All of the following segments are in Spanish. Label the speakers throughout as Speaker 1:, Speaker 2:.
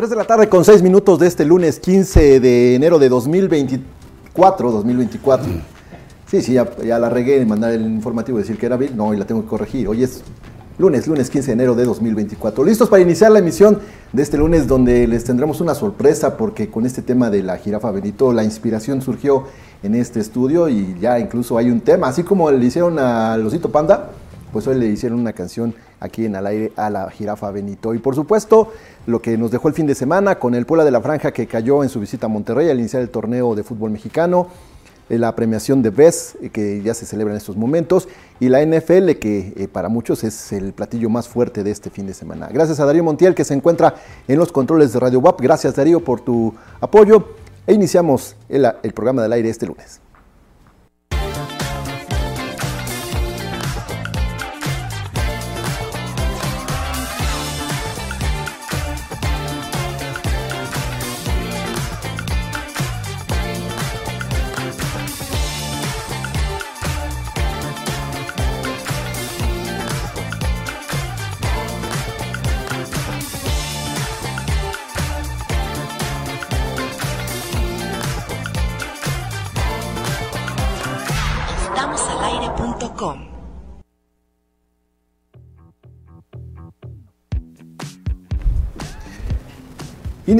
Speaker 1: 3 de la tarde con 6 minutos de este lunes 15 de enero de 2024. 2024. Sí, sí, ya, la regué en mandar el informativo y decir que era Bill. No, y la tengo que corregir. Hoy es lunes, lunes 15 de enero de 2024. Listos para iniciar la emisión de este lunes donde les tendremos una sorpresa porque con este tema de la jirafa Benito la inspiración surgió en este estudio y ya incluso hay un tema, así como le hicieron a Losito Panda, pues hoy le hicieron una canción aquí en Al aire a la jirafa Benito. Y por supuesto, lo que nos dejó el fin de semana con el Puebla de la Franja que cayó en su visita a Monterrey al iniciar el torneo de fútbol mexicano, eh, la premiación de BES eh, que ya se celebra en estos momentos y la NFL que eh, para muchos es el platillo más fuerte de este fin de semana. Gracias a Darío Montiel que se encuentra en los controles de Radio WAP. Gracias Darío por tu apoyo e iniciamos el, el programa del aire este lunes.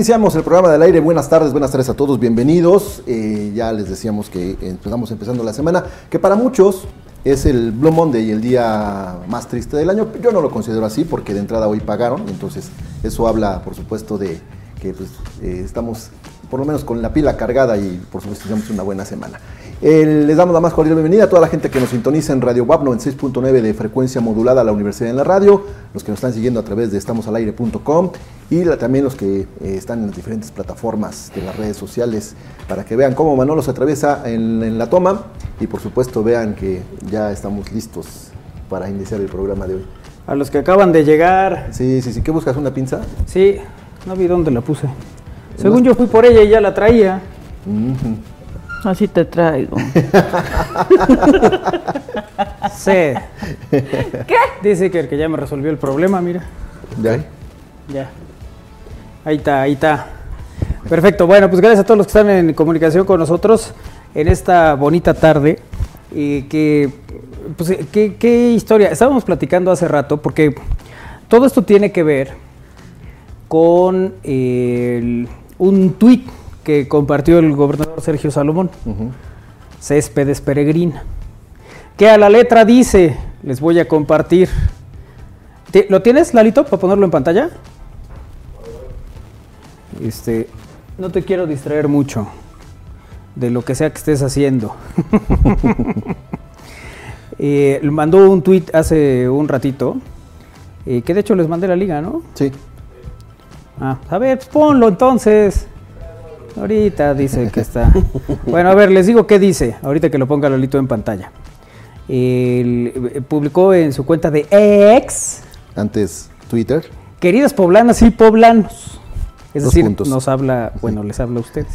Speaker 1: Iniciamos el programa del aire. Buenas tardes, buenas tardes a todos, bienvenidos. Eh, ya les decíamos que empezamos empezando la semana, que para muchos es el Blue Monday, el día más triste del año. Yo no lo considero así porque de entrada hoy pagaron, entonces eso habla, por supuesto, de que pues, eh, estamos por lo menos con la pila cargada y por supuesto tenemos una buena semana. Eh, les damos la más cordial bienvenida a toda la gente que nos sintoniza en Radio WAP 96.9 de frecuencia modulada a la Universidad en la Radio, los que nos están siguiendo a través de estamosalaire.com y la- también los que eh, están en las diferentes plataformas de las redes sociales para que vean cómo Manolo se atraviesa en, en la toma y por supuesto vean que ya estamos listos para iniciar el programa de hoy.
Speaker 2: A los que acaban de llegar.
Speaker 1: Sí, sí, sí, ¿qué buscas? ¿Una pinza?
Speaker 2: Sí, no vi dónde la puse. Según yo fui por ella y ya la traía.
Speaker 3: Así te traigo.
Speaker 2: Sí. ¿Qué? Dice que el que ya me resolvió el problema, mira.
Speaker 1: ¿Ya?
Speaker 2: Ya. Ahí está, ahí está. Perfecto. Bueno, pues gracias a todos los que están en comunicación con nosotros en esta bonita tarde. Y que, pues, ¿qué, qué historia? Estábamos platicando hace rato porque todo esto tiene que ver con el- un tuit que compartió el gobernador Sergio Salomón. Céspedes Peregrina. Que a la letra dice, les voy a compartir. ¿Ti- ¿Lo tienes, Lalito, para ponerlo en pantalla? Este, no te quiero distraer mucho de lo que sea que estés haciendo. Eh, mandó un tweet hace un ratito, eh, que de hecho les mandé la liga, ¿no?
Speaker 1: Sí.
Speaker 2: Ah, a ver, pues ponlo entonces. Ahorita dice que está. Bueno, a ver, les digo qué dice. Ahorita que lo ponga Lolito en pantalla. El- eh, publicó en su cuenta de X,
Speaker 1: Antes Twitter.
Speaker 2: queridas poblanas y poblanos. Es
Speaker 1: Dos
Speaker 2: decir,
Speaker 1: puntos.
Speaker 2: nos habla, bueno, les habla a ustedes.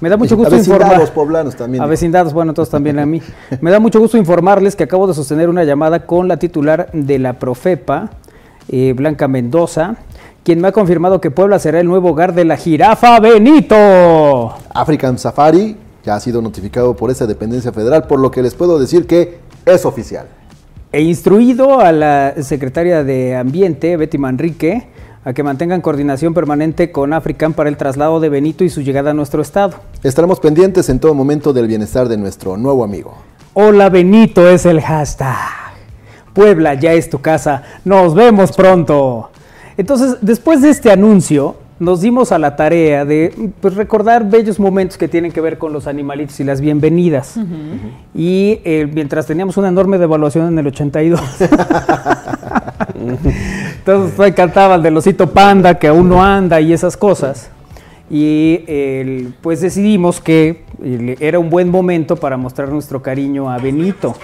Speaker 2: Me da mucho gusto
Speaker 1: Avecindados
Speaker 2: informar.
Speaker 1: poblanos también.
Speaker 2: A vecindados, bueno, todos también a mí. Me da mucho gusto informarles que acabo de sostener una llamada con la titular de la Profepa, eh, Blanca Mendoza, quien me ha confirmado que Puebla será el nuevo hogar de la jirafa Benito.
Speaker 1: African Safari ya ha sido notificado por esa dependencia federal, por lo que les puedo decir que es oficial.
Speaker 2: He instruido a la secretaria de Ambiente, Betty Manrique, a que mantengan coordinación permanente con African para el traslado de Benito y su llegada a nuestro estado.
Speaker 1: Estaremos pendientes en todo momento del bienestar de nuestro nuevo amigo.
Speaker 2: Hola Benito es el hashtag. Puebla ya es tu casa. Nos vemos pronto. Entonces, después de este anuncio, nos dimos a la tarea de pues, recordar bellos momentos que tienen que ver con los animalitos y las bienvenidas. Y eh, mientras teníamos una enorme devaluación en el 82. Entonces, ahí cantaban del osito panda que aún no anda y esas cosas. Y el- pues decidimos que el- era un buen momento para mostrar nuestro cariño a Benito.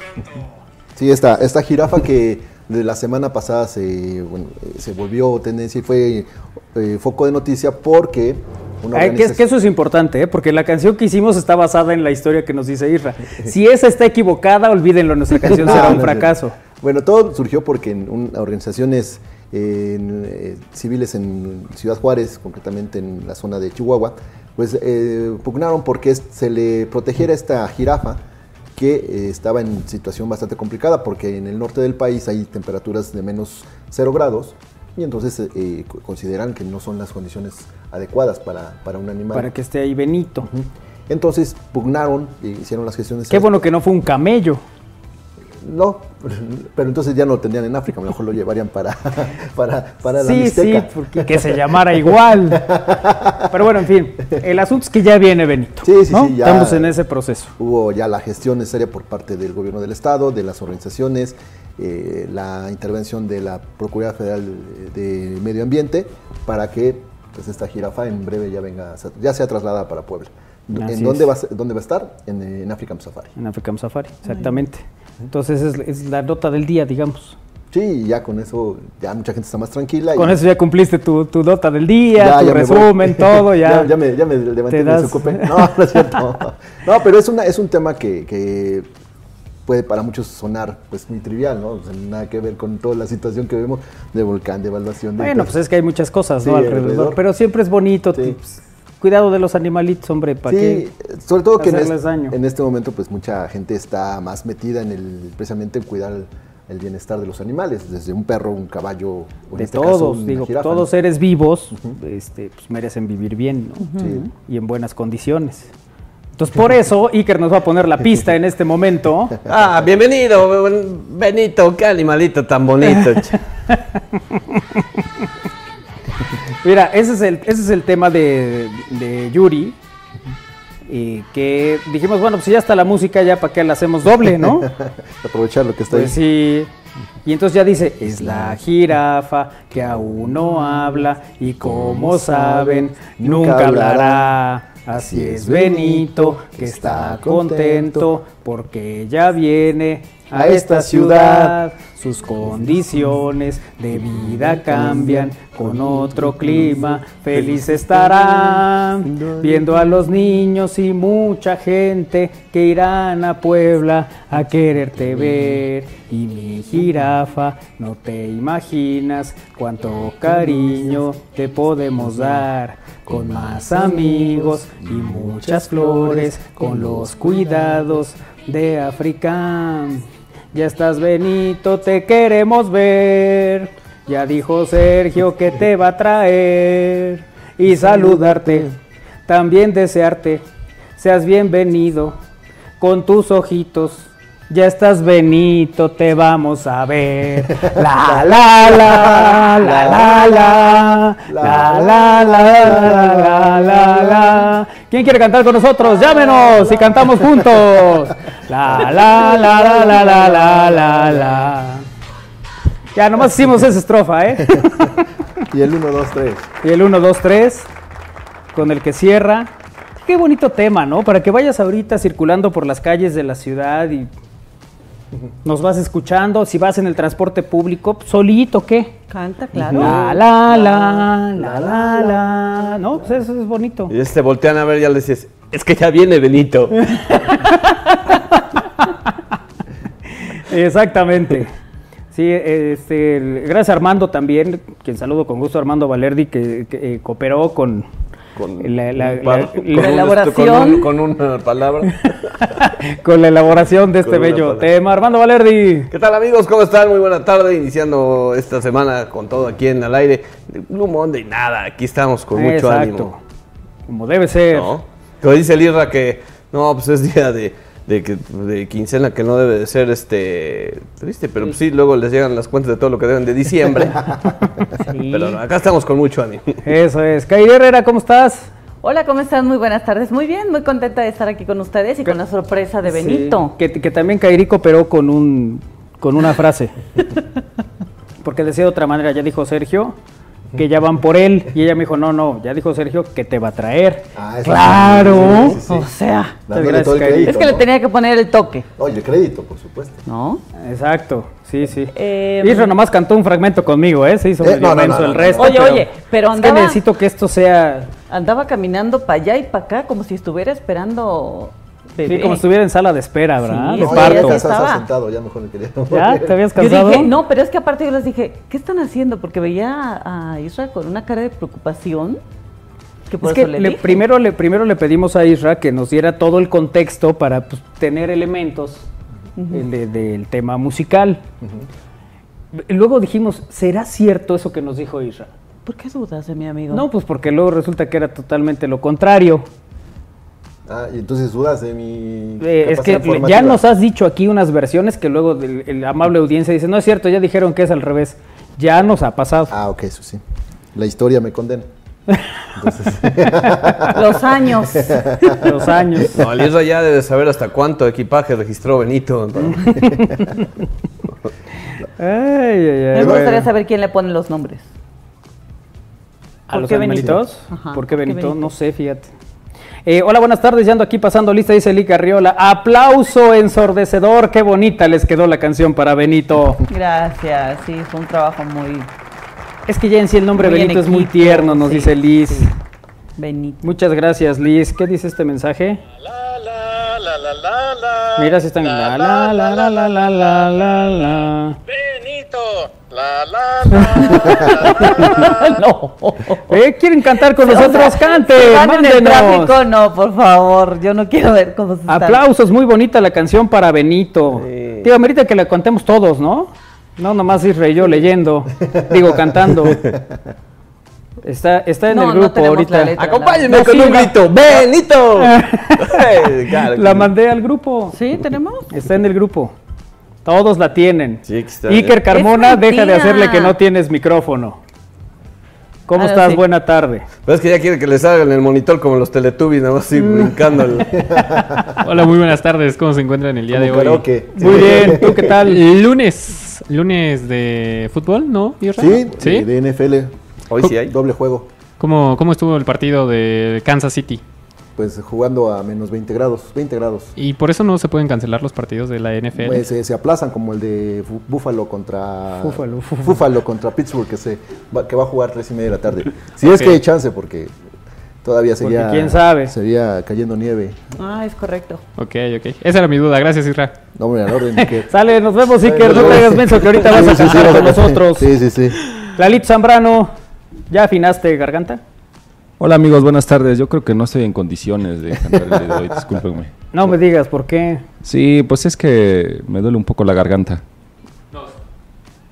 Speaker 1: Sí, esta, esta jirafa que de la semana pasada se, bueno, se volvió tendencia y fue eh, foco de noticia porque una
Speaker 2: Ay, que, es- que eso es importante, ¿eh? porque la canción que hicimos está basada en la historia que nos dice Isra. Si esa está equivocada, olvídenlo, nuestra canción
Speaker 1: No,
Speaker 2: será un
Speaker 1: no.
Speaker 2: fracaso.
Speaker 1: Bueno, todo surgió porque en un- organizaciones eh, en, eh, civiles en Ciudad Juárez, concretamente en la zona de Chihuahua, pues eh, pugnaron porque se le protegiera esta jirafa que eh, estaba en situación bastante complicada porque en el norte del país hay temperaturas de menos 0 grados y entonces eh, co- consideran que no son las condiciones adecuadas para, para un animal.
Speaker 2: Para que esté ahí Benito.
Speaker 1: Entonces pugnaron y hicieron las gestiones.
Speaker 2: Qué bueno que no fue un camello.
Speaker 1: No, pero entonces ya no lo tendrían en África, a lo mejor lo llevarían para, para, para la
Speaker 2: sí, sí,
Speaker 1: Mixteca.
Speaker 2: porque que se llamara igual. Pero bueno, en fin, el asunto es que ya viene Benito.
Speaker 1: Sí, sí,
Speaker 2: ¿no?
Speaker 1: sí, ya.
Speaker 2: Estamos en ese proceso.
Speaker 1: Hubo ya la gestión necesaria por parte del gobierno del estado, de las organizaciones, eh, la intervención de la Procuraduría Federal de Medio Ambiente para que pues, esta jirafa en breve ya venga, ya sea trasladada para Puebla.
Speaker 2: Así
Speaker 1: ¿En dónde va, dónde va a estar? En, en African Safari.
Speaker 2: En African Safari, exactamente. Entonces es, es la nota del día, digamos.
Speaker 1: Sí, y ya con eso ya mucha gente está más tranquila.
Speaker 2: Con
Speaker 1: y-
Speaker 2: eso ya cumpliste tu, tu nota del día,
Speaker 1: Ya,
Speaker 2: tu
Speaker 1: ya me
Speaker 2: resumen, todo, ya.
Speaker 1: ya, me, ya me levanté me
Speaker 2: das-
Speaker 1: desocupé. No, no es cierto. No, pero es, una, es un tema que, que puede para muchos sonar pues muy trivial, ¿no? O sea, nada que ver con toda la situación que vemos de volcán, de evaluación. De
Speaker 2: Bueno, pues es que hay muchas cosas, ¿no? Alrededor. Pero siempre es bonito.
Speaker 1: Sí.
Speaker 2: pues, cuidado de los animalitos, hombre, ¿para
Speaker 1: Sí,
Speaker 2: qué?
Speaker 1: sobre todo que en,
Speaker 2: hacerles
Speaker 1: es-
Speaker 2: daño?
Speaker 1: en este momento pues mucha gente está más metida en el precisamente en cuidar el, el bienestar de los animales, desde un perro, un caballo, o en
Speaker 2: De
Speaker 1: este caso,
Speaker 2: todos,
Speaker 1: una
Speaker 2: digo,
Speaker 1: jirafa,
Speaker 2: todos
Speaker 1: ¿no?
Speaker 2: seres vivos este, pues, merecen vivir bien ¿no?
Speaker 1: Sí.
Speaker 2: y en buenas condiciones. Entonces, por eso, Iker nos va a poner la pista en este momento.
Speaker 4: Ah, bienvenido, Benito, qué animalito tan bonito.
Speaker 2: Mira, ese es el, ese es el tema de, de Yuri. Y que dijimos, bueno, pues ya está la música, ya para qué la hacemos doble, ¿no?
Speaker 1: Aprovechar lo que está
Speaker 2: Pues
Speaker 1: ahí.
Speaker 2: sí. Y entonces ya dice, es la jirafa que aún no habla y como saben, nunca hablará. Así es Benito, que está contento porque ya viene a esta ciudad. Sus condiciones de vida cambian con otro clima. Feliz estará viendo a los niños y mucha gente que irán a Puebla a quererte ver. Y mi jirafa, no te imaginas cuánto cariño te podemos dar. Con más amigos y muchas flores, con los cuidados de África. Ya estás Benito, te queremos ver. Ya dijo Sergio que te va a traer y saludarte, también desearte. Seas bienvenido con tus ojitos. Ya estás Benito, te vamos a ver. La la la la la la la la la la la la la. ¿Quién quiere cantar con nosotros? Llámenos y cantamos juntos. La la la la la la la la la. Ya nomás hicimos esa estrofa, ¿eh?
Speaker 1: Y el 1, 2, 3.
Speaker 2: Y el 1, 2, 3, con el que cierra. Qué bonito tema, ¿no? Para que vayas ahorita circulando por las calles de la ciudad y nos vas escuchando. Si vas en el transporte público, solito, ¿qué?
Speaker 3: Canta, claro.
Speaker 2: La, la, la, la, la, la. No, pues eso es bonito.
Speaker 4: Y este voltean a ver y ya le dices, es que ya viene Benito.
Speaker 2: Exactamente. Sí, este, gracias a Armando también, quien saludo con gusto, Armando Valerdi, que, que, eh, cooperó con,
Speaker 4: Con,
Speaker 2: la, la-
Speaker 4: un par-
Speaker 2: la-
Speaker 4: con
Speaker 2: la
Speaker 4: un-
Speaker 3: elaboración.
Speaker 4: Con, un- con una palabra.
Speaker 2: con la elaboración de este bello tema. Armando Valerdi.
Speaker 4: ¿Qué tal amigos? ¿Cómo están? Muy buena tarde, iniciando esta semana con todo aquí en el aire. Blue Monday, nada, aquí estamos con mucho
Speaker 2: Exacto.
Speaker 4: ánimo.
Speaker 2: Como debe ser.
Speaker 4: ¿no? Como dice el Irra que no, pues es día de, de, que- de quincena que no debe de ser este triste, pero pues sí, luego les llegan las cuentas de todo lo que deben de diciembre.
Speaker 2: Sí.
Speaker 4: Pero no, acá estamos con mucho ánimo.
Speaker 2: Eso es. Kairi Herrera, ¿cómo estás?
Speaker 3: Hola, ¿cómo están? Muy buenas tardes. Muy bien, muy contenta de estar aquí con ustedes y con la sorpresa de
Speaker 2: Sí.
Speaker 3: Benito.
Speaker 2: Que, que también Kairi cooperó con, un, con una frase. Porque decía de otra manera, ya dijo Sergio, que ya van por él. Y ella me dijo, no, no, ya dijo Sergio que te va a traer.
Speaker 1: Ah,
Speaker 2: claro.
Speaker 1: sí, sí, sí, sí.
Speaker 3: O sea,
Speaker 1: Dándole
Speaker 2: gracias,
Speaker 1: todo el
Speaker 2: Kairi.
Speaker 1: crédito,
Speaker 3: es que le tenía que poner el toque,
Speaker 1: Oye, el crédito, por supuesto.
Speaker 3: ¿no?
Speaker 2: Exacto, sí, sí.
Speaker 3: Eh,
Speaker 2: Isra nomás cantó un fragmento conmigo, ¿eh? Se hizo
Speaker 1: Eh, no, no,
Speaker 2: el resto.
Speaker 3: Oye, oye, pero
Speaker 2: es que
Speaker 3: andaba-
Speaker 2: necesito que esto sea,
Speaker 3: Andaba caminando para allá y para acá como si estuviera esperando bebé.
Speaker 2: sí, como si estuviera en sala de espera, ¿verdad?
Speaker 3: Sí,
Speaker 2: de
Speaker 3: no,
Speaker 1: ya
Speaker 2: parto.
Speaker 1: ya
Speaker 3: estaba.
Speaker 1: sentado, ya mejor me quería.
Speaker 2: ¿Ya? ¿Te habías
Speaker 3: Yo
Speaker 2: cansado?
Speaker 3: dije, no, pero es que aparte yo les dije, ¿qué están haciendo? Porque veía a Isra con una cara de preocupación. Que por
Speaker 2: Es que
Speaker 3: eso le,
Speaker 2: le- primero, le, primero le pedimos a Isra que nos diera todo el contexto para pues, tener elementos eh, de- del tema musical. Luego dijimos, ¿será cierto eso que nos dijo Isra?
Speaker 3: ¿Por qué dudas de mi amigo?
Speaker 2: No, pues porque luego resulta que era totalmente lo contrario.
Speaker 1: Ah, y entonces dudas de mi.
Speaker 2: Eh, es que ya nos has dicho aquí unas versiones que luego el amable audiencia dice, no es cierto, ya dijeron que es al revés. Ya nos ha pasado.
Speaker 1: Ah, ok, eso sí. La historia me condena. Entonces,
Speaker 3: Los años.
Speaker 2: Los años.
Speaker 4: No, el Isra ya debe saber hasta cuánto equipaje registró Benito. ¿no?
Speaker 2: Ay, ay, ay,
Speaker 3: Me gustaría
Speaker 2: bueno.
Speaker 3: saber quién le pone los nombres.
Speaker 2: ¿A
Speaker 3: ¿Por
Speaker 2: los
Speaker 3: qué Benito?
Speaker 2: ¿Por qué. Benito? No sé, fíjate. Eh, hola, buenas tardes. Ya ando aquí pasando lista, dice Lee Carriola. Aplauso ensordecedor. Qué bonita les quedó la canción para Benito.
Speaker 3: Gracias, sí, fue un trabajo muy
Speaker 2: Es que ya en sí el nombre Benito es muy tierno, nos
Speaker 3: sí,
Speaker 2: dice Liz.
Speaker 3: sí. Benito.
Speaker 2: Muchas gracias, Liz. ¿Qué dice este mensaje? Mira si están. La, la, la, la, la, la, la, la, la.
Speaker 5: La la la.
Speaker 3: no.
Speaker 2: Eh, ¿Quieren cantar con nosotros? ¡Cante!
Speaker 3: Si van en el
Speaker 2: ¡Mándenos!
Speaker 3: tráfico, no, por favor. Yo no quiero ver cómo se están.
Speaker 2: Aplausos, muy bonita la canción para Benito.
Speaker 4: Sí.
Speaker 2: Tío, amerita que la contemos todos, ¿no? No, nomás Israel yo leyendo, digo, cantando. Está, está en
Speaker 3: No,
Speaker 2: el
Speaker 3: no
Speaker 2: grupo
Speaker 3: tenemos
Speaker 2: ahorita.
Speaker 3: la letra.
Speaker 4: Acompáñenme
Speaker 2: No,
Speaker 4: con
Speaker 2: sí,
Speaker 4: un
Speaker 2: la-
Speaker 4: grito. ¡Benito!
Speaker 2: La mandé al grupo.
Speaker 3: ¿Sí? ¿Tenemos?
Speaker 2: Está en el grupo. Todos la tienen.
Speaker 4: Sí, está
Speaker 2: Iker. Carmona, deja de hacerle que no tienes micrófono. ¿Cómo estás?
Speaker 3: sí.
Speaker 2: Buena tarde.
Speaker 4: Es que ya quiere que les hagan el monitor como los Teletubbies, nada más así brincando. el-
Speaker 6: Hola, muy buenas tardes. ¿Cómo se encuentran el día de hoy?
Speaker 1: karaoke.
Speaker 2: Muy bien, ¿tú qué tal?
Speaker 6: Lunes, lunes de fútbol, ¿no?
Speaker 1: Sí,
Speaker 6: ¿Sí?
Speaker 1: De, de NFL.
Speaker 4: Hoy sí hay.
Speaker 1: Doble juego.
Speaker 6: ¿Cómo, ¿Cómo estuvo el partido de Kansas City?
Speaker 1: Pues jugando a menos 20 grados. 20 grados.
Speaker 6: Y por eso no se pueden cancelar los partidos de la NFL.
Speaker 1: Pues, se, se aplazan como el de Buffalo contra.
Speaker 2: Búfalo
Speaker 1: contra Pittsburgh que se va, que va a jugar tres y media de la tarde. Si es que hay chance porque todavía
Speaker 2: Porque
Speaker 1: seguía
Speaker 2: quién sabe.
Speaker 1: seguía cayendo nieve.
Speaker 3: Ah, es correcto.
Speaker 6: Ok, ok. Esa era mi duda. Gracias, Isra.
Speaker 1: No, hombre, al orden que
Speaker 2: Sale, nos vemos, Iker. No te hagas menso que ahorita vas a
Speaker 1: Sí, sí,
Speaker 2: cantar
Speaker 1: sí,
Speaker 2: con
Speaker 1: no,
Speaker 2: nosotros.
Speaker 1: Sí, sí, sí.
Speaker 2: Lalito Zambrano, ¿ya afinaste garganta?
Speaker 7: Hola amigos, buenas tardes. Yo creo que no estoy en condiciones de cantar el día de hoy, discúlpenme.
Speaker 2: No me digas por qué.
Speaker 7: Sí, pues es que me duele un poco la garganta.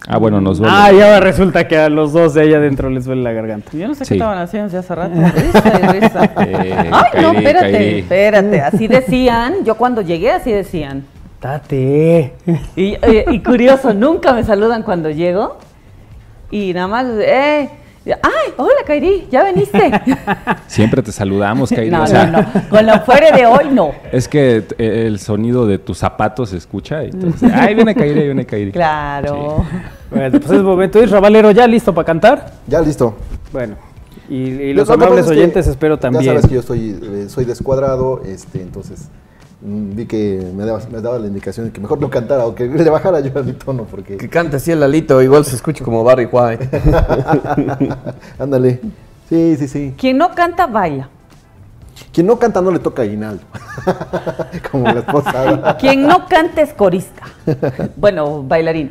Speaker 7: Ah, bueno, nos duele.
Speaker 2: Ah, y ahora resulta que a los dos de ahí adentro les duele la garganta.
Speaker 3: Yo no sé
Speaker 7: Sí.
Speaker 3: qué estaban haciendo hace rato. Risa y risa.
Speaker 7: Eh,
Speaker 3: Ay, no,
Speaker 7: Kairi,
Speaker 3: espérate,
Speaker 7: Kairi.
Speaker 3: espérate. Así decían. Yo cuando llegué así decían.
Speaker 2: Date.
Speaker 3: Y, eh, y curioso, nunca me saludan cuando llego. Y nada más, eh, ¡ay! Hola, Kairi, ya veniste.
Speaker 7: Siempre te saludamos, Kairi.
Speaker 3: no,
Speaker 7: o sea,
Speaker 3: no, no. Con la fuera de hoy, no.
Speaker 7: Es que eh, el sonido de tus zapatos se escucha y entonces, ahí viene Kairi, ahí viene Kairi.
Speaker 3: Claro.
Speaker 2: Bueno, pues es momento. Isra Valero, ¿ya listo para cantar?
Speaker 1: Ya listo.
Speaker 2: Bueno. Y, y los
Speaker 1: Lo
Speaker 2: amables
Speaker 1: es que
Speaker 2: oyentes espero también.
Speaker 1: Ya sabes que yo soy, eh, soy descuadrado, este, entonces vi que me daba, me daba la indicación de que mejor no cantara o que le bajara yo a mi tono porque
Speaker 4: Que cante así el Lalito, igual se escucha como Barry White.
Speaker 1: ándale. Sí, sí, sí.
Speaker 3: Quien no canta, baila.
Speaker 1: Quien no canta no le toca aguinaldo. Como la esposa.
Speaker 3: Quien no canta es corista. Bueno, bailarina.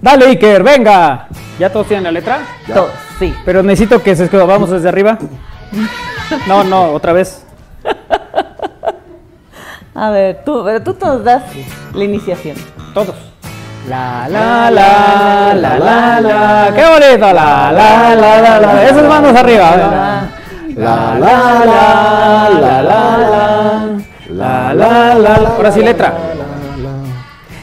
Speaker 2: Dale, Iker, venga. ¿Ya todos tienen la letra?
Speaker 1: Ya.
Speaker 3: Todos, sí.
Speaker 2: Pero necesito que se escriba. Vamos desde arriba. No, no, otra vez.
Speaker 3: A ver, tú, pero tú nos das la iniciación.
Speaker 2: Todos. La la la la la la. Qué bonito. La la la la la. Esas manos arriba. La la la la la la. La la la Ahora sí letra.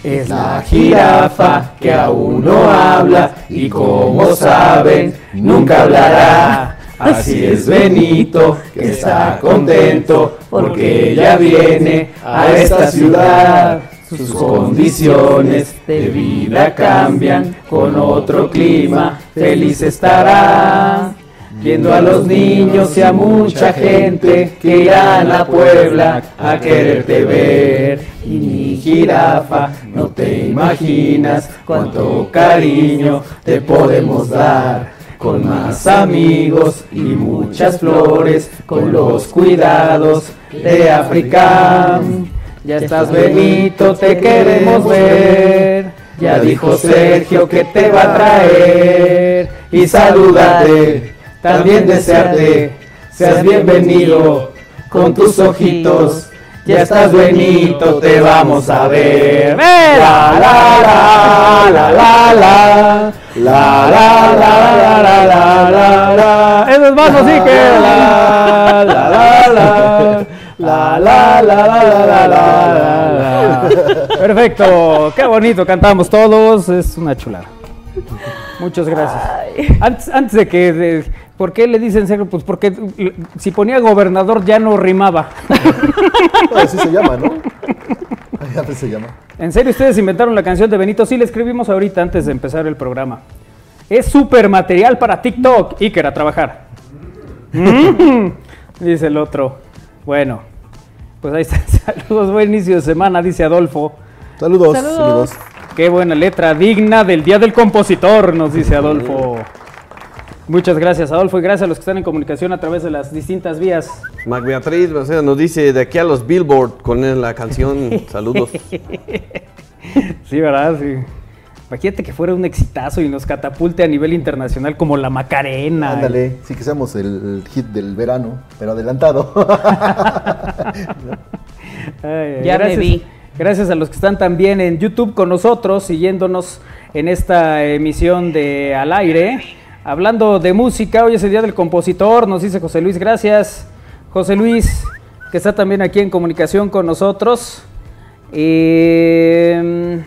Speaker 2: Es la jirafa que aún no habla y como saben nunca hablará. Así es Benito que está contento porque ya viene a esta ciudad. Sus condiciones de vida cambian con otro clima feliz estará. Viendo a los niños y a mucha gente que irán a Puebla a quererte ver. Y mi jirafa, no te imaginas cuánto cariño te podemos dar. Con más amigos y muchas flores, con los cuidados de África. Ya estás Benito, te queremos ver. Ya dijo Sergio que te va a traer. Y salúdate, también desearte. Seas bienvenido con tus ojitos. Ya estás Benito, te vamos a ver. La la la la la la. La la la la la la la la. Esos manos sí que la la la la. La la la la la la la la. Perfecto, qué bonito cantamos todos, es una chulada. Muchas gracias. Antes, antes de que, de- ¿por qué le dicen Sergio? Pues porque eh, si ponía gobernador ya no rimaba.
Speaker 1: Así se llama, ¿no? Así se llama.
Speaker 2: ¿En serio ustedes inventaron la canción de Benito? Sí, la escribimos ahorita antes de empezar el programa. Es súper material para TikTok. Iker, a trabajar. Mm, dice el otro. Bueno, pues ahí está. Saludos, buen inicio de semana, dice Adolfo.
Speaker 1: Saludos.
Speaker 3: Saludos.
Speaker 1: Saludos.
Speaker 2: Qué buena letra, digna del Día del Compositor, nos dice Adolfo. Muchas gracias, Adolfo, y gracias a los que están en comunicación a través de las distintas vías.
Speaker 4: Mac Beatriz o sea, nos dice de aquí a los Billboard con la canción. Saludos.
Speaker 2: Sí, ¿verdad? Sí. Imagínate que fuera un exitazo y nos catapulte a nivel internacional como la Macarena.
Speaker 1: Ándale, sí que seamos el, hit del verano, pero adelantado.
Speaker 2: Ay, ay,
Speaker 3: Ya me vi.
Speaker 2: Gracias a los que están también en YouTube con nosotros, siguiéndonos en esta emisión de Al Aire. Hablando de música, hoy es el Día del Compositor, nos dice José Luis, gracias. José Luis, que está también aquí en comunicación con nosotros. Eh,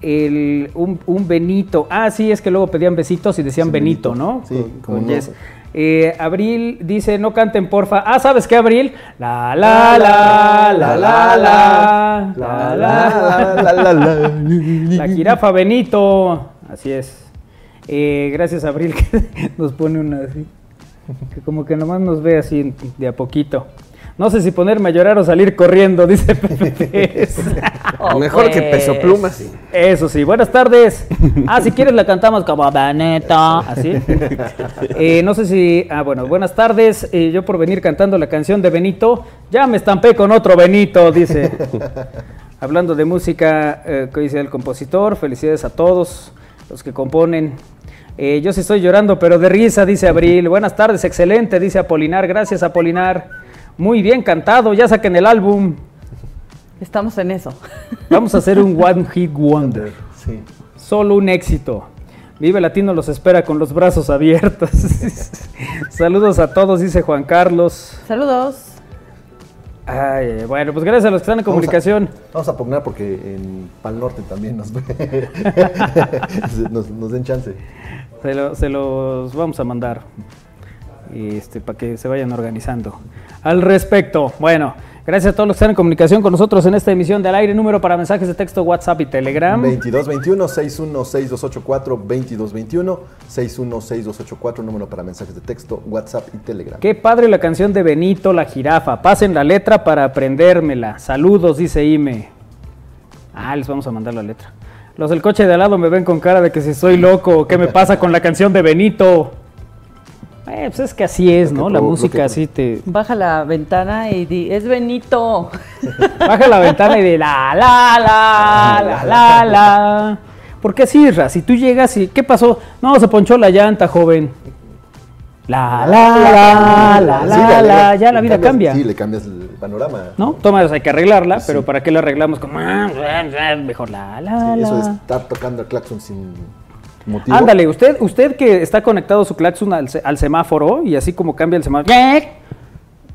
Speaker 2: el- un, un Benito. Ah, sí, es que luego pedían besitos y decían
Speaker 1: Sí,
Speaker 2: Benito. ¿no?
Speaker 1: Sí,
Speaker 2: Con- con yes. Eh, Abril dice, no canten porfa. Ah, ¿sabes qué, Abril? La, la, la, la, la, la, la, la,
Speaker 1: la, la, la.
Speaker 2: la jirafa Benito. Así es. Eh, gracias, Abril, que nos pone una así. Que como que nomás nos ve así de a poquito. No sé si ponerme a llorar o salir corriendo, dice Pepe.
Speaker 3: Oh,
Speaker 4: Mejor que
Speaker 3: pues.
Speaker 4: peso pluma, sí.
Speaker 2: Eso sí, buenas tardes. Ah, si quieres la cantamos como Benito, así. Eh, no sé si, ah, bueno, buenas tardes. Eh, yo por venir cantando la canción de Benito, ya me estampé con otro Benito, dice. Hablando de música, eh, que dice el compositor, felicidades a todos los que componen. Eh, yo sí estoy llorando, pero de risa, dice Abril. Buenas tardes, excelente, dice Apolinar. Gracias, Apolinar. Muy bien cantado, ya saquen el álbum.
Speaker 3: Estamos en eso.
Speaker 2: Vamos a hacer un One Hit Wonder.
Speaker 1: Sí.
Speaker 2: Solo un éxito. Vive Latino los espera con los brazos abiertos. Saludos a todos, dice Juan Carlos.
Speaker 3: Saludos.
Speaker 2: Ay, bueno, pues gracias a los que están en comunicación.
Speaker 1: Vamos a pugnar porque en Pal Norte también nos ve. nos, nos den chance.
Speaker 2: Se, lo- se los vamos a mandar. Este, para que se vayan organizando. Al respecto, bueno, gracias a todos los que están en comunicación con nosotros en esta emisión de al aire. Número para mensajes de texto, WhatsApp y Telegram.
Speaker 1: 2221 616284 2221 616284 número para mensajes de texto, WhatsApp y Telegram.
Speaker 2: Qué padre la canción de Benito, la jirafa. Pasen la letra para aprendérmela. Saludos, dice Ime. Ah, les vamos a mandar la letra. Los del coche de al lado me ven con cara de que si soy loco, ¿qué me pasa con la canción de Benito? Eh, pues es que así es, ¿no? La música así te...
Speaker 3: Baja la ventana y di, es Benito.
Speaker 2: Baja la ventana y de la, la, la, la, la, la. Porque así, Ra, si tú llegas y... ¿Qué pasó? No, se ponchó la llanta, joven. La, la, la, la,
Speaker 1: Sí,
Speaker 2: la, la. Ya la vida
Speaker 1: cambias-
Speaker 2: cambia.
Speaker 1: Sí, le cambias el panorama.
Speaker 2: ¿No? Tomas, hay que arreglarla, pero ¿para qué la arreglamos como... Mejor la, la,
Speaker 1: Sí, eso de
Speaker 2: la.
Speaker 1: estar tocando el claxon sin motivo.
Speaker 2: Ándale, usted, usted que está conectado su claxon al, al semáforo y así como cambia el semáforo,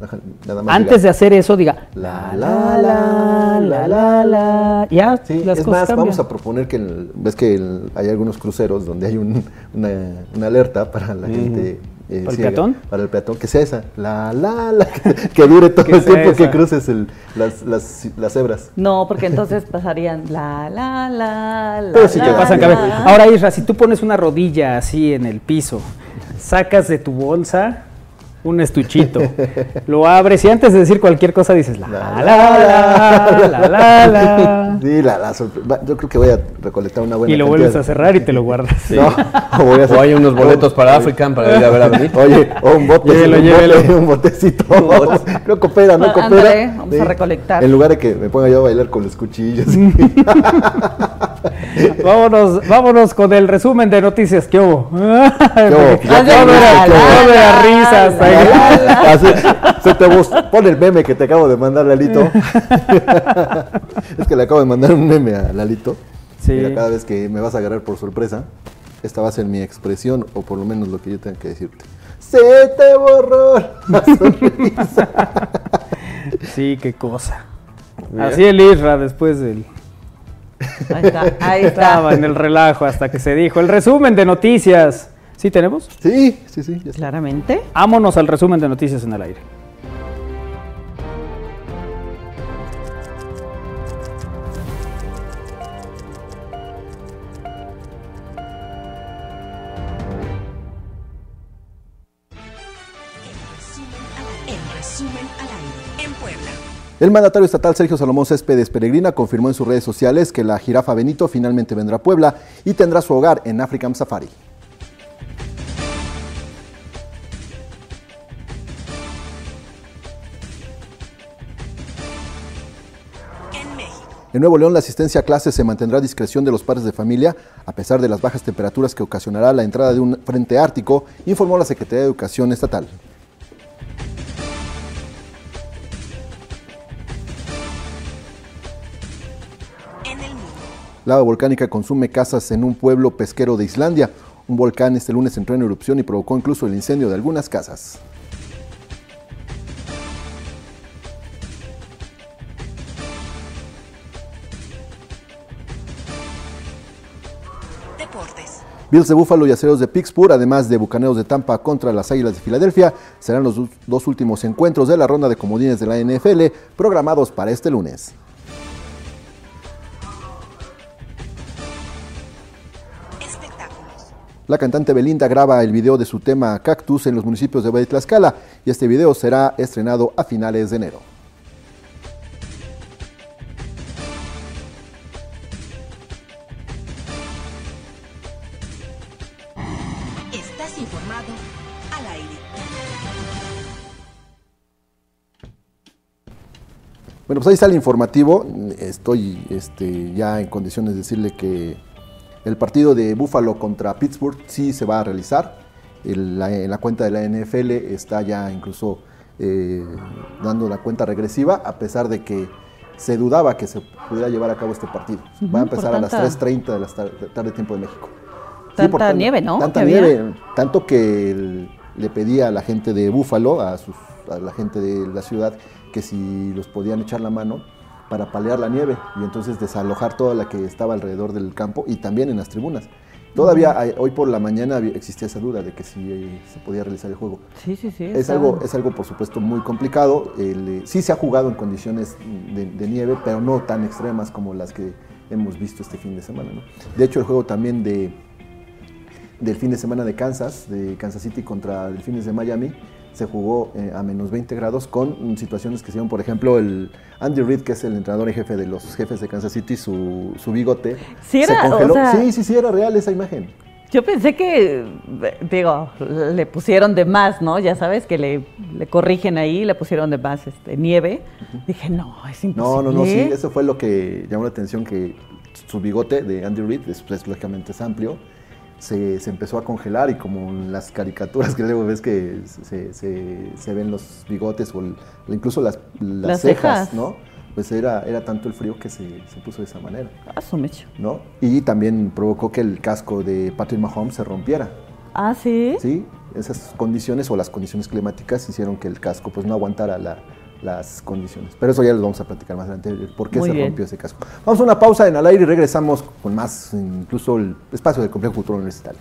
Speaker 1: Ajá, Nada más
Speaker 2: antes de
Speaker 1: diga,
Speaker 2: hacer eso diga
Speaker 1: La, la, la, la, la,
Speaker 2: la, ya
Speaker 1: Sí,
Speaker 2: las
Speaker 1: es
Speaker 2: cosas
Speaker 1: más,
Speaker 2: cambian.
Speaker 1: vamos a proponer que el- ves que el- hay algunos cruceros donde hay un- una, una alerta para la gente eh,
Speaker 2: ¿Para el peatón?
Speaker 1: Para el peatón, que sea esa, la, la, la, que, que dure todo
Speaker 2: Que
Speaker 1: el tiempo que cruces el- las, las, las cebras.
Speaker 3: No, porque entonces pasarían la, la, la, la.
Speaker 1: Pero sí
Speaker 3: la,
Speaker 1: te
Speaker 2: Te pasan
Speaker 3: la.
Speaker 2: cabeza. Ahora, Isra, si tú pones una rodilla así en el piso, sacas de tu bolsa un estuchito, lo abres y antes de decir cualquier cosa dices la la la la la la
Speaker 1: Sí, la, la sorpre- va, Yo creo que voy a recolectar una buena
Speaker 2: y lo vuelves a cerrar y te lo guardas.
Speaker 1: No, o voy a hacer-
Speaker 4: O hay unos boletos para African para ir a ver a venir.
Speaker 1: Oye, o un bote,
Speaker 2: Llévelo,
Speaker 1: un,
Speaker 2: llévelo.
Speaker 1: bote, un botecito. no coopera, no coopera.
Speaker 3: vamos a recolectar.
Speaker 1: En lugar de que me ponga yo a bailar con los cuchillos.
Speaker 2: Vámonos, vámonos con el resumen de noticias. ¿Qué hubo? risas.
Speaker 1: se te pon el meme que te acabo de mandar, Lalito. es que le acabo de mandar un meme a Lalito.
Speaker 2: Sí.
Speaker 1: Mira, cada vez que me vas a agarrar por sorpresa, esta va a ser mi expresión, o por lo menos lo que yo tenga que decirte. Se te borró la sonrisa.
Speaker 2: Sí, qué cosa. Así el Isra después del...
Speaker 3: Ahí está, ahí
Speaker 2: Estaba
Speaker 3: está.
Speaker 2: en el relajo hasta que se dijo. El resumen de noticias. ¿Sí tenemos?
Speaker 1: Sí, sí, sí.
Speaker 3: Claramente.
Speaker 2: Vámonos al resumen de noticias en el aire.
Speaker 1: El mandatario estatal Sergio Salomón Céspedes Peregrina confirmó en sus redes sociales que la jirafa Benito finalmente vendrá a Puebla y tendrá su hogar en African Safari.
Speaker 8: En
Speaker 1: Nuevo León, la asistencia a clases se mantendrá a discreción de los padres de familia, a pesar de las bajas temperaturas que ocasionará la entrada de un frente ártico, informó la Secretaría de Educación Estatal. Lava volcánica consume casas en un pueblo pesquero de Islandia. Un volcán este lunes entró en erupción y provocó incluso el incendio de algunas casas.
Speaker 8: Deportes.
Speaker 1: Bills de Buffalo y Aceros de Pittsburgh, además de Bucaneros de Tampa contra las Águilas de Filadelfia, serán los dos últimos encuentros de la ronda de comodines de la NFL programados para este lunes. La cantante Belinda graba el video de su tema Cactus en los municipios de Valle Tlaxcala y este video será estrenado a finales de enero.
Speaker 8: Estás informado al aire.
Speaker 1: Bueno, pues ahí está el informativo. Estoy este, ya en condiciones de decirle que el partido de Buffalo contra Pittsburgh sí se va a realizar. El- la- en la cuenta de la NFL está ya incluso eh, dando la cuenta regresiva, a pesar de que se dudaba que se pudiera llevar a cabo este partido. va a empezar a las
Speaker 3: tanta-
Speaker 1: 3.30 de la tar- tarde tiempo de México.
Speaker 3: Tanta nieve, ¿no?
Speaker 1: Tanta
Speaker 3: había.
Speaker 1: nieve, tanto que el- le pedía a la gente de Búfalo, a, sus- a la gente de la ciudad, que si los podían echar la mano para palear la nieve y entonces desalojar toda la que estaba alrededor del campo y también en las tribunas. Todavía hay- hoy por la mañana existía esa duda de que si eh, se podía realizar el juego.
Speaker 3: Sí, sí, sí.
Speaker 1: Es algo, es algo, por supuesto, muy complicado. El, eh, sí se ha jugado en condiciones de, de nieve, pero no tan extremas como las que hemos visto este fin de semana. ¿no? De hecho, el juego también de, del fin de semana de Kansas, de Kansas City contra Delfines de Miami, se jugó eh, a menos 20 grados con situaciones que se dieron, por ejemplo, el Andy Reid, que es el entrenador y jefe de los jefes de Kansas City, su, su bigote
Speaker 3: Sí era,
Speaker 1: se
Speaker 3: o
Speaker 1: congeló.
Speaker 3: sea-
Speaker 1: sí, sí, sí, era real esa imagen.
Speaker 3: Yo pensé que, digo, le pusieron de más, ¿no? Ya sabes que le, le corrigen ahí, le pusieron de más este, nieve. Dije, no, es imposible.
Speaker 1: No, no, no, sí, eso fue lo que llamó la atención, que su bigote de Andy Reid, después lógicamente es amplio, se, se empezó a congelar y como en las caricaturas que luego ves que se, se- se ven los bigotes o el- incluso las, las
Speaker 3: Las
Speaker 1: cejas,
Speaker 3: cejas.
Speaker 1: ¿no? Pues era, era tanto el frío que se, se puso de esa manera,
Speaker 3: Ah, su mecho.
Speaker 1: ¿no? Y también provocó que el casco de Patrick Mahomes se rompiera,
Speaker 3: Ah, sí.
Speaker 1: ¿sí? Esas condiciones o las condiciones climáticas hicieron que el casco pues no aguantara la- las condiciones. Pero eso ya lo vamos a platicar más adelante, el por qué
Speaker 3: Muy
Speaker 1: se
Speaker 3: bien.
Speaker 1: rompió ese casco. Vamos a una pausa en al aire y regresamos con más, incluso el espacio del Complejo Cultural Universitario.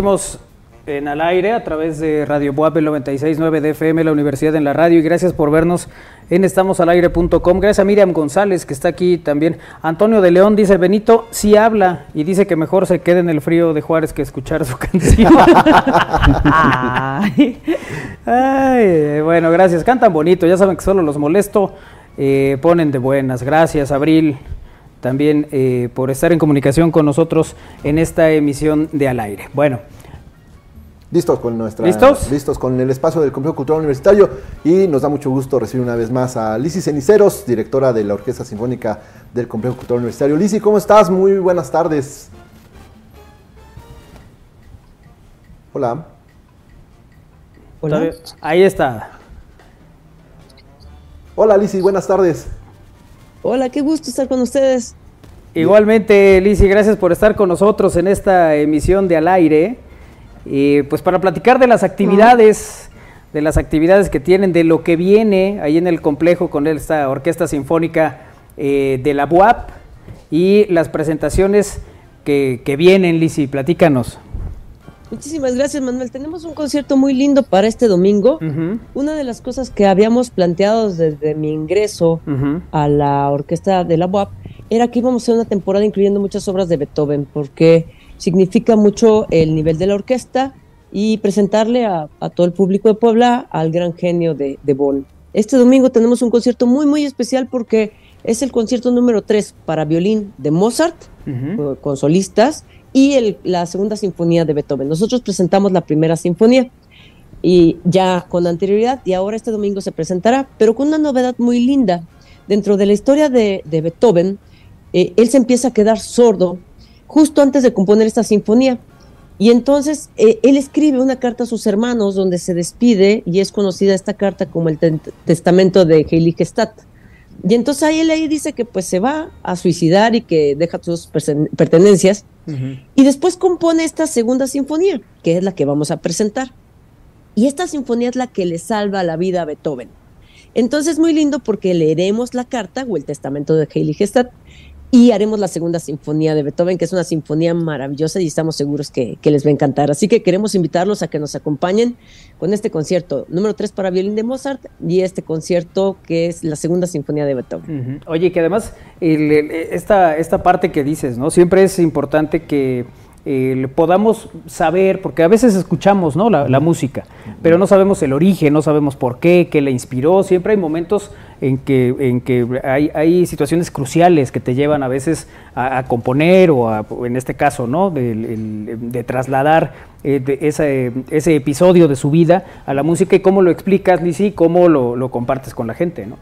Speaker 2: Seguimos en al aire a través de Radio Boab el 96.9 de FM, la Universidad en la Radio. Y gracias por vernos en estamosalaire.com. Gracias a Miriam González, que está aquí también. Antonio de León dice, Benito sí habla y dice que mejor se quede en el frío de Juárez que escuchar su canción.
Speaker 3: Ay.
Speaker 2: Ay, bueno, gracias. Cantan bonito, ya saben que solo los molesto. eh, ponen de buenas. Gracias, Abril, también eh, por estar en comunicación con nosotros en esta emisión de Al Aire. Bueno,
Speaker 1: Listos con nuestra.
Speaker 2: ¿Listos?
Speaker 1: Listos con el espacio del Complejo Cultural Universitario. Y nos da mucho gusto recibir una vez más a Lisi Ceniceros, directora de la Orquesta Sinfónica del Complejo Cultural Universitario. Lisi, ¿cómo estás? Muy buenas tardes. Hola.
Speaker 2: todavía- ahí está.
Speaker 1: Hola Lisi, buenas tardes.
Speaker 9: Hola, qué gusto estar con ustedes.
Speaker 2: Igualmente, Lisi, gracias por estar con nosotros en esta emisión de Al Aire. Y pues para platicar de las actividades, de las actividades que tienen, de lo que viene ahí en el complejo con esta Orquesta Sinfónica eh, de la BUAP y las presentaciones que, que vienen, Lisi, platícanos.
Speaker 9: Muchísimas gracias, Manuel. Tenemos un concierto muy lindo para este domingo.
Speaker 2: Ujú,
Speaker 9: Una de las cosas que habíamos planteado desde mi ingreso
Speaker 2: ujú.
Speaker 9: a la orquesta de la UAP era que íbamos a hacer una temporada incluyendo muchas obras de Beethoven, porque significa mucho el nivel de la orquesta y presentarle a, a todo el público de Puebla al gran genio de, de Bonn. Este domingo tenemos un concierto muy, muy especial porque es el concierto número 3 para violín de Mozart,
Speaker 2: Ujú.
Speaker 9: eh, con solistas, y la segunda sinfonía de Beethoven. Nosotros presentamos la primera sinfonía y ya con anterioridad y ahora este domingo se presentará, pero con una novedad muy linda. Dentro de la historia de, Beethoven, eh, él se empieza a quedar sordo justo antes de componer esta sinfonía. Y entonces eh, él escribe una carta a sus hermanos donde se despide y es conocida esta carta como el testamento de Heiligestadt. Y entonces ahí él ahí dice que pues se va a suicidar y que deja sus pertenencias y después compone esta segunda sinfonía, que es la que vamos a presentar. Y esta sinfonía es la que le salva la vida a Beethoven. Entonces muy lindo porque leeremos la carta o el testamento de Heiligestadt y haremos la segunda sinfonía de Beethoven, que es una sinfonía maravillosa y estamos seguros que, les va a encantar. Así que queremos invitarlos a que nos acompañen con este concierto número 3 para violín de Mozart y este concierto que es la segunda sinfonía de Beethoven.
Speaker 2: Oye, que además esta, esta parte que dices, ¿no? Siempre es importante que eh, podamos saber, porque a veces escuchamos, ¿no? La, la música, pero no sabemos el origen, no sabemos por qué, qué le inspiró. Siempre hay momentos en que, en que hay, hay situaciones cruciales que te llevan a veces a, a componer o, a- en este caso, ¿no? De, trasladar eh, de ese, ese episodio de su vida a la música y cómo lo explicas, Lizzy, y cómo lo, lo compartes con la gente, ¿no?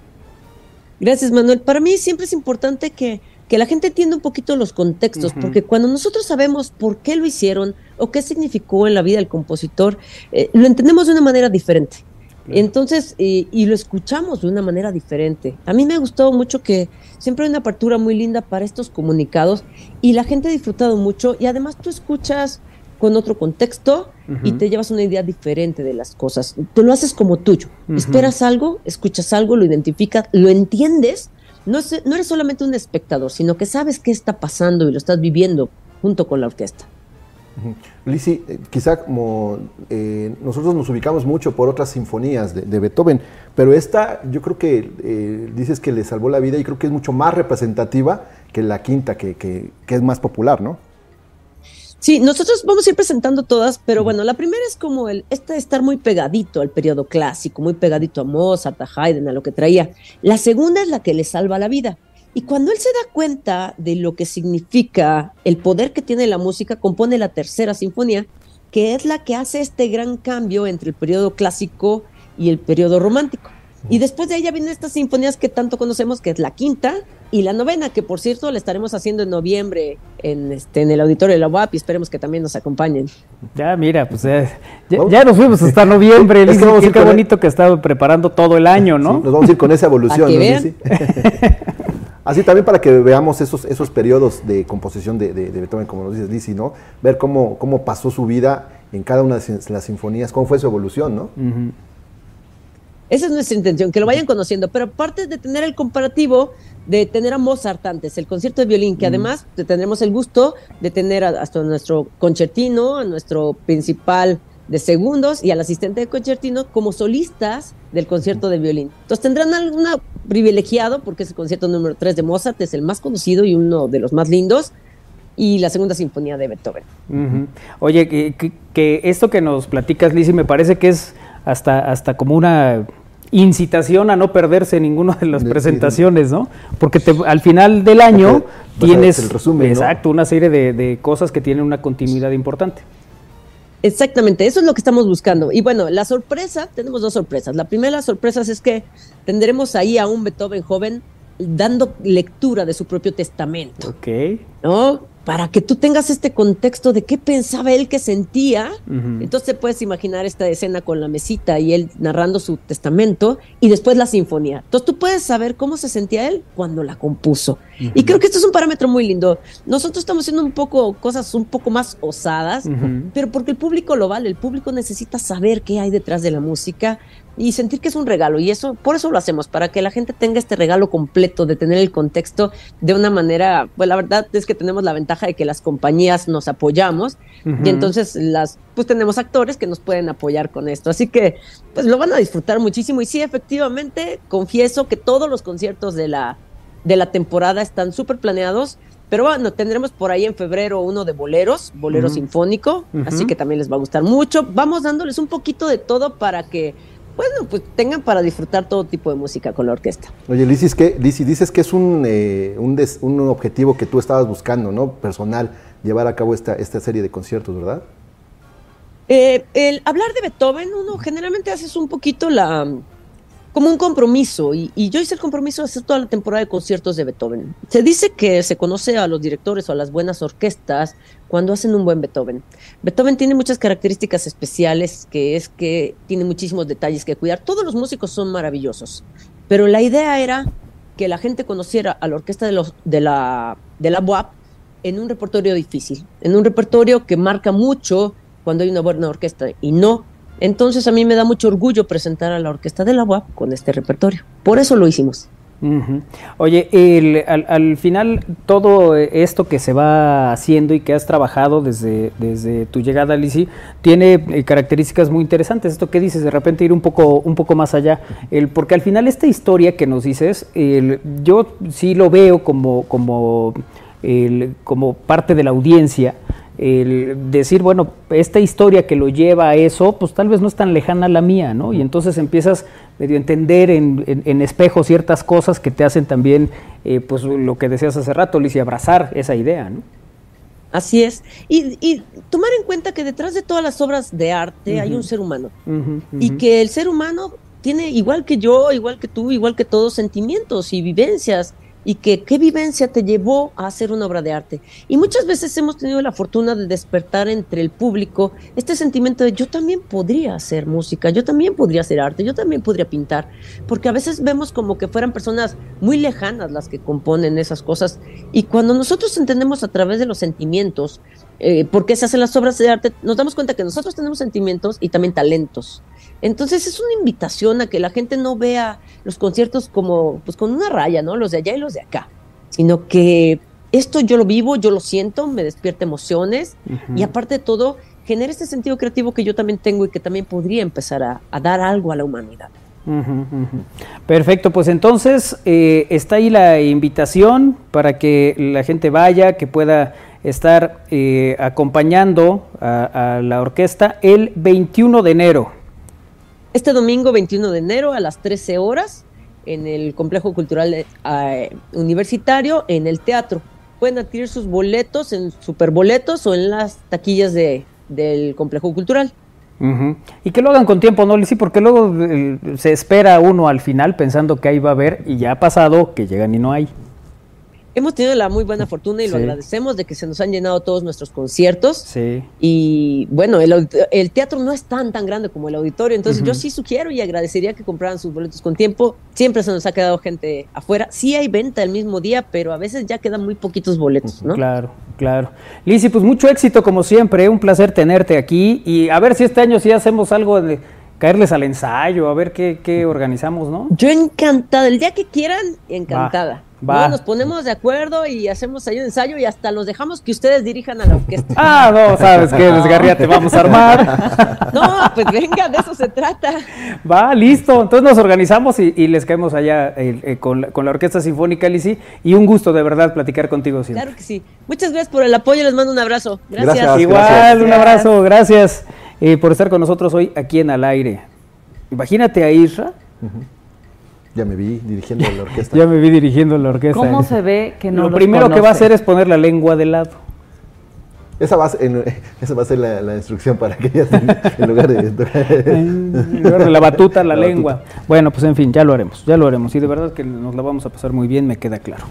Speaker 9: Gracias, Manuel. Para mí siempre es importante que, que la gente entienda un poquito los contextos, porque cuando nosotros sabemos por qué lo hicieron o qué significó en la vida del compositor, eh, lo entendemos de una manera diferente. Entonces, y lo escuchamos de una manera diferente. A mí me ha gustado mucho que siempre hay una apertura muy linda para estos comunicados y la gente ha disfrutado mucho y además tú escuchas con otro contexto y te llevas una idea diferente de las cosas. Tú lo haces como tuyo. Esperas algo, escuchas algo, lo identificas, lo entiendes. No, es- no eres solamente un espectador, sino que sabes qué está pasando y lo estás viviendo junto con la orquesta.
Speaker 1: Lisi, eh, quizá como eh, nosotros nos ubicamos mucho por otras sinfonías de, Beethoven, pero esta yo creo que eh, dices que le salvó la vida y creo que es mucho más representativa que la quinta, que es más popular, ¿no?
Speaker 9: Sí, nosotros vamos a ir presentando todas, pero bueno, la primera es como el este de estar muy pegadito al periodo clásico, muy pegadito a Mozart, a Haydn, a lo que traía. La segunda es la que le salva la vida. Y cuando él se da cuenta de lo que significa el poder que tiene la música, compone la tercera sinfonía, que es la que hace este gran cambio entre el periodo clásico y el periodo romántico. Y después de ella vienen estas sinfonías que tanto conocemos, que es la quinta y la novena, que por cierto la estaremos haciendo en noviembre en, este, en el auditorio de la UAP y esperemos que también nos acompañen.
Speaker 2: Ya, mira, pues eh, ya, nos fuimos hasta noviembre,
Speaker 1: Es que
Speaker 2: Lizzy,
Speaker 1: vamos a
Speaker 2: qué,
Speaker 1: el-
Speaker 2: bonito que estaba preparando todo el año, ¿no?
Speaker 1: Sí, nos vamos a ir con esa evolución, ¿no. Lisi? Así también para que veamos esos, esos periodos de composición de, de- de Beethoven, como nos dices, Lisi, ¿no? Ver cómo, cómo pasó su vida en cada una de las sinfonías, cómo fue su evolución, ¿no?
Speaker 2: Ujú.
Speaker 9: Esa es nuestra intención, que lo vayan conociendo. Pero aparte de tener el comparativo, de tener a Mozart antes, el concierto de violín, que además tendremos el gusto de tener a- hasta nuestro concertino, a nuestro principal de segundos y al asistente de concertino como solistas del concierto de violín. Entonces tendrán algún privilegiado, porque es el concierto número 3 de Mozart, es el más conocido y uno de los más lindos, y la segunda sinfonía de Beethoven.
Speaker 2: Oye, que, que- que esto que nos platicas, Lizzy, me parece que es hasta, hasta como una incitación a no perderse ninguna de las
Speaker 1: De-
Speaker 2: presentaciones, ¿no? Porque te- al final del año tienes
Speaker 1: el resumen, ¿no?
Speaker 2: exacto, una serie de, de cosas que tienen una continuidad importante.
Speaker 9: Exactamente, eso es lo que estamos buscando. Y bueno, la sorpresa, tenemos dos sorpresas. La primera sorpresa es que tendremos ahí a un Beethoven joven dando lectura de su propio testamento,
Speaker 2: Ok.
Speaker 9: ¿no? Para que tú tengas este contexto de qué pensaba él que sentía.
Speaker 2: Ujú.
Speaker 9: Entonces te puedes imaginar esta escena con la mesita y él narrando su testamento y después la sinfonía. Entonces tú puedes saber cómo se sentía él cuando la compuso. Y creo que esto es un parámetro muy lindo. Nosotros estamos haciendo un poco cosas un poco más osadas, pero porque el público lo vale, el público necesita saber qué hay detrás de la música y sentir que es un regalo y eso por eso lo hacemos para que la gente tenga este regalo completo de tener el contexto de una manera, pues la verdad es que tenemos la ventaja de que las compañías nos apoyamos y entonces las pues tenemos actores que nos pueden apoyar con esto, así que pues lo van a disfrutar muchísimo y sí efectivamente confieso que todos los conciertos de la de la temporada están súper planeados. Pero bueno, tendremos por ahí en febrero uno de boleros, bolero sinfónico, así que también les va a gustar mucho. Vamos dándoles un poquito de todo para que, bueno, pues tengan para disfrutar todo tipo de música con la orquesta.
Speaker 1: Oye, Lizzy, es que, dices que es un, eh, un, des- un objetivo que tú estabas buscando, ¿no? Personal, llevar a cabo esta, esta serie de conciertos, ¿verdad?
Speaker 9: Eh, el hablar de Beethoven, uno generalmente haces un poquito la como un compromiso y, y yo hice el compromiso de hacer toda la temporada de conciertos de Beethoven. Se dice que se conoce a los directores o a las buenas orquestas cuando hacen un buen Beethoven. Beethoven tiene muchas características especiales, que es que tiene muchísimos detalles que cuidar. Todos los músicos son maravillosos, pero la idea era que la gente conociera a la orquesta de, los, de la, de la en un repertorio difícil, en un repertorio que marca mucho cuando hay una buena orquesta y no. Entonces a mí me da mucho orgullo presentar a la orquesta de la UAP con este repertorio. Por eso lo hicimos.
Speaker 2: Oye, el- al, al final todo esto que se va haciendo y que has trabajado desde, desde tu llegada, Lizzy, tiene eh, características muy interesantes. Esto que dices, de repente ir un poco, un poco más allá. El, porque al final esta historia que nos dices, el- yo sí lo veo como, como, como parte de la audiencia. El decir, bueno, esta historia que lo lleva a eso, pues tal vez no es tan lejana a la mía, ¿no? Y entonces empiezas medio a entender en, en- en espejo ciertas cosas que te hacen también, eh, pues lo que decías hace rato, Liz, y abrazar esa idea, ¿no?
Speaker 9: Así es. Y, y tomar en cuenta que detrás de todas las obras de arte hay un ser humano. Y que el ser humano tiene, igual que yo, igual que tú, igual que todos, sentimientos y vivencias. Y que qué vivencia te llevó a hacer una obra de arte. Y muchas veces hemos tenido la fortuna de despertar entre el público este sentimiento de yo también podría hacer música, yo también podría hacer arte, yo también podría pintar. Porque a veces vemos como que fueran personas muy lejanas las que componen esas cosas. Y cuando nosotros entendemos a través de los sentimientos eh, por qué se hacen las obras de arte, nos damos cuenta que nosotros tenemos sentimientos y también talentos. Entonces es una invitación a que la gente no vea los conciertos como pues con una raya, ¿no? Los de allá y los de acá, sino que esto yo lo vivo, yo lo siento, me despierta emociones y aparte de todo genera este sentido creativo que yo también tengo y que también podría empezar a, a dar algo a la humanidad.
Speaker 2: Perfecto, pues entonces eh, está ahí la invitación para que la gente vaya, que pueda estar eh, acompañando a, a la orquesta el 21 de enero.
Speaker 9: Este domingo 21 de enero a las 13 horas en el Complejo Cultural eh, Universitario en el teatro. Pueden adquirir sus boletos en Superboletos o en las taquillas de, del Complejo Cultural.
Speaker 2: Y que lo hagan con tiempo, ¿no, Lizzy? Porque luego eh, se espera uno al final pensando que ahí va a haber y ya ha pasado que llegan y no hay.
Speaker 9: Hemos tenido la muy buena fortuna y lo agradecemos de que se nos han llenado todos nuestros conciertos.
Speaker 2: Sí.
Speaker 9: Y bueno, el, el teatro no es tan tan grande como el auditorio, entonces yo sí sugiero y agradecería que compraran sus boletos con tiempo. Siempre se nos ha quedado gente afuera. Sí hay venta el mismo día, pero a veces ya quedan muy poquitos boletos, ¿no?
Speaker 2: Claro, claro. Lizzy, pues mucho éxito como siempre, un placer tenerte aquí y a ver si este año sí hacemos algo de- caerles al ensayo, a ver qué, qué organizamos, ¿no?
Speaker 9: Yo encantada, el día que quieran, encantada.
Speaker 2: Va.
Speaker 9: No, nos ponemos de acuerdo y hacemos ahí un ensayo y hasta los dejamos que ustedes dirijan a la orquesta.
Speaker 2: Ah, no, sabes qué, desgarría te vamos a armar.
Speaker 9: No, pues venga, de eso se trata.
Speaker 2: Va, listo. Entonces nos organizamos y, y les caemos allá eh, eh, con, la, con la Orquesta Sinfónica Lisi. Y un gusto de verdad platicar contigo siempre.
Speaker 9: Claro que sí. Muchas gracias por el apoyo, les mando un abrazo. Gracias.
Speaker 1: Gracias.
Speaker 2: Igual, un abrazo, gracias eh, por estar con nosotros hoy aquí en Al Aire. Imagínate a Isra,
Speaker 1: Ya me vi dirigiendo la orquesta.
Speaker 2: ya me vi dirigiendo la orquesta.
Speaker 3: ¿Cómo se ve que no
Speaker 2: Lo
Speaker 3: los
Speaker 2: primero que va a
Speaker 3: conoce?
Speaker 2: hacer es poner la lengua de lado.
Speaker 1: Esa va a ser, en- esa va a ser la, la instrucción para que ella en lugar de
Speaker 2: En lugar de la batuta, la,
Speaker 1: La
Speaker 2: lengua. Bueno, pues en fin, ya lo haremos, ya lo haremos. Y de verdad que nos la vamos a pasar muy bien, me queda claro.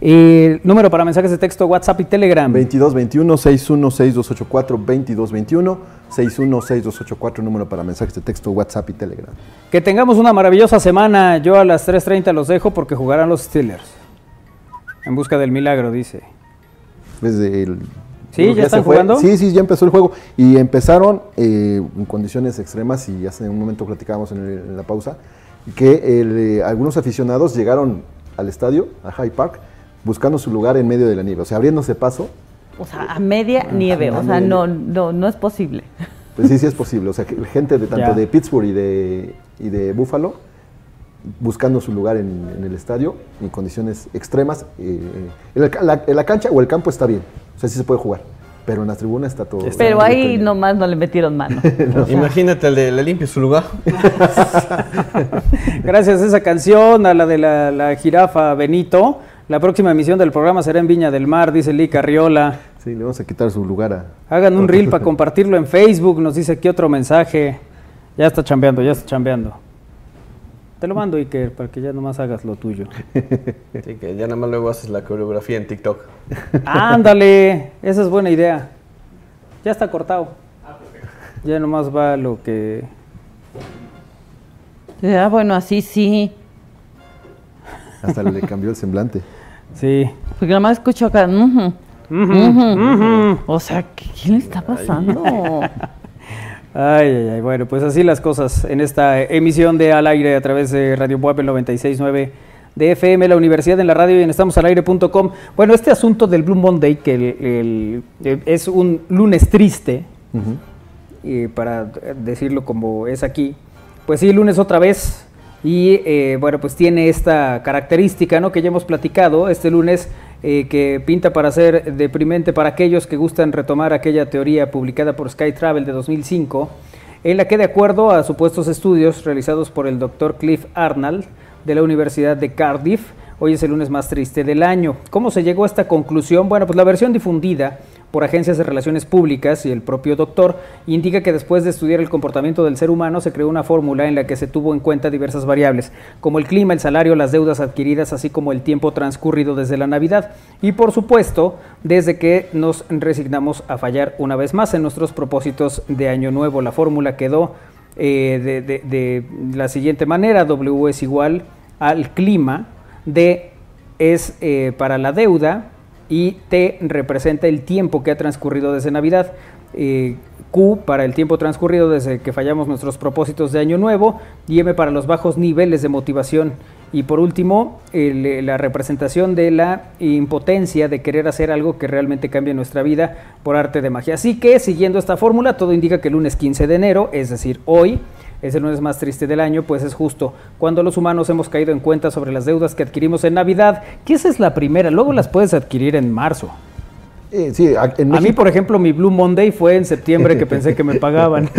Speaker 2: Eh, número para mensajes de texto, WhatsApp y Telegram.
Speaker 1: 2221 616284 2221 616284 número para mensajes de texto, WhatsApp y Telegram.
Speaker 2: Que tengamos una maravillosa semana. Yo a las 3.30 los dejo porque jugarán los Steelers. En busca del milagro, dice.
Speaker 1: Desde el-
Speaker 2: ¿Sí?
Speaker 1: que
Speaker 2: ¿Ya están
Speaker 1: se fue.
Speaker 2: jugando?
Speaker 1: Sí, sí, ya empezó el juego. Y empezaron eh, en condiciones extremas y hace un momento platicábamos en, el- en la pausa que el, eh, algunos aficionados llegaron al estadio, a High Park, buscando su lugar en medio de la nieve, o sea, abriéndose paso.
Speaker 3: O sea, a media nieve,
Speaker 1: a
Speaker 3: o sea, no, no, no es posible.
Speaker 1: Pues sí, sí es posible. O sea, que gente de tanto
Speaker 2: Ya.
Speaker 1: de Pittsburgh y de, y de Buffalo buscando su lugar en, en el estadio en condiciones extremas. eh, en, la, la- en la cancha o el campo está bien, o sea, sí se puede jugar, pero en las tribunas está todo.
Speaker 3: Pero ahí
Speaker 1: todo-
Speaker 3: nomás no le metieron mano. O sea,
Speaker 4: Imagínate el de le limpie su lugar.
Speaker 2: Gracias a esa canción, a la de la, la jirafa Benito. La próxima emisión del programa será en Viña del Mar, dice Lee Carriola.
Speaker 1: Sí, le vamos a quitar su lugar a.
Speaker 2: Hagan un reel para compartirlo en Facebook, nos dice aquí otro mensaje. Ya está chambeando, ya está chambeando. Te lo mando, Iker, para que ya nomás hagas lo tuyo.
Speaker 4: Sí, que ya nada más luego haces la coreografía en TikTok.
Speaker 2: Ándale, esa es buena idea. Ya está cortado. Ya nomás va lo que...
Speaker 3: ya, bueno, así sí.
Speaker 1: Hasta le cambió el semblante.
Speaker 2: Sí.
Speaker 3: Porque nada más escucho acá. O sea, ¿qué, qué le está pasando?
Speaker 2: Ay, ay, ay, bueno, pues así las cosas en esta emisión de Al Aire a través de Radio Puebla 969 de FM, la Universidad en la Radio y en estamosalaire.com. Bueno, este asunto del Blue Monday, que el- el- eh, es un lunes triste, y para decirlo como es aquí, pues sí, lunes otra vez. Y eh, bueno, pues tiene esta característica, ¿no? Que ya hemos platicado este lunes, eh, que pinta para ser deprimente para aquellos que gustan retomar aquella teoría publicada por Sky Travel de 2005, en la que de acuerdo a supuestos estudios realizados por el doctor Cliff Arnold de la Universidad de Cardiff, hoy es el lunes más triste del año. ¿Cómo se llegó a esta conclusión? Bueno, pues la versión difundida por agencias de relaciones públicas y el propio doctor indica que después de estudiar el comportamiento del ser humano se creó una fórmula en la que se tuvo en cuenta diversas variables, como el clima, el salario, las deudas adquiridas, así como el tiempo transcurrido desde la Navidad y por supuesto desde que nos resignamos a fallar una vez más en nuestros propósitos de año nuevo. La fórmula quedó eh, de, de- de la siguiente manera, W es igual al clima, D es eh, para la deuda y T representa el tiempo que ha transcurrido desde Navidad. eh, Q para el tiempo transcurrido desde que fallamos nuestros propósitos de año nuevo y M para los bajos niveles de motivación. Y por último, eh, la representación de la impotencia de querer hacer algo que realmente cambie nuestra vida por arte de magia. Así que, siguiendo esta fórmula, todo indica que el lunes 15 de enero, es decir, hoy, es el lunes más triste del año, pues es justo cuando los humanos hemos caído en cuenta sobre las deudas que adquirimos en Navidad, que esa es la primera, luego las puedes adquirir en marzo.
Speaker 1: Eh, sí, a- en
Speaker 2: A mí, por ejemplo, mi Blue Monday fue en septiembre que pensé que me pagaban.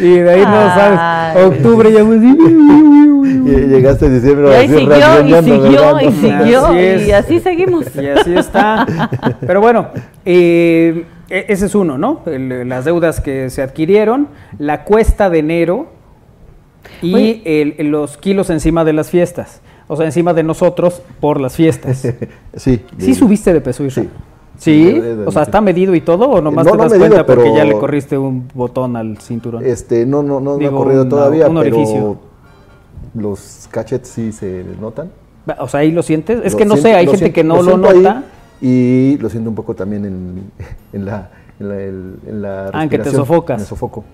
Speaker 2: y de ahí no sabes,
Speaker 3: Ay.
Speaker 2: octubre ya
Speaker 1: y llegaste en diciembre
Speaker 3: Y ahí siguió, y siguió, y siguió,
Speaker 2: Así
Speaker 3: y así seguimos.
Speaker 2: Y así está. Pero bueno, eh, ese es uno, ¿no? El- las deudas que se adquirieron, la cuesta de enero y el- los kilos encima de las fiestas. O sea, encima de nosotros por las fiestas.
Speaker 1: Sí.
Speaker 2: ¿Sí subiste de peso, Isra?
Speaker 1: Sí.
Speaker 2: ¿Sí? O sea, ¿está medido y todo o nomás
Speaker 1: No,
Speaker 2: te
Speaker 1: no
Speaker 2: das
Speaker 1: medido,
Speaker 2: cuenta porque ya le corriste un botón al cinturón?
Speaker 1: Este, no, no, no, no
Speaker 2: Digo,
Speaker 1: ha corrido
Speaker 2: una-
Speaker 1: todavía,
Speaker 2: un
Speaker 1: pero los cachetes sí se notan.
Speaker 2: O sea, ahí lo sientes. Es
Speaker 1: Lo
Speaker 2: que no sé, hay gente
Speaker 1: siento-
Speaker 2: que no lo,
Speaker 1: ahí
Speaker 2: nota.
Speaker 1: Y lo siento un poco también en, en la, en la, el- en la
Speaker 2: Ah, que te
Speaker 1: respiración,
Speaker 2: sofocas.
Speaker 1: Me sofoco.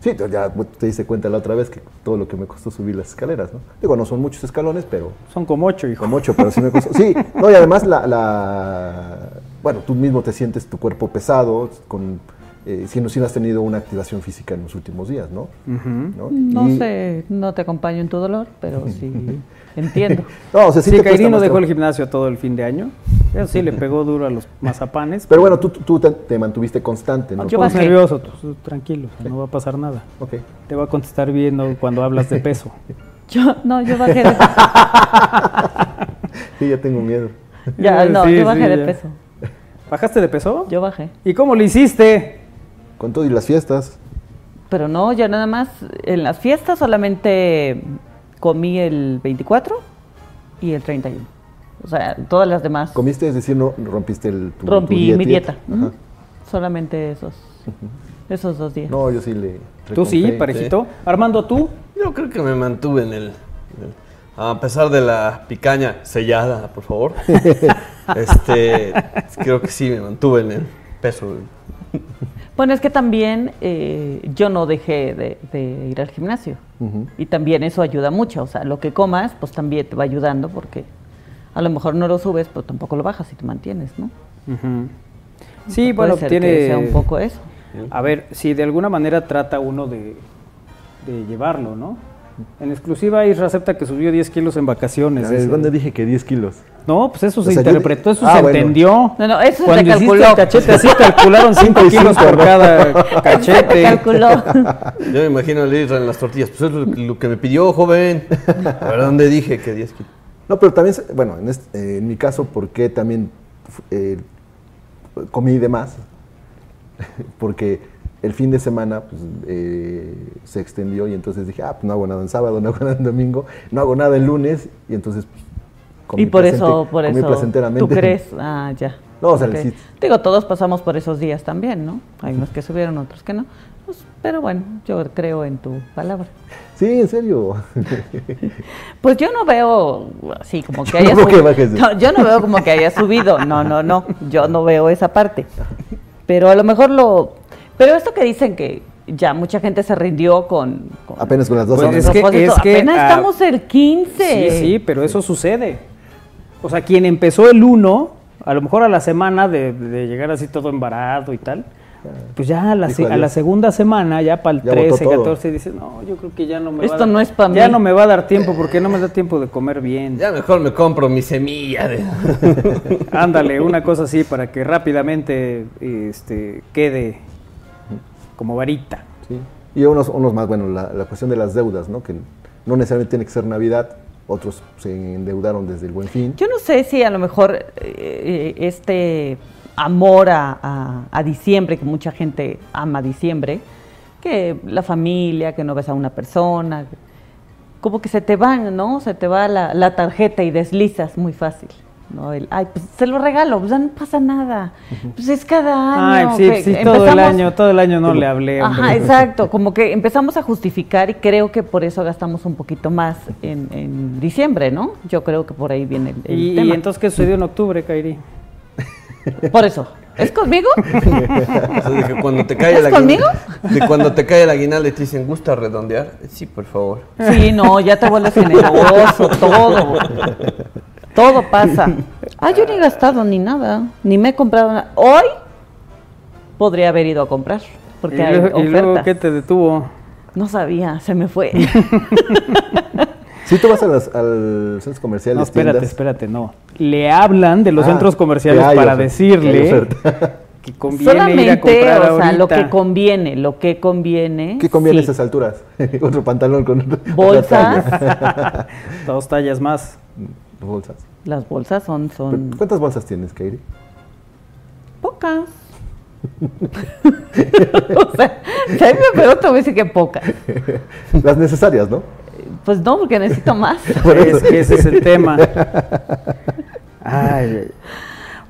Speaker 1: Sí, ya te diste cuenta la otra vez que todo lo que me costó subir las escaleras, ¿no? Digo, no son muchos escalones, pero
Speaker 2: Son como ocho, hijo.
Speaker 1: como ocho, pero sí me costó. Sí, no, y además la, la- bueno, tú mismo te sientes tu cuerpo pesado, con, eh, si, no, si no has tenido una activación física en los últimos días, ¿no? ¿No?
Speaker 3: No
Speaker 1: Y-
Speaker 3: sé, no te acompaño en tu dolor, pero sí entiendo.
Speaker 1: No, o sea, sí,
Speaker 2: dejó el gimnasio todo el fin de año. Eso sí, le pegó duro a los mazapanes.
Speaker 1: Pero bueno, tú, tú te, te mantuviste constante, ¿no?
Speaker 3: Yo
Speaker 2: Ponte
Speaker 3: bajé.
Speaker 2: nervioso, tú, tranquilo, no va a pasar nada.
Speaker 1: Ok.
Speaker 2: Te va a contestar bien ¿no? cuando hablas de peso.
Speaker 3: Yo, no, yo bajé de
Speaker 1: Sí, ya tengo miedo.
Speaker 3: Ya, no,
Speaker 2: Sí,
Speaker 3: yo
Speaker 2: sí,
Speaker 3: bajé de
Speaker 2: ya.
Speaker 3: peso.
Speaker 2: ¿Bajaste de peso?
Speaker 3: Yo bajé.
Speaker 2: ¿Y cómo lo hiciste?
Speaker 1: Con todo y las fiestas.
Speaker 3: Pero no, ya nada más en las fiestas solamente comí el 24 y el 31. O sea, todas las demás
Speaker 1: ¿Comiste? Es decir, no rompiste el, tu,
Speaker 3: rompí
Speaker 1: tu
Speaker 3: mi dieta.
Speaker 1: Ajá.
Speaker 3: Ujú. Solamente esos, esos dos días.
Speaker 1: No, yo sí le...
Speaker 2: ¿Tú sí, parejito? Armando, ¿tú?
Speaker 4: Yo creo que me mantuve en el, en el- A pesar de la picaña sellada, por favor. este, creo que sí me mantuve en el peso.
Speaker 3: Bueno, es que también eh, yo no dejé de, de ir al gimnasio. Y también eso ayuda mucho. O sea, lo que comas, pues también te va ayudando porque a lo mejor no lo subes, pero tampoco lo bajas y te mantienes, ¿no?
Speaker 2: Sí,
Speaker 3: Puede
Speaker 2: bueno,
Speaker 3: ser
Speaker 2: tiene...
Speaker 3: que sea un poco eso.
Speaker 2: A ver, si de alguna manera trata uno de, de llevarlo, ¿no? En exclusiva, Isra acepta que subió 10 kilos en vacaciones.
Speaker 1: A ver, ¿Dónde dije que 10 kilos?
Speaker 2: No, pues eso
Speaker 1: O
Speaker 2: se
Speaker 1: sea,
Speaker 2: interpretó, eso
Speaker 1: Ah,
Speaker 2: se
Speaker 1: bueno.
Speaker 2: entendió.
Speaker 3: No, no, eso se
Speaker 2: Cuando hiciste
Speaker 3: calculó.
Speaker 2: el cachete así, calcularon 5
Speaker 1: y
Speaker 2: kilos por cada
Speaker 3: Se
Speaker 2: cachete.
Speaker 3: calculó.
Speaker 4: Yo me imagino a Lira en las tortillas. Pues es lo, que me pidió, joven. A ver, ¿dónde dije que 10 kilos?
Speaker 1: No, pero también, se- bueno, en, este- eh, en mi caso, ¿por qué también eh, comí de más? Porque el fin de semana pues, eh, se extendió y entonces dije, ah, pues no hago nada en sábado, no hago nada en domingo, no hago nada el lunes y entonces pues, comí
Speaker 3: y por
Speaker 1: placente-
Speaker 3: eso, por eso,
Speaker 1: placenteramente.
Speaker 3: ¿tú crees? Ah, ya.
Speaker 1: No, o sea,
Speaker 3: Ok.
Speaker 1: sí.
Speaker 3: Digo, todos pasamos por esos días también, ¿no? Hay unos que subieron, otros que no. Pues, pero bueno, yo creo en tu palabra.
Speaker 1: Sí, en serio.
Speaker 3: Pues yo no veo así como que haya
Speaker 1: ¿Cómo que
Speaker 3: subido.
Speaker 1: de-
Speaker 3: No, yo no veo como que haya subido. No, no, no. Yo no veo esa parte. Pero a lo mejor lo. Pero esto que dicen que ya mucha gente se rindió con. con-
Speaker 1: Apenas con las dos
Speaker 2: Pues
Speaker 1: horas.
Speaker 2: es que- es que,
Speaker 3: apenas
Speaker 2: ah,
Speaker 3: estamos el 15.
Speaker 2: Sí, sí, pero eso sucede. O sea, quien empezó el 1, a lo mejor a la semana de, de llegar así todo embarado y tal, pues ya a la,
Speaker 1: Dijo
Speaker 2: se- a la
Speaker 1: adiós.
Speaker 2: segunda semana, ya para el
Speaker 1: Ya botó
Speaker 2: 13,
Speaker 1: todo.
Speaker 2: 14, dices, no, yo creo que ya no me va
Speaker 3: Esto
Speaker 2: a dar,
Speaker 3: no es pa'
Speaker 2: Ya
Speaker 3: mí".
Speaker 2: no me va a dar tiempo porque no me da tiempo de comer bien.
Speaker 4: Ya mejor me compro mi semilla. De...
Speaker 2: Ándale, una cosa así para que rápidamente este, quede como varita.
Speaker 1: Sí. Y unos, unos más, bueno, la, la cuestión de las deudas, ¿no? Que no necesariamente tiene que ser Navidad, otros se endeudaron desde el Buen Fin.
Speaker 3: Yo no sé si a lo mejor eh, este amor a, a- a diciembre, que mucha gente ama diciembre, que la familia, que no ves a una persona, como que se te van, ¿no? Se te va la, la tarjeta y deslizas muy fácil. ¿No? El, ay, pues se lo regalo, pues ya no pasa nada. Pues es cada
Speaker 2: Ay,
Speaker 3: año.
Speaker 2: sí,
Speaker 3: que
Speaker 2: sí, todo el año, todo el año no le hablé. hombre.
Speaker 3: Ajá, exacto. Como que empezamos a justificar y creo que por eso gastamos un poquito más en, en diciembre, ¿no? Yo creo que por ahí viene el, el
Speaker 2: ¿Y, y
Speaker 3: tema.
Speaker 2: entonces qué sucedió en octubre, Kairi?
Speaker 3: Por eso. ¿Es conmigo?
Speaker 4: Que cuando te cae
Speaker 3: ¿Es
Speaker 4: el
Speaker 3: conmigo?
Speaker 4: cuando te cae el aguinaldo y te dicen, ¿gusta redondear? Sí, por favor.
Speaker 3: Sí, no, ya te vuelves generoso, todo. Todo pasa. Ah, yo ni he gastado ni nada, ni me he comprado nada. Hoy podría haber ido a comprar, porque
Speaker 2: ¿Y,
Speaker 3: hay
Speaker 2: luego, y luego qué te detuvo?
Speaker 3: No sabía, se me fue.
Speaker 1: Si tú vas a las, al centros comerciales,
Speaker 2: No, espérate,
Speaker 1: tiendas,
Speaker 2: espérate, no. Le hablan de los
Speaker 1: Ah,
Speaker 2: centros comerciales
Speaker 1: hay
Speaker 2: para decirle
Speaker 1: que
Speaker 2: conviene ir a
Speaker 3: Solamente,
Speaker 2: comprar
Speaker 3: o sea, lo que conviene, lo que conviene.
Speaker 1: ¿Qué conviene a
Speaker 3: sí.
Speaker 1: esas alturas? Otro pantalón con
Speaker 3: Bolsas.
Speaker 1: talla.
Speaker 2: Dos tallas más.
Speaker 1: Bolsas.
Speaker 3: Las bolsas son, son
Speaker 1: ¿Cuántas bolsas tienes, Kairi?
Speaker 3: pocas. o sea, si a mí me pregunto, me dice que pocas.
Speaker 1: Las necesarias, ¿no?
Speaker 3: Pues no, porque necesito más.
Speaker 2: Es que ese es el tema. Ay, ay.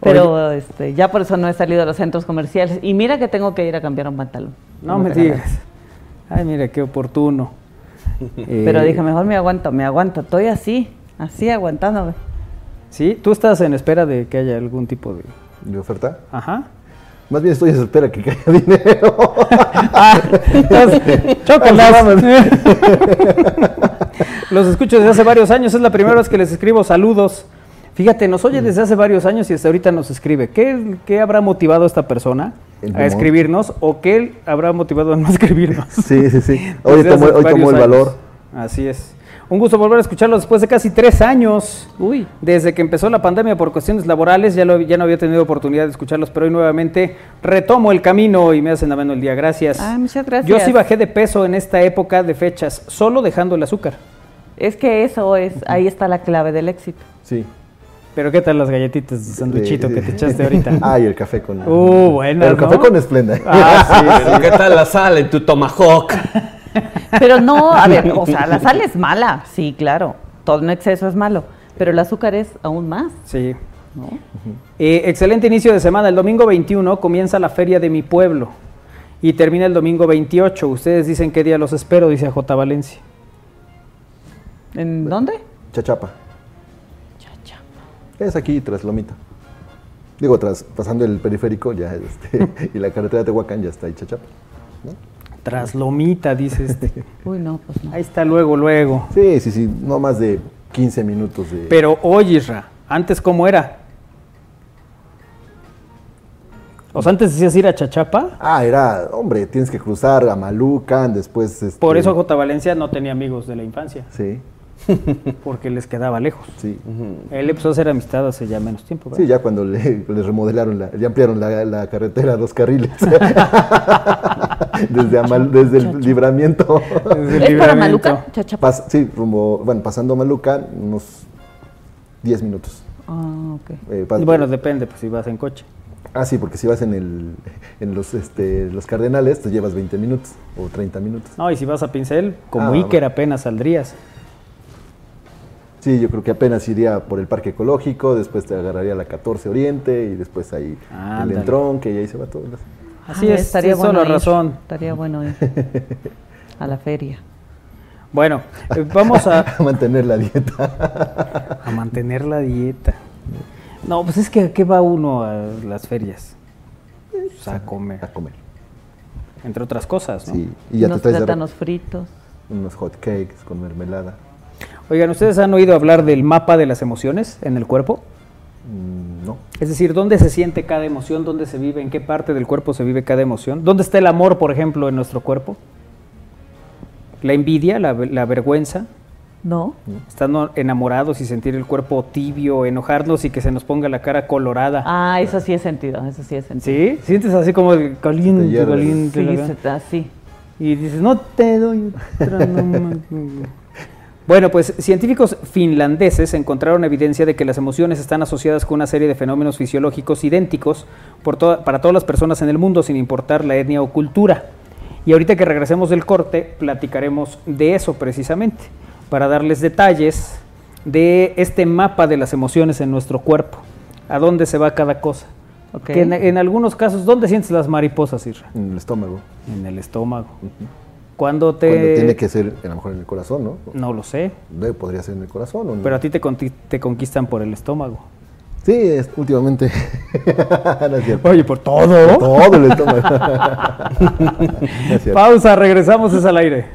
Speaker 3: Pero este, ya por eso no he salido a los centros comerciales. Y mira que tengo que ir a cambiar un pantalón.
Speaker 2: no me digas. Ay, mira, qué oportuno.
Speaker 3: Pero
Speaker 2: Eh,
Speaker 3: dije, mejor me aguanto, me aguanto. Estoy así, así aguantándome.
Speaker 2: Sí, tú estás en espera de que haya algún tipo de...
Speaker 1: ¿De oferta?
Speaker 2: Ajá.
Speaker 1: Más bien estoy a espera que caiga dinero.
Speaker 2: Ah. Los escucho desde hace varios años, es la primera vez que les escribo saludos. Fíjate, nos oye desde hace varios años y hasta ahorita nos escribe. ¿Qué, qué habrá motivado a esta persona a escribirnos o qué habrá motivado a no escribirnos?
Speaker 1: Sí, sí, sí. Hoy tomó, hoy el
Speaker 2: años.
Speaker 1: valor.
Speaker 2: Así es. Un gusto volver a escucharlo después de casi tres años.
Speaker 3: Uy.
Speaker 2: Desde que empezó la pandemia por cuestiones laborales, ya, lo- ya no había tenido oportunidad de escucharlos, pero hoy nuevamente retomo el camino y me hacen ameno el día. Gracias.
Speaker 3: Ay, muchas gracias.
Speaker 2: Yo sí bajé de peso en esta época de fechas, solo dejando el azúcar.
Speaker 3: Es que eso es, ahí está la clave del éxito.
Speaker 1: Sí.
Speaker 2: Pero ¿qué tal las galletitas de sanduichito que te echaste ahorita?
Speaker 1: Ay, el café con.
Speaker 2: Uh, buenas,
Speaker 1: El café
Speaker 2: ¿no?
Speaker 1: con esplenda.
Speaker 2: Ah,
Speaker 4: Pero ¿qué tal la sal en tu tomahawk?
Speaker 3: Pero no, a ver, o sea, la sal es mala, sí, claro. Todo en exceso es malo. Pero el azúcar es aún más,
Speaker 2: sí.
Speaker 3: ¿no?
Speaker 2: Eh, excelente inicio de semana. El domingo 21 comienza la feria de mi pueblo y termina el domingo 28. Ustedes dicen qué día los espero, dice J. Valencia.
Speaker 3: ¿En dónde?
Speaker 1: Chachapa. Es aquí tras Lomita. Digo, tras pasando el periférico ya este, y la carretera de Tehuacán ya está ahí Chachapa.
Speaker 2: Lomita, dice este.
Speaker 3: Uy, no, pues no.
Speaker 2: Ahí está luego, luego.
Speaker 1: Sí, sí, sí, no más de 15 minutos de...
Speaker 2: Pero oye, Isra, antes cómo era. O sea, antes decías ir a Chachapa.
Speaker 1: Ah, era, hombre, tienes que cruzar a Malucan, después... este,
Speaker 2: Por eso J. Valencia no tenía amigos de la infancia,
Speaker 1: Sí,
Speaker 2: porque les quedaba lejos.
Speaker 1: sí.
Speaker 2: Él empezó a hacer amistad hace ya menos tiempo. ¿verdad?
Speaker 1: Sí, ya cuando le, les remodelaron, la, ya ampliaron la, la carretera a dos carriles. desde, Amal- desde el libramiento.
Speaker 2: Desde el
Speaker 3: ¿Es para
Speaker 2: libramiento.
Speaker 3: Maluca?
Speaker 1: Pas- sí, rumbo, bueno, pasando a Malucan, unos 10 minutos.
Speaker 3: Ah, ok.
Speaker 1: Eh, pas-
Speaker 2: Bueno, depende, pues si vas en coche.
Speaker 1: ah, sí, porque si vas en, el, en los, este, los Cardenales, te llevas 20 minutos o 30 minutos.
Speaker 2: No, y si vas a Pincel, como
Speaker 1: Ah,
Speaker 2: Iker apenas saldrías.
Speaker 1: Sí, yo creo que apenas iría por el Parque Ecológico, después te agarraría la 14 Oriente y después ahí el
Speaker 2: Ándale.
Speaker 1: Entronque y ahí se va todo.
Speaker 2: Así
Speaker 3: Ah,
Speaker 2: es,
Speaker 3: estaría bueno
Speaker 2: la
Speaker 3: ir,
Speaker 2: razón.
Speaker 3: Estaría bueno ir a la feria.
Speaker 2: Bueno, eh, vamos a,
Speaker 1: A mantener la dieta.
Speaker 2: a mantener la dieta. No, pues es que ¿a qué va uno a las ferias? Pues a comer,
Speaker 1: A comer.
Speaker 2: entre otras cosas, ¿no?
Speaker 1: Sí, y ya
Speaker 3: Unos
Speaker 1: te traes de-
Speaker 3: plátanos fritos.
Speaker 1: unos hot cakes con mermelada.
Speaker 2: Oigan, ¿ustedes han oído hablar del mapa de las emociones en el cuerpo?
Speaker 1: Mm, no.
Speaker 2: Es decir, ¿dónde se siente cada emoción? ¿Dónde se vive? ¿En qué parte del cuerpo se vive cada emoción? ¿Dónde está el amor, por ejemplo, en nuestro cuerpo? ¿La envidia? ¿La, la vergüenza?
Speaker 3: ¿No?
Speaker 2: Estando enamorados y sentir el cuerpo tibio, enojarnos y que se nos ponga la cara colorada.
Speaker 3: Ah, eso sí es sentido, eso sí es sentido.
Speaker 2: ¿Sí? ¿Sientes así como el caliente, caliente?
Speaker 3: Sí, así.
Speaker 2: Y dices, no te doy otra, no me- Bueno, pues científicos finlandeses encontraron evidencia de que las emociones están asociadas con una serie de fenómenos fisiológicos idénticos por para todas las personas en el mundo, sin importar la etnia o cultura. Y ahorita que regresemos del corte, platicaremos de eso precisamente, para darles detalles de este mapa de las emociones en nuestro cuerpo, a dónde se va cada cosa.
Speaker 3: Ok.
Speaker 2: Que en, en algunos casos, ¿dónde sientes las mariposas, Isra?
Speaker 1: En el estómago.
Speaker 2: En el estómago. Cuando te...
Speaker 1: Cuando tiene que ser, a lo mejor en el corazón, ¿no?
Speaker 2: No lo sé,
Speaker 1: Podría ser en el corazón. ¿o no?
Speaker 2: pero a ti te, te conquistan por el estómago.
Speaker 1: Sí, es- últimamente. no es cierto.
Speaker 2: Oye, por todo.
Speaker 1: Todo el estómago. No es cierto.
Speaker 2: Pausa, regresamos, es al aire.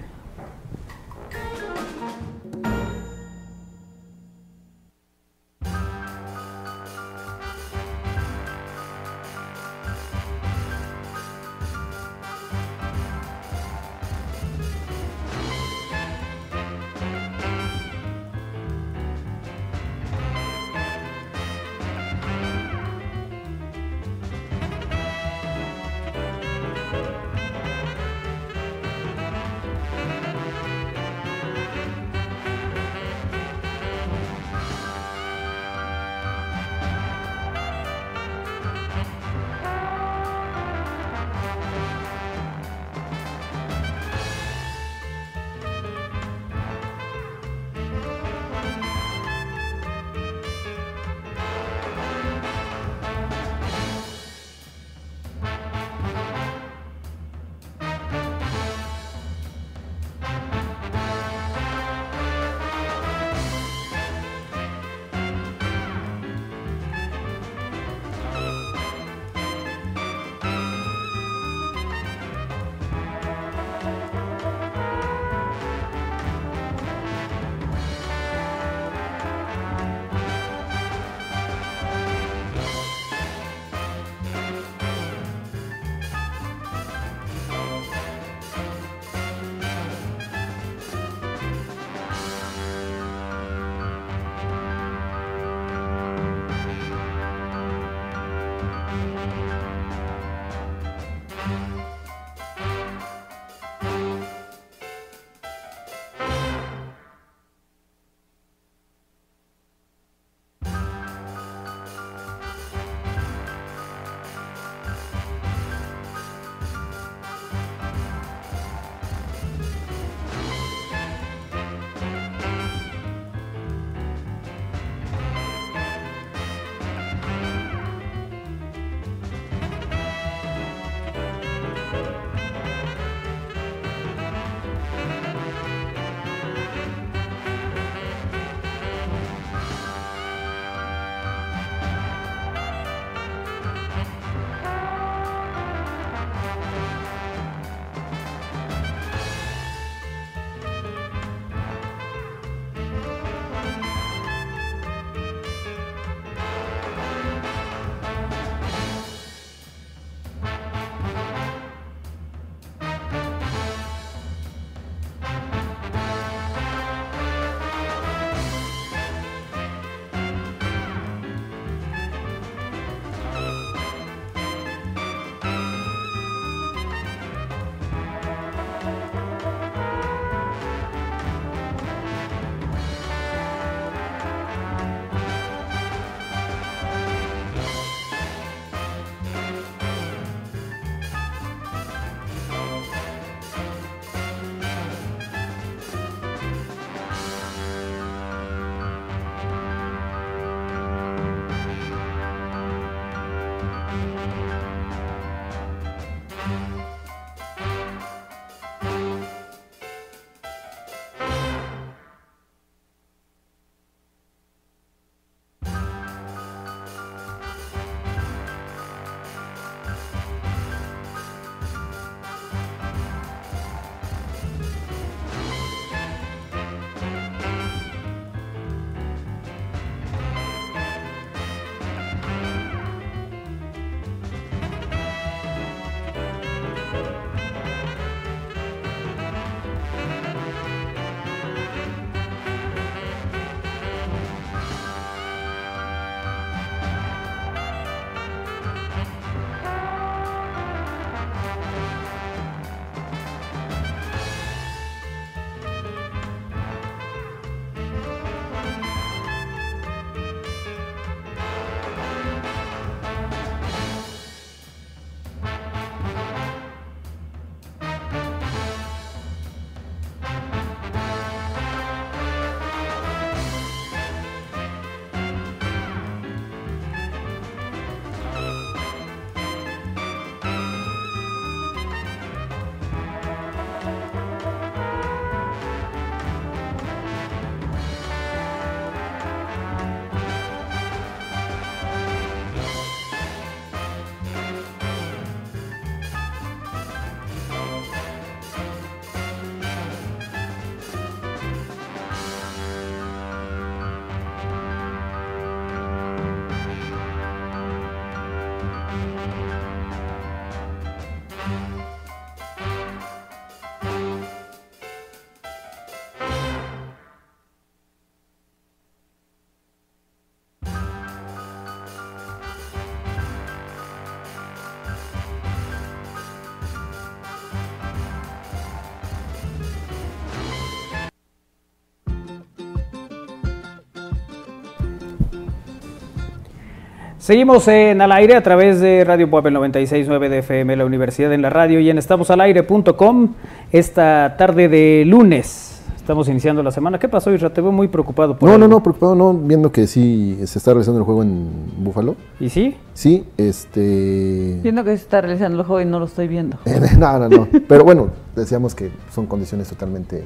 Speaker 2: Seguimos en al aire a través de Radio Puebla 96.9 de FM, la Universidad en la Radio y en estamosalaire.com esta tarde de lunes. Estamos iniciando la semana. ¿Qué pasó, Isra? Te veo muy preocupado. Por
Speaker 1: No, no,
Speaker 2: algo.
Speaker 1: no, preocupado, no, viendo que sí se está realizando el juego en Búfalo.
Speaker 2: ¿Y sí?
Speaker 1: Sí, este...
Speaker 3: Viendo que se está realizando el juego y no lo estoy viendo.
Speaker 1: no, no, no. Pero bueno, decíamos que son condiciones totalmente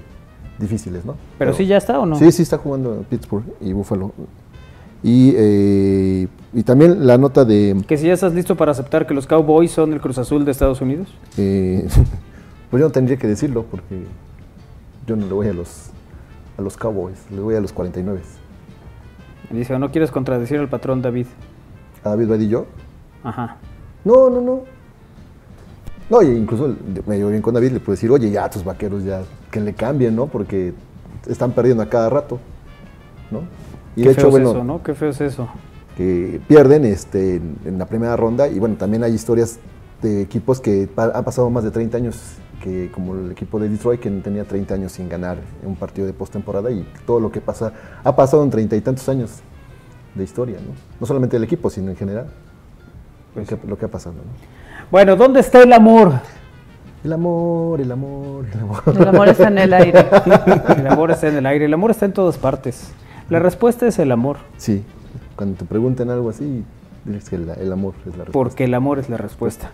Speaker 1: difíciles, ¿no?
Speaker 2: ¿Pero sí ya está o no?
Speaker 1: Sí, sí está jugando Pittsburgh y Búfalo. Y, eh, y también la nota de...
Speaker 2: Que si ya estás listo para aceptar que los Cowboys son el Cruz Azul de Estados Unidos.
Speaker 1: eh, pues yo no tendría que decirlo porque yo no le voy a los, a los Cowboys, le voy a los 49.
Speaker 2: Dice, no quieres contradecir al patrón David.
Speaker 1: A David Vadillo.
Speaker 2: Ajá.
Speaker 1: No, no, no. No, y incluso me llevo bien con David, le puedo decir, oye, ya tus vaqueros ya, que le cambien, ¿no? Porque están perdiendo a cada rato, ¿no? Y
Speaker 2: Qué
Speaker 1: de
Speaker 2: feo
Speaker 1: hecho,
Speaker 2: es
Speaker 1: bueno,
Speaker 2: eso, ¿no? Qué feo es eso.
Speaker 1: que pierden este, en, en la primera ronda y bueno, también hay historias de equipos que pa- han pasado más de 30 años, que como el equipo de Detroit que tenía 30 años sin ganar en un partido de postemporada y todo lo que pasa ha pasado en treinta y tantos años de historia, ¿no? No solamente el equipo, sino en general.
Speaker 2: Pues
Speaker 1: lo, que, lo que ha pasado, ¿no?
Speaker 2: Bueno, ¿dónde está el amor?
Speaker 1: El amor, el amor, el amor.
Speaker 3: El amor está en el aire.
Speaker 2: El amor está en el aire, el amor está en todas partes. La respuesta es el amor,
Speaker 1: Sí, cuando te pregunten algo así, diles que el, el amor es la respuesta.
Speaker 2: porque el amor es la respuesta.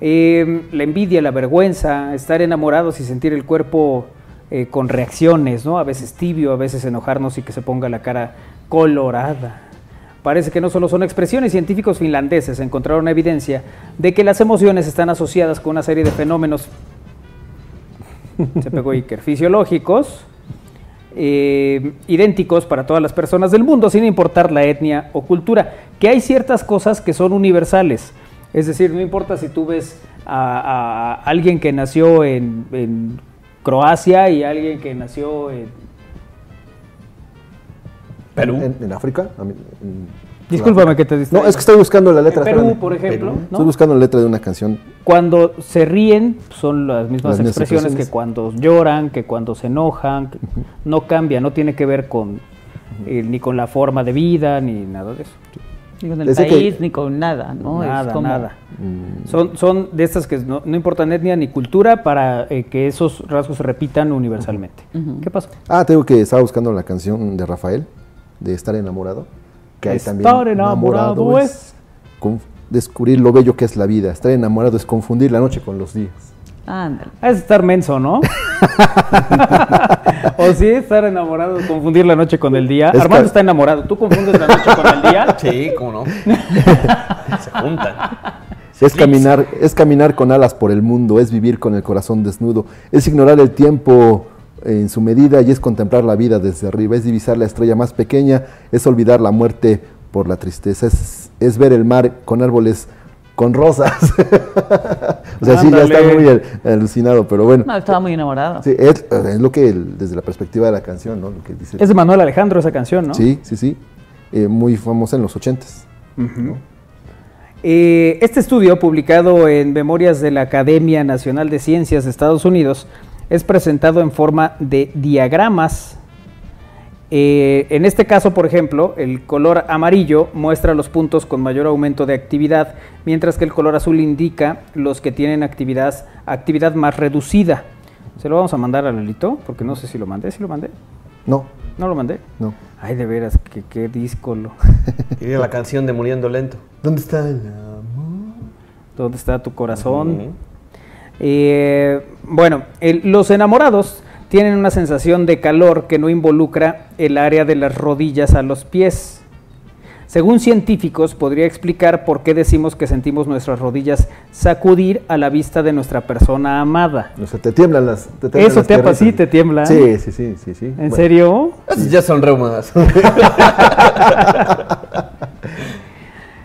Speaker 2: Eh, la envidia, la vergüenza, estar enamorados y sentir el cuerpo eh, con reacciones, ¿no? A veces tibio, a veces enojarnos y que se ponga la cara colorada. Parece que no solo son expresiones, científicos finlandeses encontraron evidencia de que las emociones están asociadas con una serie de fenómenos se pegó Iker, fisiológicos eh, idénticos para todas las personas del mundo, sin importar la etnia o cultura, que hay ciertas cosas que son universales. Es decir, no importa si tú ves a, a alguien que nació en, en Croacia y alguien que nació en...
Speaker 4: Perú.
Speaker 1: En, en África. en-
Speaker 2: Discúlpame que te distraiga.
Speaker 1: No, es que estoy buscando la letra.
Speaker 2: En Perú,
Speaker 1: espérame.
Speaker 2: por ejemplo, ¿no?
Speaker 1: Estoy buscando la letra de una canción.
Speaker 2: Cuando se ríen son las mismas
Speaker 1: Las mismas
Speaker 2: expresiones,
Speaker 1: expresiones.
Speaker 2: que cuando lloran, que cuando se enojan, que no cambia, no tiene que ver con eh, ni con la forma de vida ni nada de eso.
Speaker 3: Ni con el
Speaker 1: Desde que-
Speaker 3: país, ni con nada, ¿no? Es
Speaker 2: nada,
Speaker 3: como-
Speaker 2: nada.
Speaker 1: mm,
Speaker 2: Son, son de estas que no, no importan etnia ni cultura para eh, que esos rasgos se repitan universalmente. ¿Qué pasó?
Speaker 1: Ah, tengo que estaba buscando la canción de Rafael, de Estar enamorado. Que hay también
Speaker 2: Estar enamorado es-
Speaker 1: descubrir lo bello que es la vida. Estar enamorado es confundir la noche con los días.
Speaker 3: Ándale.
Speaker 2: Es estar menso, ¿no? o sí, estar enamorado, confundir la noche con el día.
Speaker 1: Es
Speaker 2: Armando está enamorado. ¿Tú confundes la noche con el día?
Speaker 4: Sí, cómo no. Se juntan.
Speaker 1: Es caminar, es caminar con alas por el mundo, es vivir con el corazón desnudo, es ignorar el tiempo en su medida y es contemplar la vida desde arriba, es divisar la estrella más pequeña, es olvidar la muerte por la tristeza, es, es ver el mar con árboles con rosas. o sea, sí, ya está muy al- alucinado, pero bueno.
Speaker 3: No, estaba muy enamorado.
Speaker 1: Sí, es, es lo que, el- desde la perspectiva de la canción, ¿no? Lo que dice.
Speaker 2: Es de Manuel Alejandro esa canción, ¿no?
Speaker 1: Sí, sí, sí. Eh, muy famosa en los ochentas.
Speaker 2: Eh, este estudio, publicado en Memorias de la Academia Nacional de Ciencias de Estados Unidos, es presentado en forma de diagramas. Eh, en este caso, por ejemplo, el color amarillo muestra los puntos con mayor aumento de actividad, mientras que el color azul indica los que tienen actividad, actividad más reducida. Se lo vamos a mandar a Lalito, porque no sé si lo mandé. ¿Sí lo mandé?
Speaker 1: No,
Speaker 2: ¿No lo mandé?
Speaker 1: no.
Speaker 2: Ay, de veras, qué, qué díscolo.
Speaker 4: Quería la canción de Muriendo Lento.
Speaker 1: ¿Dónde está el amor?
Speaker 2: ¿Dónde está tu corazón? Eh, bueno, el- los enamorados tienen una sensación de calor que no involucra el área de las rodillas a los pies. Según científicos, podría explicar por qué decimos que sentimos nuestras rodillas sacudir a la vista de nuestra persona amada.
Speaker 1: O sea, te tiemblan las. Te tiemblan
Speaker 2: Eso
Speaker 1: las
Speaker 2: te apa-
Speaker 1: piernas.
Speaker 2: sí, te tiembla.
Speaker 1: Sí, sí, sí, sí, sí.
Speaker 2: ¿En
Speaker 1: Bueno,
Speaker 2: serio?
Speaker 4: Ya son reumas.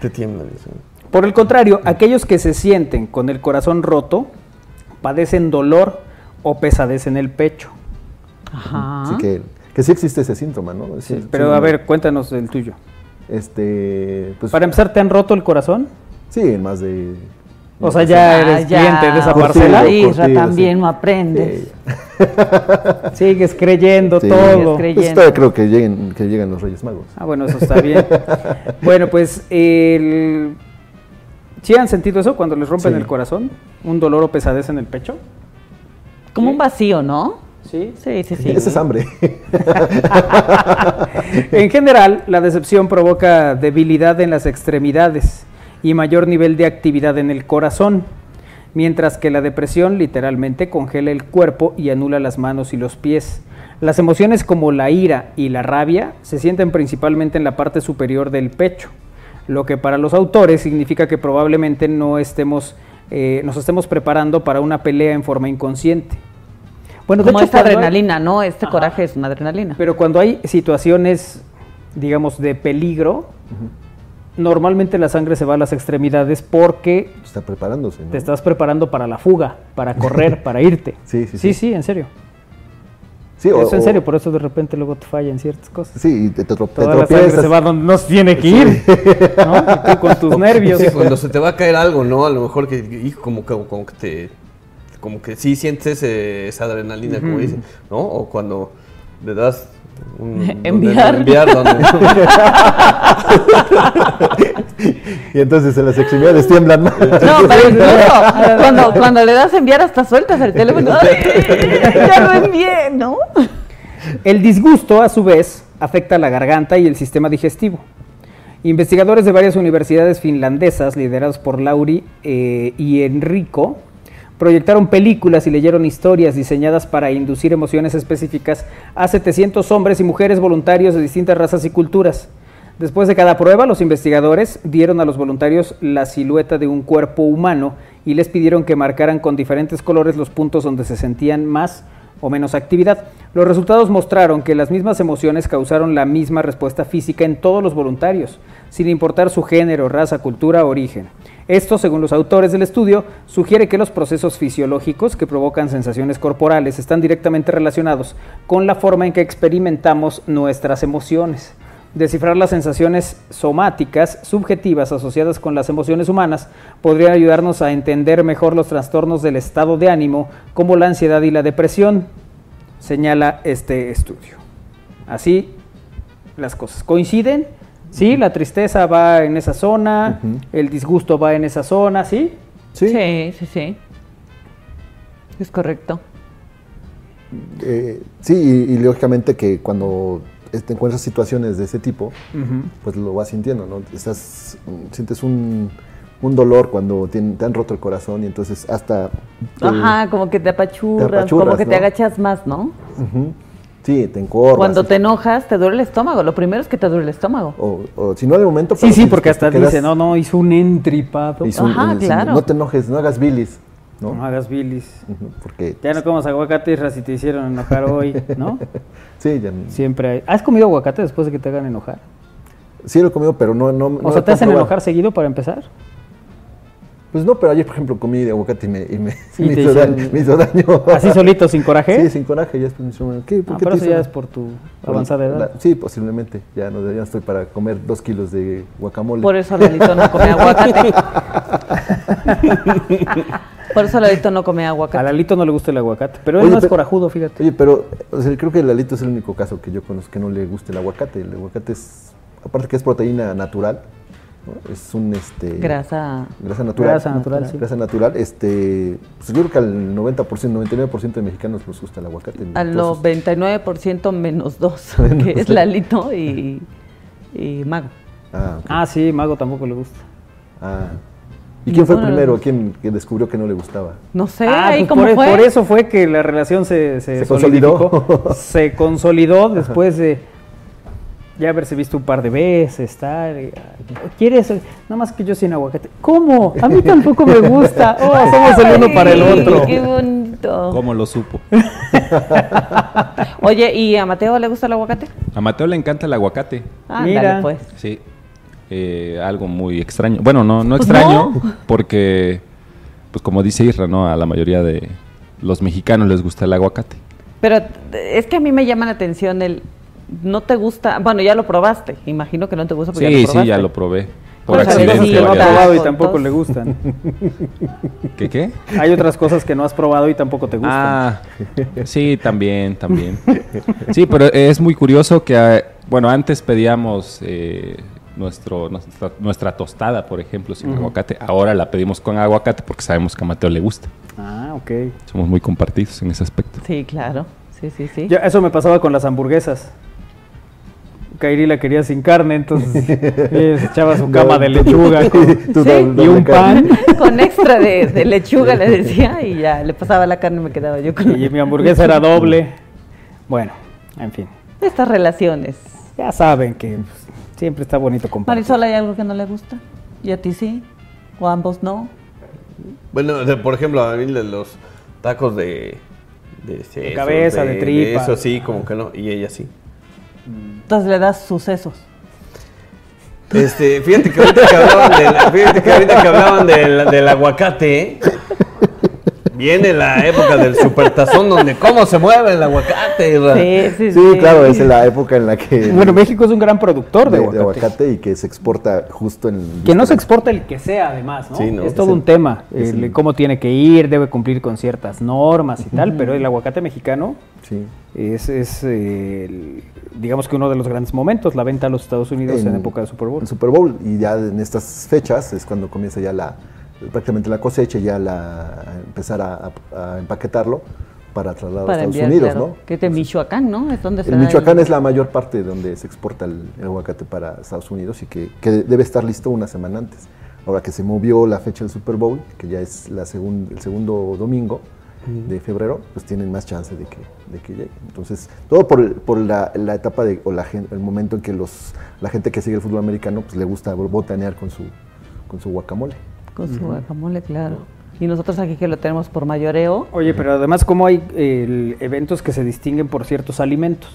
Speaker 4: Te tiemblan. sí.
Speaker 2: Por el contrario, aquellos que se sienten con el corazón roto padecen dolor o pesadez en el pecho.
Speaker 3: Ajá.
Speaker 1: Sí, que, que sí existe ese síntoma, ¿no?
Speaker 2: Ah. Pero a ver, cuéntanos el tuyo.
Speaker 1: Este. Pues,
Speaker 2: Para empezar, ¿te han roto el corazón?
Speaker 1: Sí, en más de.
Speaker 2: O sea, ya eres
Speaker 3: ya.
Speaker 2: cliente de esa
Speaker 1: Curtido,
Speaker 2: parcela.
Speaker 3: Isra, también
Speaker 1: sí.
Speaker 3: no aprendes.
Speaker 1: Sí.
Speaker 2: Sigues creyendo
Speaker 1: Sí.
Speaker 2: todo.
Speaker 3: Sigues
Speaker 1: Pues
Speaker 3: creyendo.
Speaker 1: todavía creo que lleguen, que lleguen los Reyes Magos.
Speaker 2: Ah, bueno, eso está bien. bueno, pues el... ¿Sí han sentido eso cuando les rompen
Speaker 1: Sí.
Speaker 2: el corazón? ¿Un dolor o pesadez en el pecho?
Speaker 3: Como un vacío, ¿no?
Speaker 2: Sí.
Speaker 3: Sí, sí, sí.
Speaker 1: Ese es hambre.
Speaker 2: en general, la decepción provoca debilidad en las extremidades y mayor nivel de actividad en el corazón, mientras que la depresión literalmente congela el cuerpo y anula las manos y los pies. Las emociones como la ira y la rabia se sienten principalmente en la parte superior del pecho, lo que para los autores significa que probablemente no estemos, eh, nos estemos preparando para una pelea en forma inconsciente. Bueno, de
Speaker 3: Como
Speaker 2: hecho,
Speaker 3: esta
Speaker 2: hay-
Speaker 3: adrenalina, ¿no? Este
Speaker 2: Ajá.
Speaker 3: coraje es una adrenalina.
Speaker 2: pero cuando hay situaciones, digamos, de peligro, normalmente la sangre se va a las extremidades porque
Speaker 1: Está preparándose. ¿no?
Speaker 2: te estás preparando para la fuga, para correr, para irte.
Speaker 1: Sí, sí,
Speaker 2: Sí,
Speaker 1: sí.
Speaker 2: sí, en serio.
Speaker 1: Sí, o-
Speaker 2: Eso en serio, por eso de repente luego te fallan ciertas cosas.
Speaker 1: Sí, y te, te tro- te
Speaker 2: Toda la
Speaker 1: tropiezas.
Speaker 2: se va donde no tiene que ir, ¿no? Y tú con tus nervios.
Speaker 4: Sí, cuando se te va a caer algo, ¿no? A lo mejor que, hijo, como que, como que te, como que sí sientes ese- esa adrenalina, como dicen, ¿no? O cuando le das un, donde-
Speaker 3: Enviar.
Speaker 4: enviar donde-
Speaker 1: Y entonces en las extremidades tiemblan más.
Speaker 3: No, pero incluso cuando, cuando le das a enviar hasta sueltas el teléfono. ¡Ay! Ya lo envié, ¿no?
Speaker 2: El disgusto, a su vez, afecta la garganta y el sistema digestivo. Investigadores de varias universidades finlandesas, liderados por Lauri eh, y Enrico, proyectaron películas y leyeron historias diseñadas para inducir emociones específicas a 700 hombres y mujeres voluntarios de distintas razas y culturas. Después de cada prueba, los investigadores dieron a los voluntarios la silueta de un cuerpo humano y les pidieron que marcaran con diferentes colores los puntos donde se sentían más o menos actividad. Los resultados mostraron que las mismas emociones causaron la misma respuesta física en todos los voluntarios, sin importar su género, raza, cultura o origen. Esto, según los autores del estudio, sugiere que los procesos fisiológicos que provocan sensaciones corporales están directamente relacionados con la forma en que experimentamos nuestras emociones. Descifrar las sensaciones somáticas subjetivas asociadas con las emociones humanas podría ayudarnos a entender mejor los trastornos del estado de ánimo como la ansiedad y la depresión, señala este estudio. Así las cosas. ¿Coinciden? Sí, la tristeza va en esa zona, el disgusto va en esa zona, ¿sí?
Speaker 1: Sí.
Speaker 3: Sí, sí, sí. Es correcto.
Speaker 1: Eh, sí, y, y lógicamente que cuando te encuentras situaciones de ese tipo, pues lo vas sintiendo, ¿no? Estás, sientes un, un dolor cuando te, te han roto el corazón y entonces hasta... te-
Speaker 3: Ajá, como que te apachurras,
Speaker 1: te apachurras,
Speaker 3: como que te agachas más, ¿no?
Speaker 1: Ujú. Sí, te encorvas.
Speaker 3: Cuando te enojas, te duele el estómago. Lo primero es que te duele el estómago.
Speaker 1: O, o si no de momento...
Speaker 2: Sí, sí, porque hasta
Speaker 1: quedas-
Speaker 2: dice, no, no, hizo un entripado.
Speaker 1: hizo un-
Speaker 3: Ajá,
Speaker 1: un-
Speaker 3: claro.
Speaker 1: No te enojes, no hagas bilis, ¿no?
Speaker 2: No hagas bilis.
Speaker 1: Porque...
Speaker 2: Ya no comas aguacate, Isra, si te hicieron enojar hoy, ¿no?
Speaker 1: Sí, ya,
Speaker 2: Siempre hay. ¿Has comido aguacate después de que te hagan enojar?
Speaker 1: sí lo he comido, pero no... no
Speaker 2: O
Speaker 1: no
Speaker 2: sea, ¿te hacen enojar seguido para empezar?
Speaker 1: Pues no, pero ayer, por ejemplo, comí de aguacate y me, y me,
Speaker 2: Sí,
Speaker 1: me hizo, daño, me hizo daño.
Speaker 2: ¿Así solito, sin coraje?
Speaker 1: Sí, sin coraje. Ya dijeron, ¿qué? ¿Por
Speaker 2: Ah,
Speaker 1: qué
Speaker 2: pero
Speaker 1: te
Speaker 2: eso
Speaker 1: hizo
Speaker 2: ya es por tu
Speaker 1: Por
Speaker 2: avanzada
Speaker 1: la-
Speaker 2: edad.
Speaker 1: sí, posiblemente. Ya, no, ya estoy para comer dos kilos de guacamole.
Speaker 3: Por eso Lalito no come aguacate. Por eso Lalito no come
Speaker 2: A
Speaker 3: aguacate.
Speaker 2: Lalito no le gusta el aguacate, pero él
Speaker 1: Oye,
Speaker 2: no es
Speaker 1: pero-
Speaker 2: corajudo, fíjate.
Speaker 1: Oye, pero o sea, creo que Lalito es el único caso que yo conozco que no le guste el aguacate. El aguacate es, aparte que es proteína natural, ¿no? es un este
Speaker 3: Grasa.
Speaker 1: grasa natural.
Speaker 2: Grasa natural, sí.
Speaker 1: Grasa natural, este, pues yo creo que al 90%, 99% de mexicanos les gusta el aguacate.
Speaker 3: Al
Speaker 1: Entonces,
Speaker 3: 99% menos 2,
Speaker 1: Menos
Speaker 3: que es. Lalito y, y Mago.
Speaker 1: Ah.
Speaker 2: Ah, sí, Mago tampoco le gusta.
Speaker 1: Ah. ¿Y quién fue
Speaker 3: de
Speaker 1: primero? ¿Quién que descubrió que no le gustaba?
Speaker 3: No sé,
Speaker 2: ah,
Speaker 3: ahí
Speaker 2: pues
Speaker 3: cómo
Speaker 2: por,
Speaker 3: fue.
Speaker 2: por eso fue que la relación se, se,
Speaker 1: Se consolidó.
Speaker 2: se consolidó después de ya haberse visto un par de veces, ay, ¿Quieres? Nada más que yo sin aguacate. ¿Cómo? A mí tampoco me gusta. Oh, somos el uno para el otro.
Speaker 3: Qué bonito.
Speaker 7: ¿Cómo lo supo?
Speaker 3: Oye, ¿y a Mateo le gusta el aguacate?
Speaker 7: A Mateo le encanta el aguacate.
Speaker 3: Ándale,
Speaker 2: Mira.
Speaker 3: pues.
Speaker 7: Sí. Eh, algo muy extraño. Bueno, no, no
Speaker 3: Pues
Speaker 7: extraño, porque, pues como dice Isra, ¿no? A la mayoría de los mexicanos les gusta el aguacate.
Speaker 3: Pero es que a mí me llama la atención el... No te gusta... Bueno, ya lo probaste. Imagino que no te gusta porque ya
Speaker 7: Sí,
Speaker 3: lo probaste.
Speaker 7: sí, ya lo probé. por
Speaker 3: Con
Speaker 2: Hay cosas
Speaker 7: accidente.
Speaker 2: que no ha
Speaker 7: varias
Speaker 2: probado y tampoco le gustan.
Speaker 7: ¿Qué qué?
Speaker 2: Hay otras cosas que no has probado y tampoco te gustan.
Speaker 7: Ah, sí, también, también. Sí, pero es muy curioso que, ah, bueno, antes pedíamos eh, nuestro, nuestra, nuestra tostada, por ejemplo, sin aguacate. Ahora la pedimos con aguacate porque sabemos que a Mateo le gusta.
Speaker 2: Ah, ok.
Speaker 7: Somos muy compartidos en ese aspecto.
Speaker 3: Sí, claro. Sí, sí, sí.
Speaker 2: Ya, eso me pasaba con las hamburguesas. Kairi la quería sin carne, entonces se echaba su cama de lechuga con-
Speaker 3: Sí.
Speaker 2: y un pan.
Speaker 3: Con extra de, de lechuga le decía y ya le pasaba la carne y me quedaba yo con
Speaker 2: Y mi hamburguesa era doble. Bueno, en fin.
Speaker 3: estas relaciones.
Speaker 2: Ya saben que pues, siempre está bonito compartir.
Speaker 3: Marisol, ¿hay algo que no le gusta? ¿Y a ti sí? ¿O a ambos no?
Speaker 4: Bueno, de- por ejemplo, a mí de los tacos de... De, sesos,
Speaker 2: cabeza, de tripa.
Speaker 4: Eso sí, como que no. Y ella sí.
Speaker 3: Entonces le das sucesos.
Speaker 4: Este, fíjate que ahorita que hablaban del, fíjate que ahorita que hablaban del, del aguacate, viene la época del supertazón donde cómo se mueve el aguacate.
Speaker 3: Sí, sí,
Speaker 1: Sí, claro, es la época en la que...
Speaker 2: Bueno, México es un gran productor de,
Speaker 1: de, de
Speaker 2: aguacate.
Speaker 1: y que se exporta justo en...
Speaker 2: Que no se exporta el que sea, además, ¿no?
Speaker 4: Sí, no,
Speaker 2: es
Speaker 4: es
Speaker 2: todo
Speaker 1: el-
Speaker 2: un tema. el
Speaker 1: el-
Speaker 2: cómo tiene que ir, debe cumplir con ciertas normas y tal, pero el aguacate mexicano
Speaker 1: Sí.
Speaker 2: es, es, eh, el- digamos que uno de los grandes momentos, la venta a los Estados Unidos en, época de Super Bowl.
Speaker 1: El Super Bowl y ya en estas fechas es cuando comienza ya la prácticamente la cosecha y ya la empezar a, a- a empaquetarlo para trasladar a Estados
Speaker 3: enviar,
Speaker 1: Unidos,
Speaker 3: claro.
Speaker 1: ¿no?
Speaker 3: Que es de Michoacán, ¿no? Es donde se
Speaker 1: El Michoacán es la mayor parte donde se exporta el, el aguacate para Estados Unidos y que, que debe estar listo una semana antes. Ahora que se movió la fecha del Super Bowl, que ya es la segun- el segundo domingo de febrero, pues tienen más chance de que, de que llegue. Entonces, todo por, por la, la etapa de, o la, el momento en que los, la gente que sigue el fútbol americano pues le gusta botanear con su, con su guacamole.
Speaker 3: Con su guacamole, claro. Y nosotros aquí que lo tenemos por mayoreo.
Speaker 2: Oye, pero además como hay eh, eventos que se distinguen por ciertos alimentos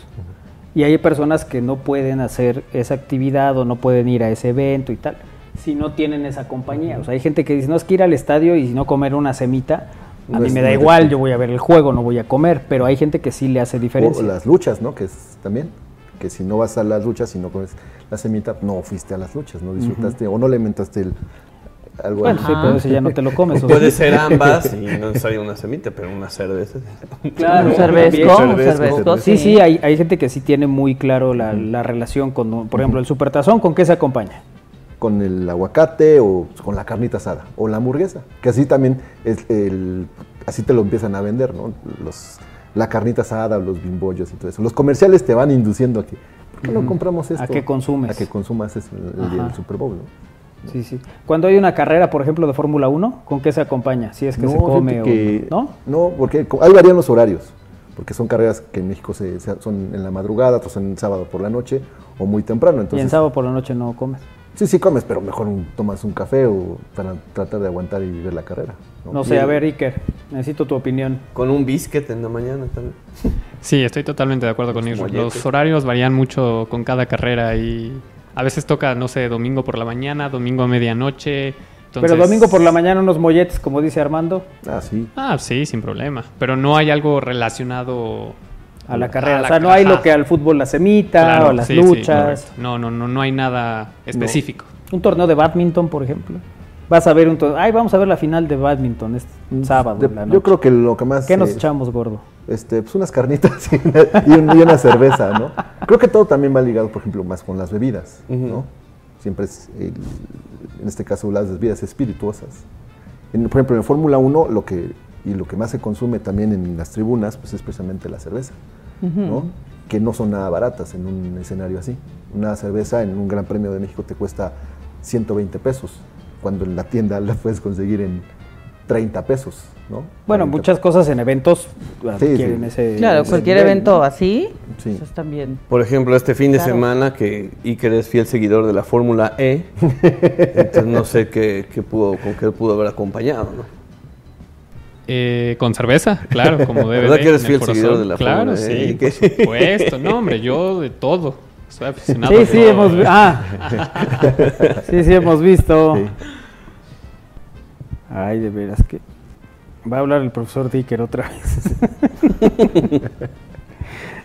Speaker 2: y hay personas que no pueden hacer esa actividad o no pueden ir a ese evento y tal, si no tienen esa compañía. O sea, hay gente que dice, no es que ir al estadio y no comer una semita, a mí
Speaker 1: es
Speaker 2: me da igual, yo voy a ver el juego, no voy a comer, pero hay gente que sí le hace
Speaker 1: O
Speaker 2: diferencia.
Speaker 1: las luchas, ¿no? Que es también, que si no vas a las luchas y no comes la semita, no fuiste a las luchas, no disfrutaste o no le inventaste el, algo
Speaker 2: Bueno, sí, pero eso ya no te lo comes. o
Speaker 4: Puede
Speaker 2: sí.
Speaker 4: ser ambas y no necesario una semita, pero una cerveza.
Speaker 2: Claro,
Speaker 3: un cervezco, un cervezco,
Speaker 2: Sí, sí, hay, hay gente que sí tiene muy claro la, la relación con, por ejemplo, el supertazón, ¿con qué se acompaña?
Speaker 1: con el aguacate o con la carnita asada o la hamburguesa, que así también es el, así te lo empiezan a vender, ¿no? Los, la carnita asada, los bimbollos y todo eso. Los comerciales te van induciendo a que, ¿por qué no compramos esto?
Speaker 2: A que consumes.
Speaker 1: A que consumas eso el, el día
Speaker 2: Ajá.
Speaker 1: del Super Bowl, ¿no?
Speaker 2: Sí, sí. Cuando hay una carrera, por ejemplo, de Fórmula 1, ¿con qué se acompaña? Si es que
Speaker 1: No,
Speaker 2: se come o
Speaker 1: que-
Speaker 2: no.
Speaker 1: No, porque ahí varían los horarios, porque son carreras que en México se, se- son en la madrugada, otros son en sábado por la noche o muy temprano.
Speaker 2: y
Speaker 1: Entonces,
Speaker 2: en sábado por la noche no comes.
Speaker 1: Sí, sí comes, pero mejor un- tomas un café o para tratar de aguantar y ver la carrera.
Speaker 2: No sé, a ver, Iker, necesito tu opinión.
Speaker 4: Con un biscuit en la mañana también.
Speaker 6: Sí, estoy totalmente de acuerdo con
Speaker 4: Los.
Speaker 6: Los horarios varían mucho con cada carrera y a veces toca, no sé, domingo por la mañana, domingo a medianoche. entonces-
Speaker 2: Pero domingo por la mañana unos molletes, como dice Armando,
Speaker 1: Ah, sí.
Speaker 6: Ah, sí, sin problema. Pero no hay algo relacionado
Speaker 2: a la carrera.
Speaker 6: a la
Speaker 2: o sea, no hay
Speaker 6: ajá.
Speaker 2: lo que al fútbol la semita
Speaker 6: Claro,
Speaker 2: o las
Speaker 6: sí,
Speaker 2: luchas.
Speaker 6: no, no, no, no hay nada específico.
Speaker 2: un torneo de badminton, por ejemplo. Vas a ver un torneo. Ay, vamos a ver la final de badminton este sábado.
Speaker 1: De-
Speaker 2: en la
Speaker 1: yo creo que lo que más...
Speaker 2: ¿Qué nos
Speaker 1: eh,
Speaker 2: echamos, gordo?
Speaker 1: Este, pues unas carnitas y una, y un- y una cerveza, ¿no? Creo que todo también va ligado, por ejemplo, más con las bebidas, ¿no? Siempre es, el- en este caso, las bebidas espirituosas. En- por ejemplo, en Fórmula 1, lo que, y lo que más se consume también en las tribunas, pues es precisamente la cerveza, ¿no? Que no son nada baratas en un escenario así. Una cerveza en un Gran Premio de México te cuesta 120 pesos, cuando en la tienda la puedes conseguir en 30 pesos, ¿no?
Speaker 2: Bueno,
Speaker 1: 40
Speaker 2: muchas cosas en eventos adquieren
Speaker 1: sí.
Speaker 2: ese.
Speaker 3: Claro,
Speaker 2: ese
Speaker 3: cualquier
Speaker 2: nivel,
Speaker 3: evento
Speaker 2: ¿no?
Speaker 3: así,
Speaker 1: Sí.
Speaker 3: eso está bien.
Speaker 4: Por ejemplo, este fin de
Speaker 3: Claro.
Speaker 4: semana que Iker es fiel seguidor de la Fórmula E, entonces no sé qué, qué pudo, con qué pudo haber acompañado, ¿no?
Speaker 6: Eh, con cerveza, claro, como debe
Speaker 4: ¿Verdad
Speaker 6: de,
Speaker 4: que eres fiel
Speaker 6: el
Speaker 4: seguidor de la
Speaker 6: Claro,
Speaker 4: Fórmula
Speaker 6: sí,
Speaker 4: E?
Speaker 6: por supuesto. No, hombre, yo de todo. Soy aficionado
Speaker 2: Sí,
Speaker 6: a
Speaker 2: sí,
Speaker 6: todo.
Speaker 2: hemos vi- Ah, sí, sí, hemos visto.
Speaker 1: Sí.
Speaker 2: Ay, de veras que. Va a hablar el profesor Dicker otra vez.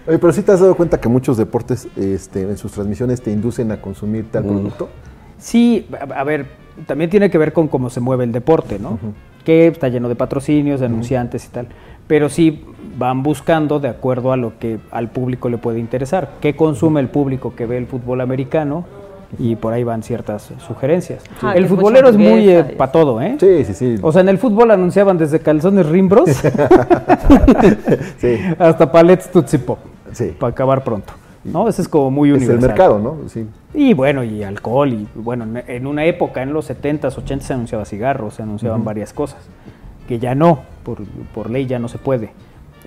Speaker 1: Oye, pero sí te has dado cuenta que muchos deportes este, en sus transmisiones te inducen a consumir tal producto.
Speaker 2: Sí, a, a ver, también tiene que ver con cómo se mueve el deporte, ¿no? Que está lleno de patrocinios, de anunciantes y tal. Pero sí van buscando de acuerdo a lo que al público le puede interesar. ¿Qué consume el público que ve el fútbol americano? Y por ahí van ciertas sugerencias.
Speaker 3: Ah,
Speaker 2: el futbolero es muy
Speaker 3: y-
Speaker 2: para todo, ¿eh?
Speaker 1: Sí, sí, sí.
Speaker 2: O sea, en el fútbol anunciaban desde calzones rimbros
Speaker 1: Sí.
Speaker 2: hasta palets Tootsie Pop.
Speaker 1: Sí.
Speaker 2: Para acabar pronto. ¿No? Ese es como muy
Speaker 1: es
Speaker 2: universal.
Speaker 1: el mercado, ¿no? Sí.
Speaker 2: Y bueno, y alcohol, y bueno, en- una época, en los 70s, 80s se anunciaba cigarros, se anunciaban varias cosas, que ya no, por, por ley ya no se puede.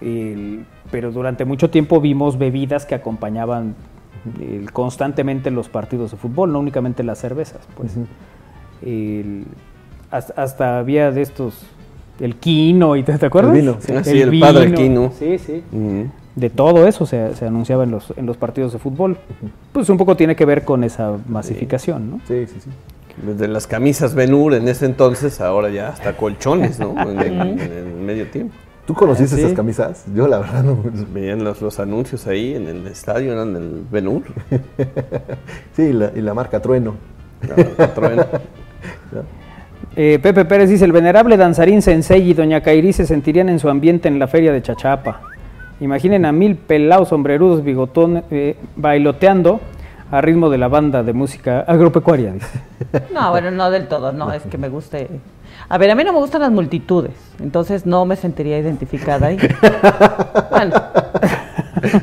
Speaker 2: El- pero durante mucho tiempo vimos bebidas que acompañaban el- constantemente los partidos de fútbol, no únicamente las cervezas, pues. El- hasta, hasta había de estos, el quino, y ¿te, te acuerdas?
Speaker 1: vino,
Speaker 4: sí. Ah, sí, el padre Quino.
Speaker 2: Sí, sí de todo eso se, se anunciaba en los, en los partidos de fútbol. Pues un poco tiene que ver con esa masificación, ¿no?
Speaker 1: Sí, sí, sí.
Speaker 4: Desde las camisas Benur en ese entonces, ahora ya hasta colchones, ¿no? En el, en el medio tiempo.
Speaker 1: ¿Tú conociste
Speaker 2: sí.
Speaker 1: esas camisas? Yo la verdad no.
Speaker 4: Veían los, los anuncios ahí en el estadio, eran del Benur.
Speaker 1: Sí, y la, y la marca Trueno.
Speaker 4: Trueno.
Speaker 2: Eh, Pepe Pérez dice, el venerable danzarín Sensei y Doña Kairi se sentirían en su ambiente en la feria de Chachapa. Imaginen a mil pelados sombrerudos bigotón eh, bailoteando a ritmo de la banda de música agropecuaria. dice.
Speaker 3: No, bueno, no del todo, no, es que me guste. A ver, a mí no me gustan las multitudes, entonces no me sentiría identificada ahí. Bueno,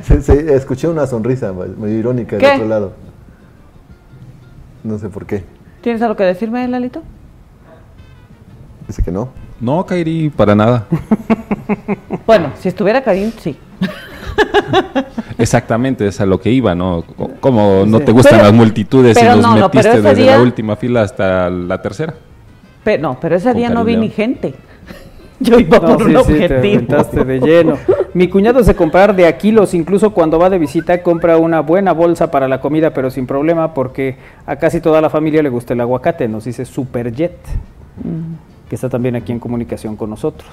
Speaker 1: Sí, sí, escuché una sonrisa muy muy irónica del otro lado. No sé por qué.
Speaker 3: ¿tienes algo que decirme, Lalito?
Speaker 1: Dice que no.
Speaker 7: No, Kairi, para nada.
Speaker 3: Bueno, si estuviera Karim, sí.
Speaker 7: Exactamente, es a lo que iba, ¿no? Co- Como no
Speaker 2: Sí.
Speaker 7: te gustan
Speaker 3: Pero-
Speaker 7: las multitudes y los
Speaker 3: no,
Speaker 7: metiste desde
Speaker 3: día-
Speaker 7: la última fila hasta la tercera.
Speaker 3: Pero, no, pero ese día no vi ni gente. Yo iba
Speaker 2: No,
Speaker 3: por
Speaker 2: sí,
Speaker 3: un
Speaker 2: sí, te
Speaker 3: objetivo.
Speaker 2: aventaste de lleno. Mi cuñado se comprar de a kilos, incluso cuando va de visita compra una buena bolsa para la comida, pero sin problema porque a casi toda la familia le gusta el aguacate, nos dice Superjet, que está también aquí en comunicación con nosotros.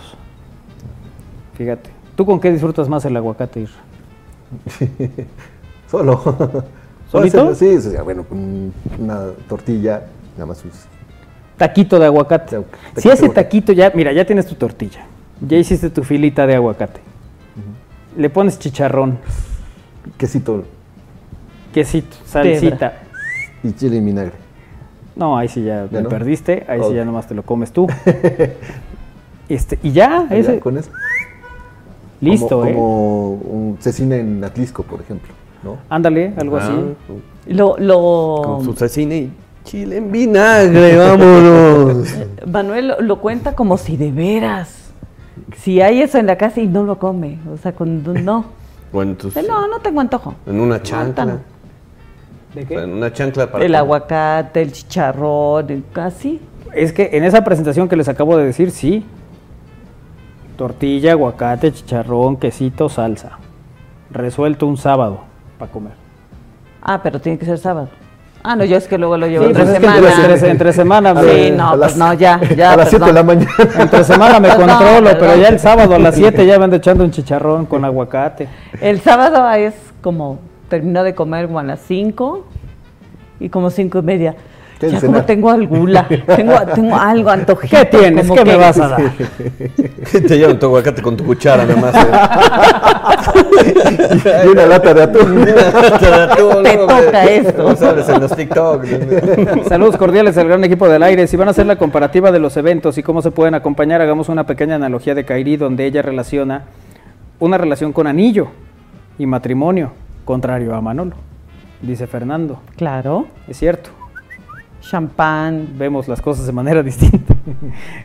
Speaker 2: Fíjate, ¿tú con qué disfrutas más el aguacate? Isra?
Speaker 1: Solo.
Speaker 2: ¿Solito?
Speaker 1: Sí, sí, bueno, con una tortilla, nada más sus
Speaker 2: Taquito de aguacate.
Speaker 1: Taquito
Speaker 2: Si ese taquito ya, mira, ya tienes tu tortilla, ya hiciste tu filita de aguacate, le pones chicharrón,
Speaker 1: quesito
Speaker 2: quesito, salsita.
Speaker 1: y chile y vinagre.
Speaker 2: No, ahí sí ya,
Speaker 1: ¿Ya
Speaker 2: me
Speaker 1: no?
Speaker 2: perdiste, ahí sí ya nomás te lo comes tú. este, y ya,
Speaker 1: Ya,
Speaker 2: ese,
Speaker 1: con eso.
Speaker 2: listo,
Speaker 1: como,
Speaker 2: ¿eh?
Speaker 1: Como un cecina en Atlisco, por ejemplo. ¿no?
Speaker 2: Ándale, algo
Speaker 4: Ah,
Speaker 2: así.
Speaker 3: Lo, lo,
Speaker 4: Con su cecina y chile en vinagre, vámonos.
Speaker 3: Manuel lo, lo cuenta como si de veras. Si hay eso en la casa y no lo come. O sea, cuando no.
Speaker 4: Bueno, entonces,
Speaker 3: No, no tengo antojo.
Speaker 4: en una chancla.
Speaker 2: ¿De qué?
Speaker 4: en una chancla para
Speaker 3: El
Speaker 4: comer.
Speaker 3: aguacate, el chicharrón, el- casi.
Speaker 2: Es que en esa presentación que les acabo de decir, sí. Tortilla, aguacate, chicharrón, quesito, salsa. Resuelto un sábado para comer.
Speaker 3: Ah, pero tiene que ser sábado. Ah, no, yo es que luego lo llevo
Speaker 2: Sí,
Speaker 3: entre
Speaker 2: pues es que
Speaker 3: semana.
Speaker 2: entre, entre semana me,
Speaker 3: Sí, no,
Speaker 1: A
Speaker 3: pues
Speaker 1: las-
Speaker 3: no, ya, ya.
Speaker 1: a las 7 de la mañana.
Speaker 2: entre semana me
Speaker 3: No,
Speaker 2: controlo, pero
Speaker 3: perdón.
Speaker 2: ya el sábado a las 7 ya me ando echando un chicharrón con aguacate.
Speaker 3: El sábado es como termino de comer como a las 5 y como cinco y media.
Speaker 1: ¿Qué
Speaker 3: Ya
Speaker 1: cenar?
Speaker 3: como tengo alguna, tengo, tengo algo antojito.
Speaker 2: ¿Qué tienes? ¿Qué me
Speaker 3: que-
Speaker 2: vas a dar?
Speaker 4: Te llevan tu aguacate con tu cuchara nada más. eh.
Speaker 1: y una lata de atún.
Speaker 3: Te toca esto.
Speaker 4: No sabes en los TikTok.
Speaker 2: Saludos cordiales al gran equipo del aire. Si van a hacer la comparativa de los eventos y cómo se pueden acompañar, hagamos una pequeña analogía de Kairi donde ella relaciona una relación con anillo y matrimonio, contrario a Manolo. Dice Fernando.
Speaker 3: Claro,
Speaker 2: Es cierto,
Speaker 3: champán.
Speaker 2: vemos las cosas de manera distinta.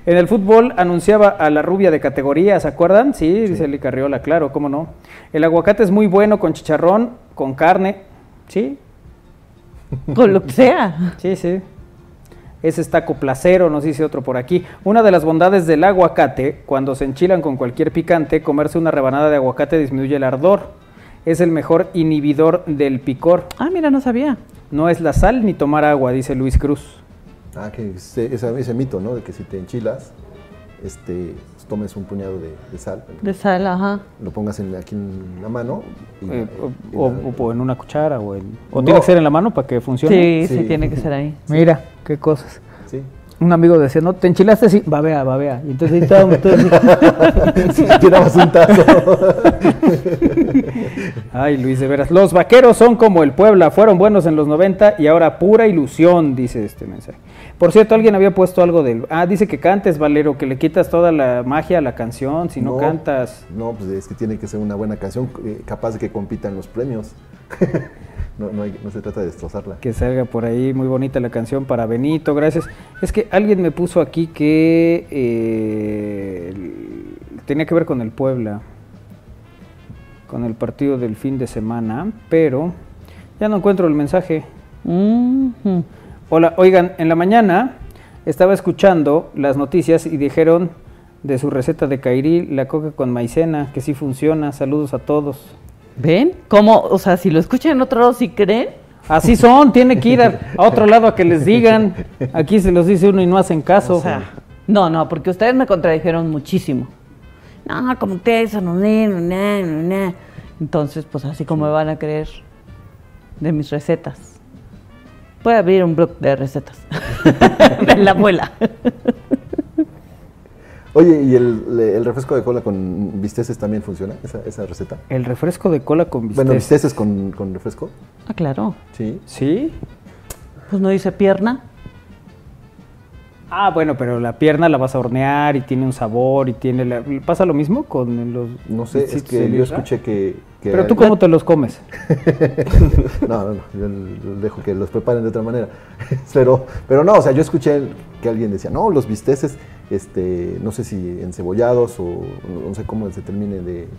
Speaker 2: en el fútbol anunciaba a la rubia de categoría, ¿se acuerdan? Sí, dice Eli Carriola, claro, cómo no. El aguacate es muy bueno con chicharrón, con carne. Sí,
Speaker 3: Con lo que sea.
Speaker 2: Sí, sí. Ese es taco placero, nos dice otro por aquí. Una de las bondades del aguacate, cuando se enchilan con cualquier picante, comerse una rebanada de aguacate disminuye el ardor. Es el mejor inhibidor del picor.
Speaker 3: Ah, mira, no sabía.
Speaker 2: No es la sal ni tomar agua, dice Luis Cruz.
Speaker 1: Ah, que ese, ese, ese mito, ¿no? De que si te enchilas, este, tomes un puñado de, de sal,
Speaker 3: De sal, ajá.
Speaker 1: lo pongas en- aquí en la mano. y-
Speaker 2: Eh,
Speaker 1: y
Speaker 2: o,
Speaker 1: la-
Speaker 2: o- o en una cuchara o, en, o
Speaker 1: No.
Speaker 2: tiene que ser en la mano para que funcione.
Speaker 3: Sí, sí,
Speaker 1: Sí.
Speaker 3: tiene que ser ahí.
Speaker 2: Mira, qué cosas.
Speaker 1: sí.
Speaker 2: Un amigo decía, no, te enchilaste, sí, babea, babea. Y entonces ahí estábamos todos
Speaker 1: tirabas un tazo.
Speaker 2: Ay, Luis, de veras. Los vaqueros son como el Puebla, fueron buenos en los 90 y ahora pura ilusión, dice este mensaje. Por cierto, alguien había puesto algo del... Ah, dice que cantes, Valero, que le quitas toda la magia a la canción si no, cantas.
Speaker 1: No, pues es que tiene que ser una buena canción eh, capaz de que compita en los premios. no, no, hay- no se trata de destrozarla.
Speaker 2: Que salga por ahí, muy bonita la canción para Benito, gracias. Es que alguien me puso aquí que eh, tenía que ver con el Puebla, con el partido del fin de semana, pero ya no encuentro el mensaje.
Speaker 3: Ujú.
Speaker 2: Hola, oigan, en la mañana estaba escuchando las noticias y dijeron de su receta de Kairi, la coca con maicena, que sí funciona. Saludos a todos.
Speaker 3: ¿Ven? ¿Cómo? O sea, si lo escuchan en otro lado, ¿sí creen?
Speaker 2: Así son, tiene que ir a, a otro lado a que les digan. Aquí se los dice uno y no hacen caso.
Speaker 3: O sea, no, no, porque ustedes me contradijeron muchísimo. No, como ustedes, no, no, no, no, no. Entonces, pues así como me van a creer de mis recetas. Voy a abrir un blog de recetas. de la abuela.
Speaker 1: Oye, ¿y el, el refresco de cola con bisteces también funciona, esa, esa receta?
Speaker 2: El refresco de cola con bistec.
Speaker 1: Bueno, bisteces con, con refresco,
Speaker 3: Ah, claro.
Speaker 1: sí.
Speaker 2: ¿Sí?
Speaker 3: Pues no dice pierna.
Speaker 2: Ah, bueno, pero la pierna la vas a hornear y tiene un sabor y tiene... La... ¿Pasa lo mismo con los
Speaker 1: No sé, es que yo escuché que... que
Speaker 2: Pero tú cómo te los comes.
Speaker 1: no, no, no, yo dejo que los preparen de otra manera. pero, pero no, o sea, yo escuché que alguien decía, no, los bisteces, este, no sé si encebollados o no no sé cómo se termine de,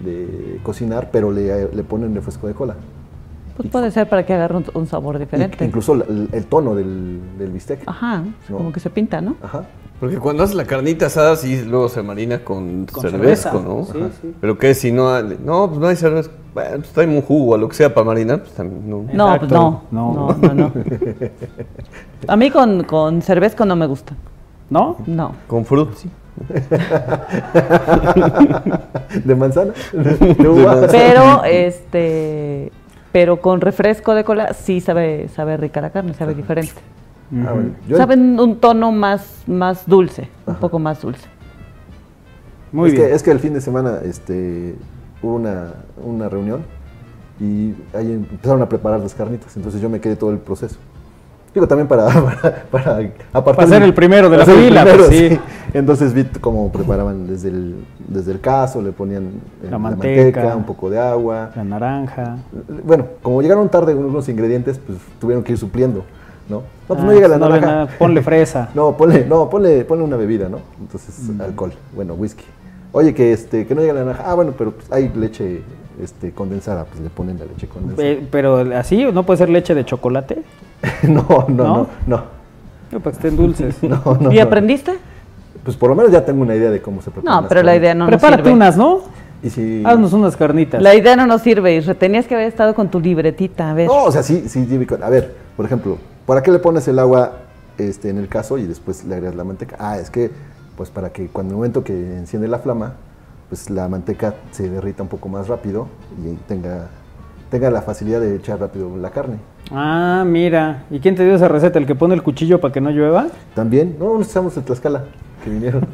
Speaker 1: de cocinar, pero le, le ponen refresco de cola.
Speaker 3: Pues puede ser para que agarre un, un sabor diferente.
Speaker 1: incluso el, el tono del, del bistec.
Speaker 3: Ajá,
Speaker 1: No.
Speaker 3: como que se pinta, ¿no?
Speaker 1: Ajá.
Speaker 4: Porque cuando haces la carnita asada, sí, luego se marina con,
Speaker 2: Con
Speaker 4: cervezco,
Speaker 2: cerveza,
Speaker 4: ¿no?
Speaker 2: sí,
Speaker 4: Ajá.
Speaker 2: sí.
Speaker 4: Pero que si no, hay- no, pues no hay cerveza. Bueno, pues tráeme un jugo o lo que sea para marinar, pues también no.
Speaker 3: No, pues no.
Speaker 2: No.
Speaker 3: No, no, no. A mí con, con cervezco no me gusta.
Speaker 2: ¿No?
Speaker 3: No.
Speaker 4: Con fruta, sí.
Speaker 1: ¿De manzana? ¿De uva?
Speaker 3: Pero, este, pero con refresco de cola sí sabe, sabe rica la carne, sabe diferente.
Speaker 1: Ah, bueno. Yo-
Speaker 3: Saben un tono más, más dulce, un poco más dulce.
Speaker 2: Muy
Speaker 1: es,
Speaker 2: bien.
Speaker 1: Que, es que el fin de semana este, hubo una, una reunión y ahí empezaron a preparar las carnitas, entonces yo me quedé todo el proceso. Digo, también para, para, para apartar-
Speaker 2: Para ser el primero de la
Speaker 1: para ser el
Speaker 2: fila, pues, sí.
Speaker 1: Entonces vi cómo preparaban desde el, desde el caso, le ponían eh,
Speaker 2: La manteca.
Speaker 1: un poco de agua.
Speaker 2: La naranja.
Speaker 1: Bueno, como llegaron tarde unos ingredientes, pues tuvieron que ir supliendo, ¿no? No, pues
Speaker 2: Ah,
Speaker 1: no llega la
Speaker 2: no le
Speaker 1: naranja.
Speaker 2: nada, ponle fresa.
Speaker 1: No, ponle, no, ponle, ponle una bebida, ¿no? Entonces, alcohol, bueno, whisky. Oye, que este, que no llega la naranja. Ah, bueno, pero pues, hay leche este, condensada, pues le ponen la leche condensada.
Speaker 2: Eh, pero así, ¿no puede ser leche de chocolate?
Speaker 1: no, no,
Speaker 2: ¿No?
Speaker 1: no, no,
Speaker 2: No, para que estén dulces.
Speaker 1: no, no,
Speaker 3: ¿Y aprendiste?
Speaker 1: Pues por lo menos ya tengo una idea de cómo se prepara.
Speaker 3: No, pero la idea no nos
Speaker 2: Prepárate
Speaker 3: sirve.
Speaker 2: unas, ¿no?
Speaker 1: Y si...
Speaker 2: Haznos unas carnitas.
Speaker 3: La idea no nos sirve, Isra. Tenías que haber estado con tu libretita, a ver.
Speaker 1: No, o sea, sí, sí, sí, A ver, por ejemplo, ¿para qué le pones el agua este, en el caso y después le agregas la manteca? Ah, es que, pues para que cuando el momento que enciende la flama, pues la manteca se derrita un poco más rápido y tenga, tenga la facilidad de echar rápido la carne.
Speaker 2: Ah, mira. ¿Y quién te dio esa receta? ¿El que pone el cuchillo para que no llueva?
Speaker 1: También, no, nos echamos en Tlaxcala, que vinieron,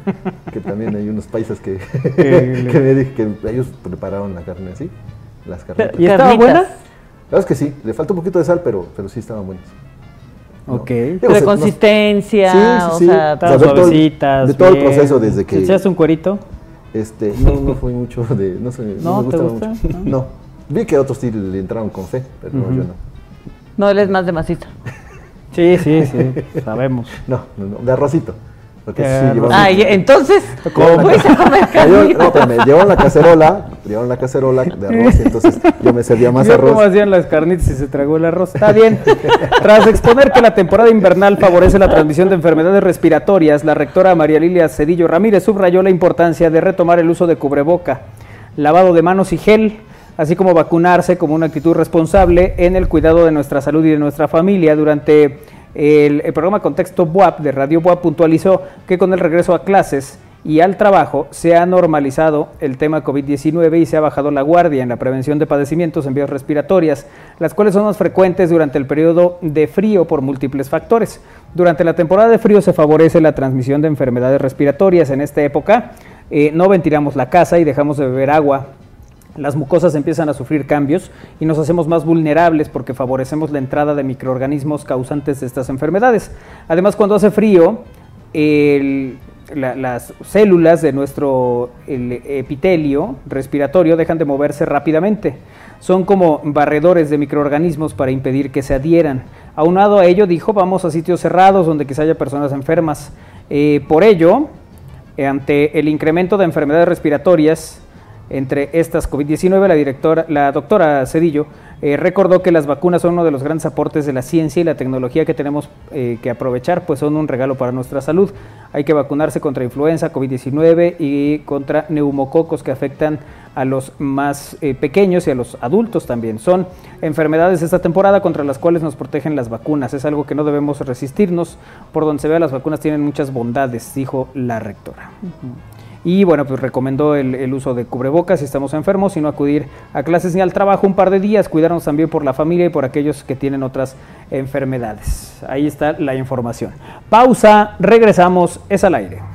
Speaker 1: que también hay unos paisas que, me dije que ellos prepararon la carne así, las carnitas.
Speaker 2: ¿Y estaba
Speaker 3: Carnitas.
Speaker 2: buena?
Speaker 1: La verdad es que sí, le falta un poquito de sal, pero, pero sí estaban buenas. ¿no?
Speaker 2: Ok.
Speaker 1: Digo,
Speaker 3: de
Speaker 1: se- no-
Speaker 3: consistencia,
Speaker 1: Sí, sí,
Speaker 3: o
Speaker 1: sí.
Speaker 3: sea,
Speaker 1: O sea,
Speaker 2: Estaban
Speaker 1: de todo el-
Speaker 2: suavecitas.
Speaker 1: de todo el
Speaker 2: bien.
Speaker 1: proceso desde que-
Speaker 2: ¿Te echaste un cuerito?
Speaker 1: Este, no, no fui mucho de. No, sé,
Speaker 2: ¿No?
Speaker 1: no, me
Speaker 2: ¿Te
Speaker 1: gustaba
Speaker 2: gusta?
Speaker 1: mucho. No. Vi que otros sí le entraron con fe, pero no, yo no.
Speaker 3: no, él es más de maciza.
Speaker 2: Sí, sí, sí. Sabemos.
Speaker 1: No, no, no, de arrocito. Porque sí, llevaron-
Speaker 3: Ay, entonces, a comer
Speaker 1: ca- llevaron- no, la cacerola, llevaron la cacerola de arroz, y entonces yo me servía más arroz.
Speaker 2: cómo hacían las carnitas y se tragó el arroz. Está bien. Tras exponer que la temporada invernal favorece la transmisión de enfermedades respiratorias, la rectora María Lilia Cedillo Ramírez subrayó la importancia de retomar el uso de cubreboca, lavado de manos y gel, así como vacunarse como una actitud responsable en el cuidado de nuestra salud y de nuestra familia. Durante el, programa Contexto BUAP de Radio BUAP puntualizó que con el regreso a clases y al trabajo, se ha normalizado el tema COVID-19 y se ha bajado la guardia en la prevención de padecimientos en vías respiratorias, las cuales son más frecuentes durante el periodo de frío por múltiples factores. Durante la temporada de frío se favorece la transmisión de enfermedades respiratorias. En esta época eh, no ventilamos la casa y dejamos de beber agua las mucosas empiezan a sufrir cambios y nos hacemos más vulnerables porque favorecemos la entrada de microorganismos causantes de estas enfermedades. Además, cuando hace frío, las células de nuestro el epitelio respiratorio dejan de moverse rápidamente. Son como barredores de microorganismos para impedir que se adhieran. Aunado a ello, dijo, vamos a sitios cerrados donde quizá haya personas enfermas. Eh, por ello, ante el incremento de enfermedades respiratorias, entre estas COVID-19, la, directora, la doctora Cedillo eh, recordó que las vacunas son uno de los grandes aportes de la ciencia y la tecnología que tenemos eh, que aprovechar, pues son un regalo para nuestra salud. Hay que vacunarse contra influenza, COVID-19 y contra neumococos que afectan a los más eh, pequeños y a los adultos también. Son enfermedades esta temporada contra las cuales nos protegen las vacunas. Es algo que no debemos resistirnos. Por donde se vea, las vacunas tienen muchas bondades, dijo la rectora. Y bueno, pues recomendó el, uso de cubrebocas si estamos enfermos y no acudir a clases ni al trabajo un par de días, cuidarnos también por la familia y por aquellos que tienen otras enfermedades. Ahí está la información. Pausa, regresamos, es al aire.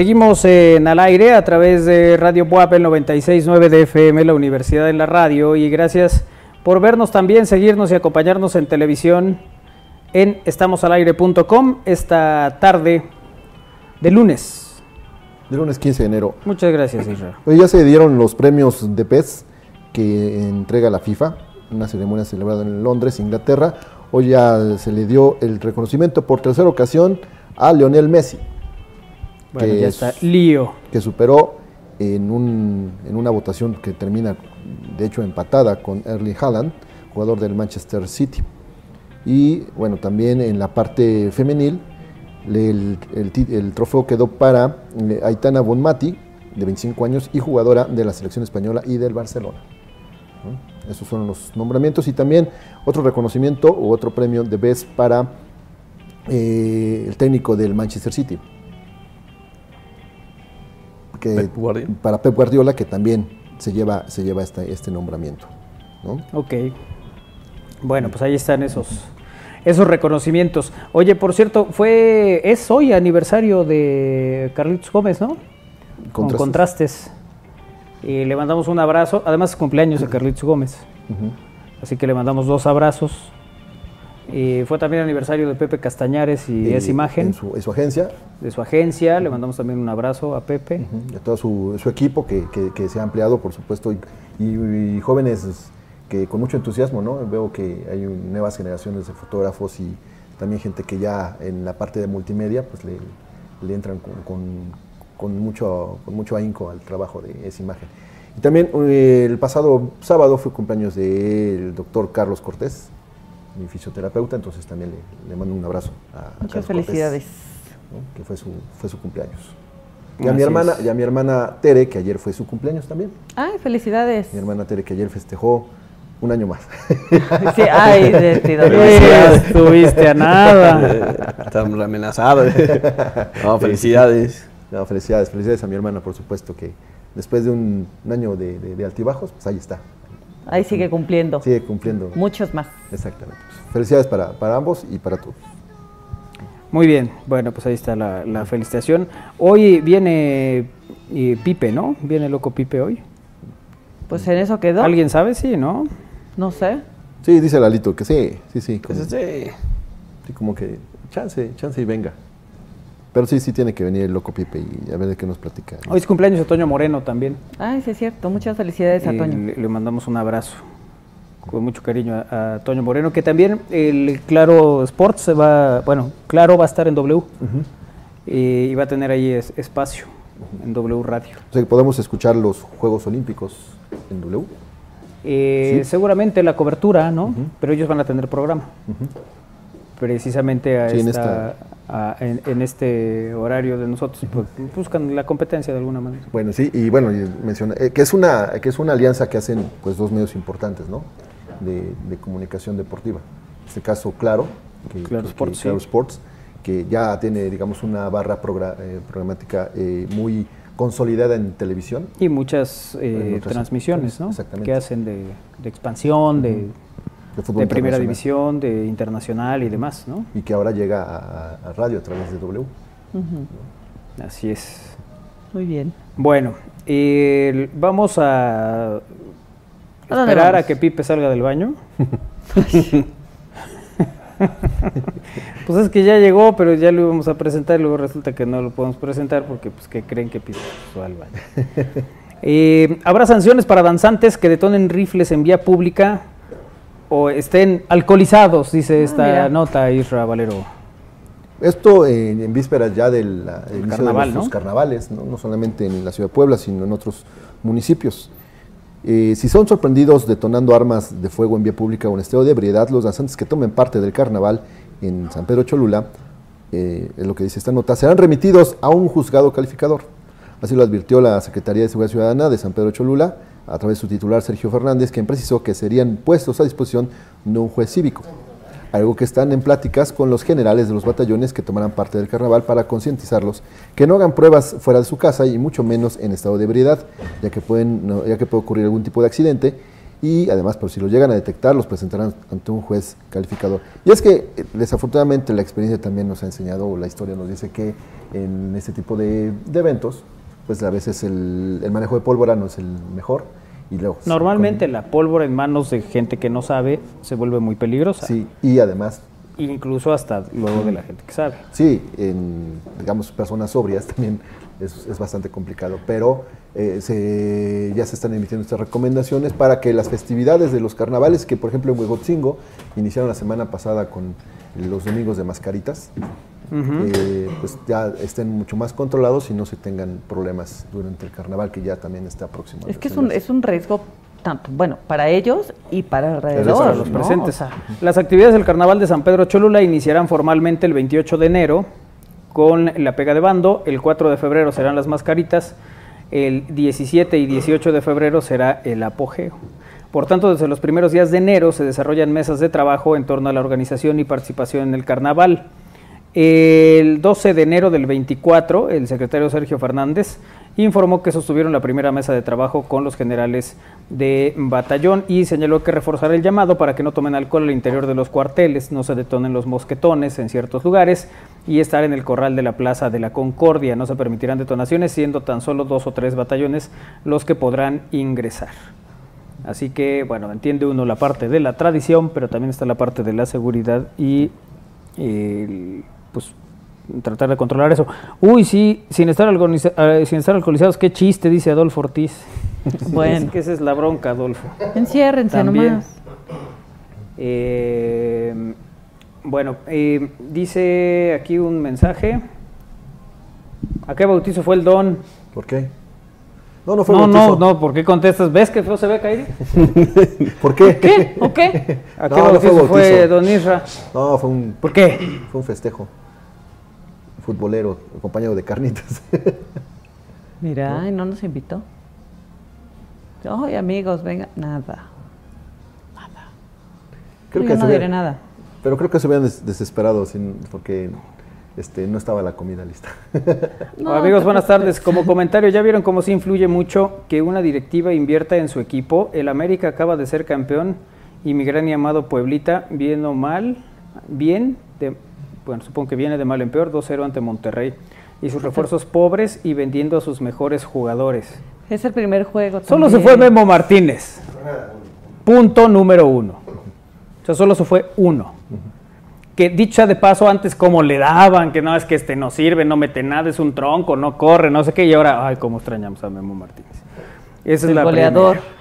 Speaker 2: Seguimos en al aire a través de Radio Buap el 96.9 de FM, la Universidad en la Radio. Y gracias por vernos también, seguirnos y acompañarnos en televisión en estamosalaire.com esta tarde de lunes.
Speaker 1: De lunes 15 de enero.
Speaker 2: Muchas gracias, Israel.
Speaker 1: Hoy ya se dieron los premios de PES que entrega la FIFA, una ceremonia celebrada en Londres, Inglaterra. Hoy ya se le dio el reconocimiento por tercera ocasión a Lionel Messi.
Speaker 2: Bueno,
Speaker 1: que
Speaker 2: ya
Speaker 1: es-
Speaker 2: está. Lío.
Speaker 1: que superó en, un- en una votación que termina, de hecho, empatada con Erling Haaland, jugador del Manchester City. Y bueno, también en la parte femenil, el, el trofeo quedó para eh, Aitana Bonmati, de 25 años, y jugadora de la selección española y del Barcelona. ¿no? Esos son los nombramientos y también otro reconocimiento u otro premio de Best para eh, el técnico del Manchester City. Que-
Speaker 4: Pep Guardiola.
Speaker 1: Para Pep Guardiola, que también se lleva, se lleva esta- este nombramiento. ¿no?
Speaker 2: Ok. Bueno, pues ahí están esos, esos reconocimientos. Oye, por cierto, fue es hoy aniversario de Carlitos Gómez, ¿no? Con
Speaker 1: Contrastes.
Speaker 2: Y le mandamos un abrazo. Además, es cumpleaños de Carlitos Gómez. Así que le mandamos dos abrazos. Y fue también aniversario de Pepe Castañares y
Speaker 1: Eh,
Speaker 2: esa imagen
Speaker 1: En su, en su agencia,
Speaker 2: de su agencia. Le mandamos también un abrazo a Pepe.
Speaker 1: y a todo su, su equipo que, que- que se ha ampliado, por supuesto, y, y- y jóvenes que con mucho entusiasmo, ¿no? Veo que hay nuevas generaciones de fotógrafos y también gente que ya en la parte de multimedia, pues le, le entran con, con- con mucho, con mucho ahínco al trabajo de esa imagen. Y también eh, el pasado sábado fue cumpleaños del doctor Carlos Cortés, mi fisioterapeuta, entonces también le, le mando un abrazo a, a
Speaker 3: Muchas
Speaker 1: Carlos
Speaker 3: felicidades.
Speaker 1: Cortés, ¿no? que fue su, fue su cumpleaños. Y a,
Speaker 2: Así
Speaker 1: mi hermana,
Speaker 2: es.
Speaker 1: y a mi hermana Tere, que ayer fue su cumpleaños también.
Speaker 3: Ay, felicidades.
Speaker 1: Mi hermana Tere, que ayer festejó un año más.
Speaker 3: Sí, ay,
Speaker 2: Estuviste a nada.
Speaker 4: Estamos amenazados. No, felicidades.
Speaker 1: No, felicidades, felicidades a mi hermana, por supuesto, que después de un, un año de, de- de altibajos, pues ahí está.
Speaker 3: Ahí sigue cumpliendo.
Speaker 1: Sigue cumpliendo.
Speaker 3: Muchos más.
Speaker 1: Exactamente. Pues, felicidades para, para ambos y para todos.
Speaker 2: Muy bien, bueno, pues ahí está la, la felicitación. Hoy viene eh, Pipe, ¿no? Viene loco Pipe hoy.
Speaker 3: Pues en eso quedó.
Speaker 2: ¿Alguien sabe? Sí, ¿no?
Speaker 3: No sé.
Speaker 1: Sí, dice Lalito que sí, sí, sí. Como,
Speaker 4: Pues, sí.
Speaker 1: sí, como que chance, chance y venga. Pero sí, sí tiene que venir el loco Pipe y a ver de qué nos platica.
Speaker 2: Hoy es cumpleaños de Toño Moreno también.
Speaker 3: Ay, sí es cierto. Muchas felicidades a
Speaker 2: Eh,
Speaker 3: Toño.
Speaker 2: Le, le mandamos un abrazo con mucho cariño a, a Toño Moreno, que también el Claro Sports se va, bueno, Claro va a estar en W eh, y va a tener ahí es- espacio en W Radio.
Speaker 1: O sea, que podemos escuchar los Juegos Olímpicos en W.
Speaker 2: Eh,
Speaker 1: Sí.
Speaker 2: Seguramente la cobertura, ¿no? Pero ellos van a tener programa. Precisamente a
Speaker 1: Sí,
Speaker 2: esta- a- en, en este horario de nosotros, pues, buscan la competencia de alguna manera.
Speaker 1: Bueno, sí, y bueno, y menciona, eh, que, es una, que es una alianza que hacen pues dos medios importantes, ¿no? De, de comunicación deportiva. En este caso, Claro, que,
Speaker 2: Claro
Speaker 1: que-
Speaker 2: Sports,
Speaker 1: que- Claro
Speaker 2: sí.
Speaker 1: Sports, que ya tiene, digamos, una barra progra- eh, programática eh, muy consolidada en televisión.
Speaker 2: Y muchas eh, transmisiones, ¿no?
Speaker 1: Exactamente.
Speaker 2: Que hacen de, de expansión, de,
Speaker 1: De fútbol
Speaker 2: de primera división, de internacional y demás, ¿no?
Speaker 1: Y que ahora llega a, a radio a través de W.
Speaker 2: Así es.
Speaker 3: Muy bien.
Speaker 2: Bueno, eh, vamos a
Speaker 3: ¿A dónde
Speaker 2: esperar a que Pipe salga del baño. pues es que ya llegó, pero ya lo íbamos a presentar y luego resulta que no lo podemos presentar porque pues que creen que Pipe fue al baño. Eh, Habrá sanciones para danzantes que detonen rifles en vía pública o estén alcoholizados, dice esta
Speaker 3: Ah, mira.
Speaker 2: nota Isra Valero.
Speaker 1: Esto en, en vísperas ya del inicio
Speaker 2: carnaval,
Speaker 1: de los,
Speaker 2: ¿no?
Speaker 1: carnavales, ¿no? no solamente en la ciudad de Puebla, sino en otros municipios. Eh, si son sorprendidos detonando armas de fuego en vía pública o en estado de ebriedad, los danzantes que tomen parte del carnaval en San Pedro Cholula, eh, es lo que dice esta nota, serán remitidos a un juzgado calificador. Así lo advirtió la Secretaría de Seguridad Ciudadana de San Pedro Cholula a través de su titular Sergio Fernández, quien precisó que serían puestos a disposición de un juez cívico. Algo que están en pláticas con los generales de los batallones que tomarán parte del carnaval para concientizarlos que no hagan pruebas fuera de su casa y mucho menos en estado de ebriedad, ya que, pueden, ya que puede ocurrir algún tipo de accidente y además, por si lo llegan a detectar, los presentarán ante un juez calificador. Y es que eh, desafortunadamente la experiencia también nos ha enseñado, o la historia nos dice que en este tipo de, eventos, pues a veces el manejo de pólvora no es el mejor. Y luego,
Speaker 2: Normalmente la pólvora en manos de gente que no sabe se vuelve muy peligrosa.
Speaker 1: Sí, y además
Speaker 2: Incluso hasta luego de la gente que sabe.
Speaker 1: Sí, en, digamos, personas sobrias también es, es bastante complicado, pero eh, se- ya se están emitiendo estas recomendaciones para que las festividades de los carnavales, que por ejemplo en Huegotzingo iniciaron la semana pasada con los domingos de mascaritas, eh, pues ya estén mucho más controlados y no se tengan problemas durante el carnaval, que ya también está próximo.
Speaker 3: Es que es un, es un riesgo tanto, bueno, para ellos y para alrededor.
Speaker 2: los
Speaker 3: ¿no?
Speaker 2: presentes.
Speaker 3: O sea,
Speaker 2: Las actividades del Carnaval de San Pedro Cholula iniciarán formalmente el 28 de enero con la pega de bando, el 4 de febrero serán las mascaritas, el 17 y 18 de febrero será el apogeo. Por tanto, desde los primeros días de enero se desarrollan mesas de trabajo en torno a la organización y participación en el carnaval. El 12 de enero del 24, el secretario Sergio Fernández informó que sostuvieron la primera mesa de trabajo con los generales de batallón y señaló que reforzará el llamado para que no tomen alcohol al interior de los cuarteles, no se detonen los mosquetones en ciertos lugares y estar en el corral de la Plaza de la Concordia. No se permitirán detonaciones, siendo tan solo dos o tres batallones los que podrán ingresar. Así que, bueno, entiende uno la parte de la tradición, pero también está la parte de la seguridad y el, pues tratar de controlar eso. Uy, sí, sin estar, alcoholiza- eh, sin estar alcoholizados, qué chiste, dice Adolfo Ortiz.
Speaker 3: Bueno.
Speaker 2: Es que esa es la bronca, Adolfo.
Speaker 3: enciérrense
Speaker 2: También.
Speaker 3: nomás.
Speaker 2: Eh, bueno, eh, dice aquí un mensaje. ¿A qué bautizo fue el don?
Speaker 1: ¿Por qué? No, no fue
Speaker 2: No, no,
Speaker 1: bautizo.
Speaker 2: no, ¿por qué contestas? ¿Ves que feo se ve, Kairi?
Speaker 1: ¿Por qué?
Speaker 3: ¿Qué? ¿O qué?
Speaker 2: ¿A
Speaker 1: No,
Speaker 2: qué
Speaker 1: no fue
Speaker 2: bautizo fue, don Isra?
Speaker 1: No, fue un,
Speaker 2: ¿Por qué?
Speaker 1: fue un festejo. Futbolero, compañero de carnitas.
Speaker 3: Mira, y no nos invitó. Ay, amigos, venga, nada.
Speaker 1: Creo
Speaker 3: Yo
Speaker 1: que
Speaker 3: no
Speaker 1: se
Speaker 3: diré nada.
Speaker 1: Pero creo que se hubieran des- desesperado sin- porque este, no estaba la comida lista.
Speaker 3: No,
Speaker 2: Amigos, buenas tardes. Como comentario, ¿ya vieron cómo sí influye mucho que una directiva invierta en su equipo? El América acaba de ser campeón y mi gran y amado Pueblita, bien o mal, bien, de, bueno, supongo que viene de mal en peor, 2-0 ante Monterrey. Y sus refuerzos pobres y vendiendo a sus mejores jugadores.
Speaker 3: Es el primer juego.
Speaker 2: Solo se fue Memo Martínez. Punto número uno. O sea, solo se fue uno. Que dicho sea de paso, antes como le daban, que no es que este no sirve, no mete nada, es un tronco, no corre, no sé qué, y ahora, ay, cómo extrañamos a Memo Martínez. Esa es
Speaker 3: El
Speaker 2: la
Speaker 3: goleador.
Speaker 2: primera.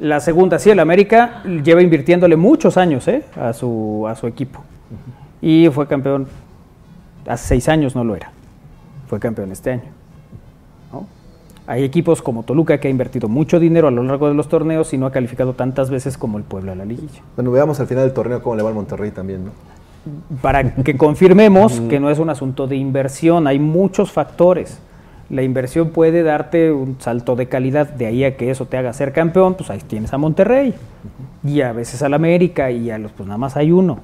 Speaker 2: La segunda, sí, el América lleva invirtiéndole muchos años ¿eh? a, su, a su equipo. Y fue campeón, hace seis años no lo era. Fue campeón este año. ¿no? Hay equipos como Toluca que ha invertido mucho dinero a lo largo de los torneos y no ha calificado tantas veces como el Puebla a la liguilla.
Speaker 1: bueno, veamos al final del torneo cómo le va al Monterrey también, ¿no?
Speaker 2: Para que confirmemos que no es un asunto de inversión, hay muchos factores. La inversión puede darte un salto de calidad, de ahí a que eso te haga ser campeón, pues ahí tienes a Monterrey. Y a veces al América y a los, pues nada más hay uno.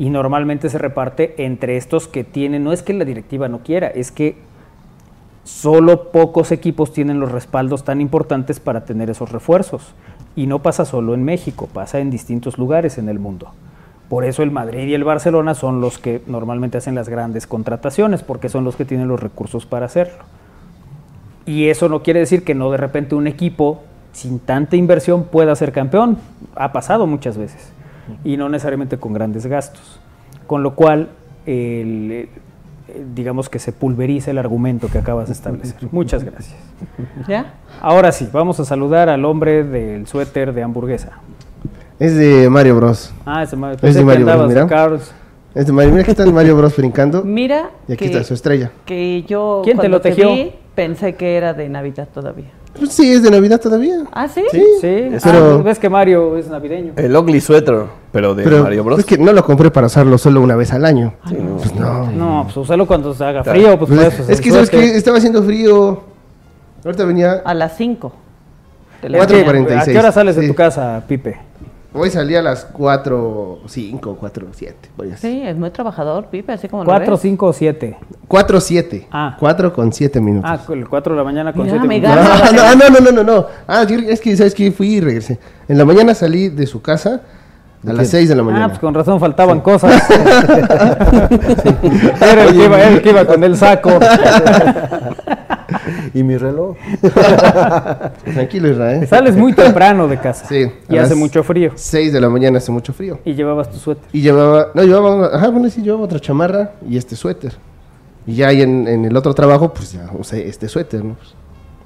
Speaker 2: Y normalmente se reparte entre estos que tienen, no es que la directiva no quiera, es que solo pocos equipos tienen los respaldos tan importantes para tener esos refuerzos. Y no pasa solo en México, pasa en distintos lugares en el mundo. Por eso el Madrid y el Barcelona son los que normalmente hacen las grandes contrataciones, porque son los que tienen los recursos para hacerlo. Y eso no quiere decir que no de repente un equipo sin tanta inversión pueda ser campeón. Ha pasado muchas veces. Y no necesariamente con grandes gastos. Con lo cual, el- eh, digamos que se pulveriza el argumento que acabas de establecer. Muchas gracias.
Speaker 3: ¿Ya?
Speaker 2: Ahora sí, vamos a saludar al hombre del suéter de hamburguesa.
Speaker 10: Es de Mario Bros.
Speaker 2: Ah, ese ma-
Speaker 10: Es
Speaker 2: pensé
Speaker 10: de Mario Bros,
Speaker 2: de
Speaker 10: mira. Es de Mario. Mira que está el Mario Bros brincando.
Speaker 3: Mira.
Speaker 10: Y aquí
Speaker 3: que-
Speaker 10: está su estrella.
Speaker 3: Que yo.
Speaker 2: ¿Quién te lo tejió?
Speaker 3: vi, pensé que era de Navidad todavía.
Speaker 10: Pues sí, es de Navidad todavía.
Speaker 3: ¿Ah, sí?
Speaker 10: Sí.
Speaker 2: Sí,
Speaker 10: Pero-
Speaker 2: ah, ves que Mario es navideño.
Speaker 4: El ugly sweater, pero de
Speaker 10: Pero
Speaker 4: Mario Bros.
Speaker 10: es que no lo compré para usarlo solo una vez al año. Pues no.
Speaker 2: No, pues usalo cuando se haga frío, pues,
Speaker 10: Pues,
Speaker 2: por eso.
Speaker 10: es que sabes que estaba haciendo frío. Ahorita venía.
Speaker 3: A las 5. De la
Speaker 10: Cuatro y
Speaker 3: mañana.
Speaker 10: cuarenta.
Speaker 2: ¿A qué hora sales de tu casa, Pipe?
Speaker 10: Hoy salí a las 4, 5, 4, 7. Voy así.
Speaker 3: Sí, es muy trabajador, Pipe, así como lo
Speaker 2: ¿Cuatro,
Speaker 3: ves.
Speaker 2: cinco o siete?
Speaker 10: 4-7.
Speaker 2: Ah.
Speaker 10: 4 con 7 minutos.
Speaker 2: Ah, con el 4 de la mañana con
Speaker 3: Mira,
Speaker 2: 7
Speaker 3: me
Speaker 2: minutos.
Speaker 10: No, no, no, no, no, no. Ah, yo- es que, ¿sabes qué? Fui y regresé. En la mañana salí de su casa a las 6 de la
Speaker 2: Ah,
Speaker 10: mañana.
Speaker 2: pues con razón faltaban cosas. era, el que iba, era el que iba con el saco.
Speaker 1: ¿Y mi reloj?
Speaker 10: Tranquilo, Israel.
Speaker 2: Sales muy temprano de casa.
Speaker 10: Sí.
Speaker 2: Y hace mucho frío.
Speaker 10: 6 de la mañana hace mucho frío.
Speaker 2: Y llevabas tu suéter.
Speaker 10: Y llevaba, no, llevaba, ajá, bueno, sí, llevaba otra chamarra y este suéter. Y ya ahí en, en el otro trabajo, pues ya usé este suéter, ¿no? Pues,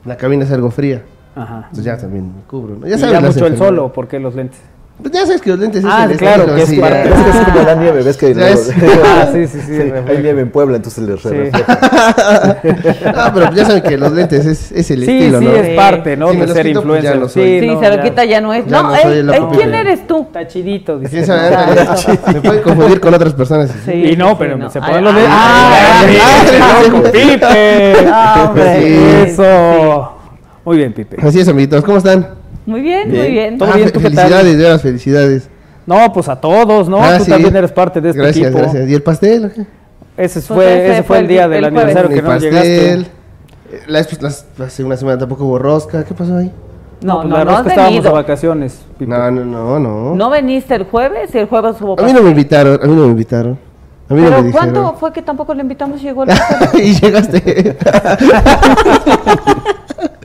Speaker 10: la cabina es algo fría,
Speaker 2: Ajá.
Speaker 10: entonces ya también me cubro, ¿no?
Speaker 2: Ya
Speaker 10: Ya sabes, las
Speaker 2: mucho el solo, ¿por qué los lentes?
Speaker 10: Pues ya sabes que los lentes
Speaker 2: Ah,
Speaker 10: es el
Speaker 2: claro,
Speaker 10: estilo,
Speaker 2: que es
Speaker 10: sí,
Speaker 2: parte-.
Speaker 1: Es que es como la nieve, ves que
Speaker 10: es-
Speaker 2: Ah, sí, sí, sí,
Speaker 1: hay
Speaker 2: refleja.
Speaker 1: nieve en Puebla, entonces le
Speaker 2: Sí.
Speaker 1: refleja.
Speaker 10: Ah, pero ya saben que los lentes es, es el
Speaker 2: Sí,
Speaker 10: estilo,
Speaker 2: sí,
Speaker 10: ¿no?
Speaker 2: es parte, ¿no? De ser
Speaker 10: quito, pues ya
Speaker 2: influencer.
Speaker 10: no soy.
Speaker 3: Sí,
Speaker 2: no,
Speaker 3: se lo
Speaker 2: ya.
Speaker 3: quita, ya no es.
Speaker 10: Ya
Speaker 3: no,
Speaker 10: no
Speaker 3: ey. ¿quién eres tú?
Speaker 2: Está chidito, dice.
Speaker 10: ¿Quién sabe? Me pueden confundir con otras personas.
Speaker 3: Sí,
Speaker 2: Y no,
Speaker 3: sí,
Speaker 2: pero
Speaker 3: no.
Speaker 2: se ponen los lentes.
Speaker 3: ay,
Speaker 2: ¡Ay,
Speaker 10: ay,
Speaker 2: con Pipe!
Speaker 3: Ah.
Speaker 10: Sí.
Speaker 2: Eso. Muy bien, Pipe.
Speaker 10: Así es, amiguitos, ¿cómo están?
Speaker 3: Muy bien, muy bien.
Speaker 2: Todo
Speaker 10: Ah,
Speaker 2: bien, ¿tú qué tal?
Speaker 10: felicidades, de felicidades.
Speaker 2: No, pues a todos, ¿no?
Speaker 10: Ah,
Speaker 2: Tú
Speaker 10: sí.
Speaker 2: también eres parte de este
Speaker 10: Gracias,
Speaker 2: equipo.
Speaker 10: gracias. ¿Y el pastel? o qué?
Speaker 2: Ese
Speaker 3: Pues
Speaker 2: fue,
Speaker 3: ese
Speaker 2: ese fue el día del
Speaker 3: el
Speaker 2: aniversario que
Speaker 10: El
Speaker 2: no llegaste.
Speaker 10: Eh, La, las- hace una semana tampoco hubo rosca. ¿Qué pasó ahí?
Speaker 3: No,
Speaker 2: pues
Speaker 3: no,
Speaker 2: la
Speaker 3: no has
Speaker 2: estábamos de
Speaker 3: venido.
Speaker 2: vacaciones. Pipe.
Speaker 10: No, no, no, no.
Speaker 3: ¿No veniste el jueves y el jueves hubo
Speaker 10: A mí no me invitaron, a mí no me invitaron. A mí no
Speaker 3: ¿Pero
Speaker 10: me
Speaker 3: cuándo
Speaker 10: dijeron.
Speaker 3: fue que tampoco le invitamos y llegó el pastel?
Speaker 10: y llegaste.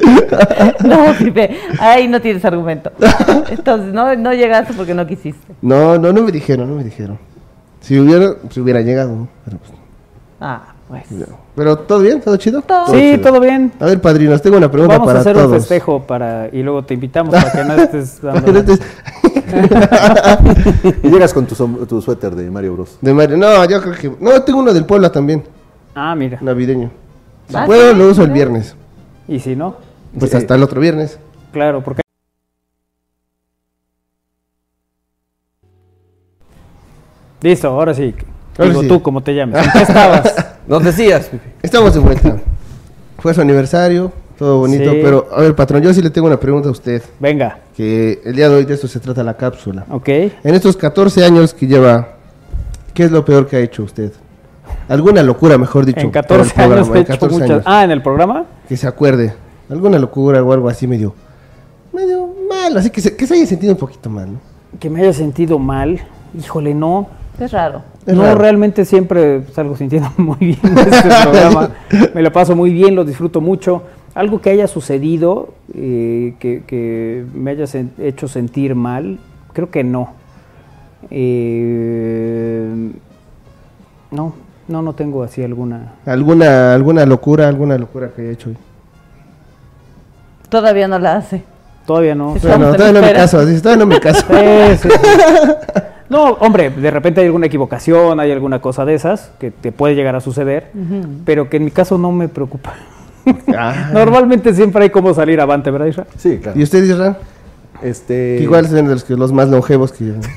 Speaker 3: No, Pipe, ahí no tienes argumento. Entonces, no, no llegaste porque no quisiste.
Speaker 10: no, no, no me dijeron, no me dijeron. Si hubiera, si hubiera llegado. ¿no? Pero, pues,
Speaker 3: Ah, pues.
Speaker 10: no. Pero, ¿todo bien? ¿Todo chido?
Speaker 3: Todo.
Speaker 2: Sí, todo bien.
Speaker 10: A ver, padrinos, tengo una pregunta
Speaker 2: Vamos
Speaker 10: para
Speaker 2: a hacer
Speaker 10: todos.
Speaker 2: un festejo para y luego te invitamos para que no estés dando.
Speaker 1: Y llegas con tu, suéter de Mario Bros.
Speaker 10: de Mario. No, yo creo que. No, tengo uno del Puebla también,
Speaker 2: Ah, mira.
Speaker 10: navideño. Si
Speaker 3: Ah,
Speaker 10: puedo, lo uso el viernes.
Speaker 2: Y si no,
Speaker 10: Pues
Speaker 1: Sí.
Speaker 10: hasta el otro viernes.
Speaker 2: claro, porque Listo, ahora sí.
Speaker 10: Ahora
Speaker 2: Digo
Speaker 10: sí.
Speaker 2: tú, como te llames. ¿En qué estabas?
Speaker 4: Nos decías.
Speaker 10: Estamos de vuelta. Fue su aniversario, todo bonito.
Speaker 2: Sí.
Speaker 10: Pero, a ver, patrón, yo sí le tengo una pregunta a usted.
Speaker 2: Venga,
Speaker 10: Que el día de hoy de esto se trata la cápsula.
Speaker 2: ok.
Speaker 10: En estos 14 años que lleva, ¿qué es lo peor que ha hecho usted? Alguna locura, mejor dicho.
Speaker 2: En
Speaker 10: para el
Speaker 2: 14 años
Speaker 10: programa,
Speaker 2: he hecho
Speaker 10: 14
Speaker 2: muchas.
Speaker 10: años.
Speaker 2: Ah, en el programa.
Speaker 10: Que se acuerde. Alguna locura o algo así medio, medio mal. Así que se, que se haya sentido un poquito mal. ¿no?
Speaker 2: Que me haya sentido mal. Híjole, no.
Speaker 3: Es raro.
Speaker 10: Es
Speaker 2: no,
Speaker 10: raro.
Speaker 2: realmente siempre salgo sintiendo muy bien este programa. Me lo paso muy bien, lo disfruto mucho. Algo que haya sucedido, eh, que, que me haya sen- hecho sentir mal, creo que no. Eh, no, no, no tengo así alguna.
Speaker 10: ¿Alguna, alguna locura, alguna locura que haya hecho hoy.
Speaker 3: Todavía no la hace.
Speaker 2: Todavía no.
Speaker 3: Sí. En
Speaker 10: todavía no me caso, todavía no me caso.
Speaker 2: Sí, sí, sí. No, hombre, de repente hay alguna equivocación, hay alguna cosa de esas que te puede llegar a suceder, pero que en mi caso no me preocupa.
Speaker 10: Ah.
Speaker 2: Normalmente siempre hay cómo salir avante, ¿verdad, Isra?
Speaker 1: Sí, claro.
Speaker 10: ¿Y usted, Isra?
Speaker 1: Este...
Speaker 10: Igual son de los, que- los más longevos que... Pues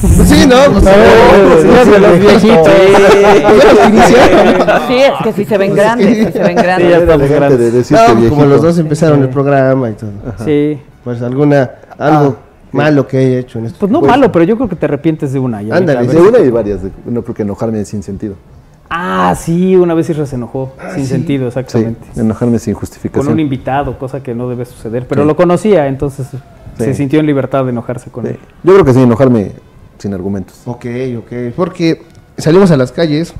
Speaker 10: sí, ¿no? Pues, los
Speaker 2: sí,
Speaker 10: viejitos. Pues
Speaker 3: es que sí se ven grandes, se ven
Speaker 2: Sí, ya
Speaker 3: grandes.
Speaker 10: como los dos empezaron el programa y todo.
Speaker 2: Sí.
Speaker 10: Pues alguna, algo malo que haya hecho en esto.
Speaker 2: Pues no
Speaker 1: Pues-
Speaker 2: malo, pero yo creo que te arrepientes de una.
Speaker 10: Ándale,
Speaker 1: De una y varias. de- No creo que enojarme sin sentido.
Speaker 2: Ah, sí, una vez Isra se enojó, sin sentido,
Speaker 1: Sí,
Speaker 2: exactamente.
Speaker 1: enojarme sin
Speaker 2: Con
Speaker 1: justificación.
Speaker 2: un invitado, cosa que no debe suceder, pero
Speaker 1: Sí.
Speaker 2: lo conocía, entonces se sintió en libertad de enojarse con
Speaker 1: Sí.
Speaker 2: él.
Speaker 1: Yo creo que sí, enojarme sin argumentos.
Speaker 10: Ok, ok. Porque salimos a las calles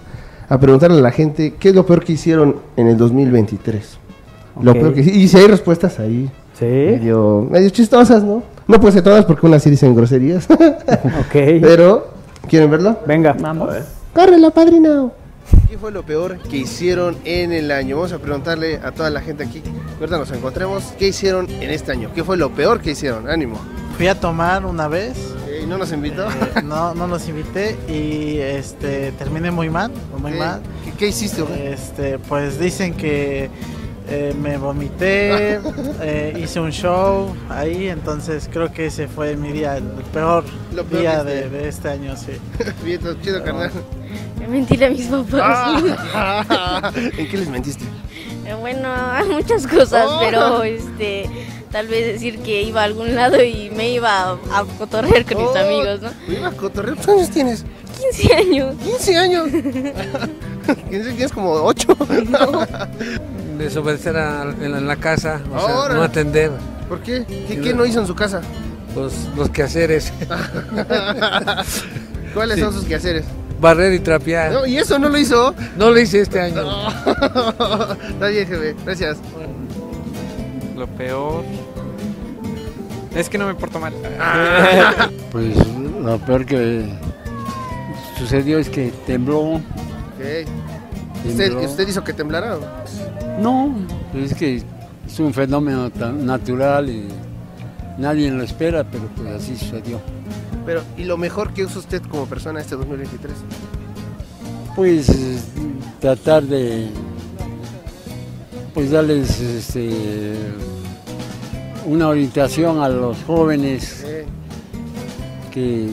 Speaker 10: a preguntarle a la gente qué es lo peor que hicieron en el 2023. Lo
Speaker 2: Ok.
Speaker 10: peor que Y si hay respuestas ahí,
Speaker 2: Sí,
Speaker 10: medio, medio chistosas, ¿no? No puede ser todas porque unas sí dicen groserías.
Speaker 2: ok.
Speaker 10: Pero, ¿quieren verlo?
Speaker 2: Venga.
Speaker 3: Vamos.
Speaker 10: ¡Córrela, padrino! ¿Qué fue lo peor que hicieron en el año? Vamos a preguntarle a toda la gente aquí, ahorita nos encontremos, ¿qué hicieron en este año? ¿Qué fue lo peor que hicieron? Ánimo.
Speaker 11: Fui a tomar una vez,
Speaker 10: ¿Y no nos invitó?
Speaker 11: eh, no, no los invité y este terminé muy mal, muy
Speaker 10: ¿Qué,
Speaker 11: mal.
Speaker 10: ¿Qué, qué hiciste? güey?
Speaker 11: Este, pues dicen que eh, me vomité, eh, hice un show ahí, entonces creo que ese fue mi día, el peor,
Speaker 10: Lo peor
Speaker 11: día de,
Speaker 10: este-
Speaker 11: de este año, sí.
Speaker 10: Bien, chido, carnal.
Speaker 12: Mentir a mis papás.
Speaker 10: ¿En qué les mentiste?
Speaker 12: Bueno, hay muchas cosas,
Speaker 10: Oh.
Speaker 12: pero este, tal vez decir que iba a algún lado y me iba a, a cotorrear con mis
Speaker 10: Oh,
Speaker 12: amigos, ¿no?
Speaker 10: Iba a cotorrear. ¿Cuántos años tienes?
Speaker 12: 15 años.
Speaker 10: 15 años. Tienes como ocho.
Speaker 13: Desobedecer a- en, la- en la casa, o sea,
Speaker 10: Ahora.
Speaker 13: no atender.
Speaker 10: ¿Por qué? ¿Qué, qué no hizo en su casa?
Speaker 13: Los, los quehaceres.
Speaker 10: ¿Cuáles
Speaker 13: Sí.
Speaker 10: son sus quehaceres?
Speaker 13: Barrer y trapear.
Speaker 10: No, ¿Y eso no lo hizo?
Speaker 13: No lo hice este año.
Speaker 10: Está bien, jefe. Gracias.
Speaker 14: Lo peor. Es que no me porto mal.
Speaker 15: Pues lo peor que sucedió es que tembló.
Speaker 10: Ok. ¿Usted,
Speaker 15: Tembló.
Speaker 10: ¿Usted hizo que temblara?
Speaker 15: No, es que es un fenómeno tan natural y nadie lo espera, pero pues así sucedió.
Speaker 10: Pero, ¿y lo mejor que usa usted como persona este 2023?
Speaker 15: Pues tratar de pues darles este, una orientación a los jóvenes que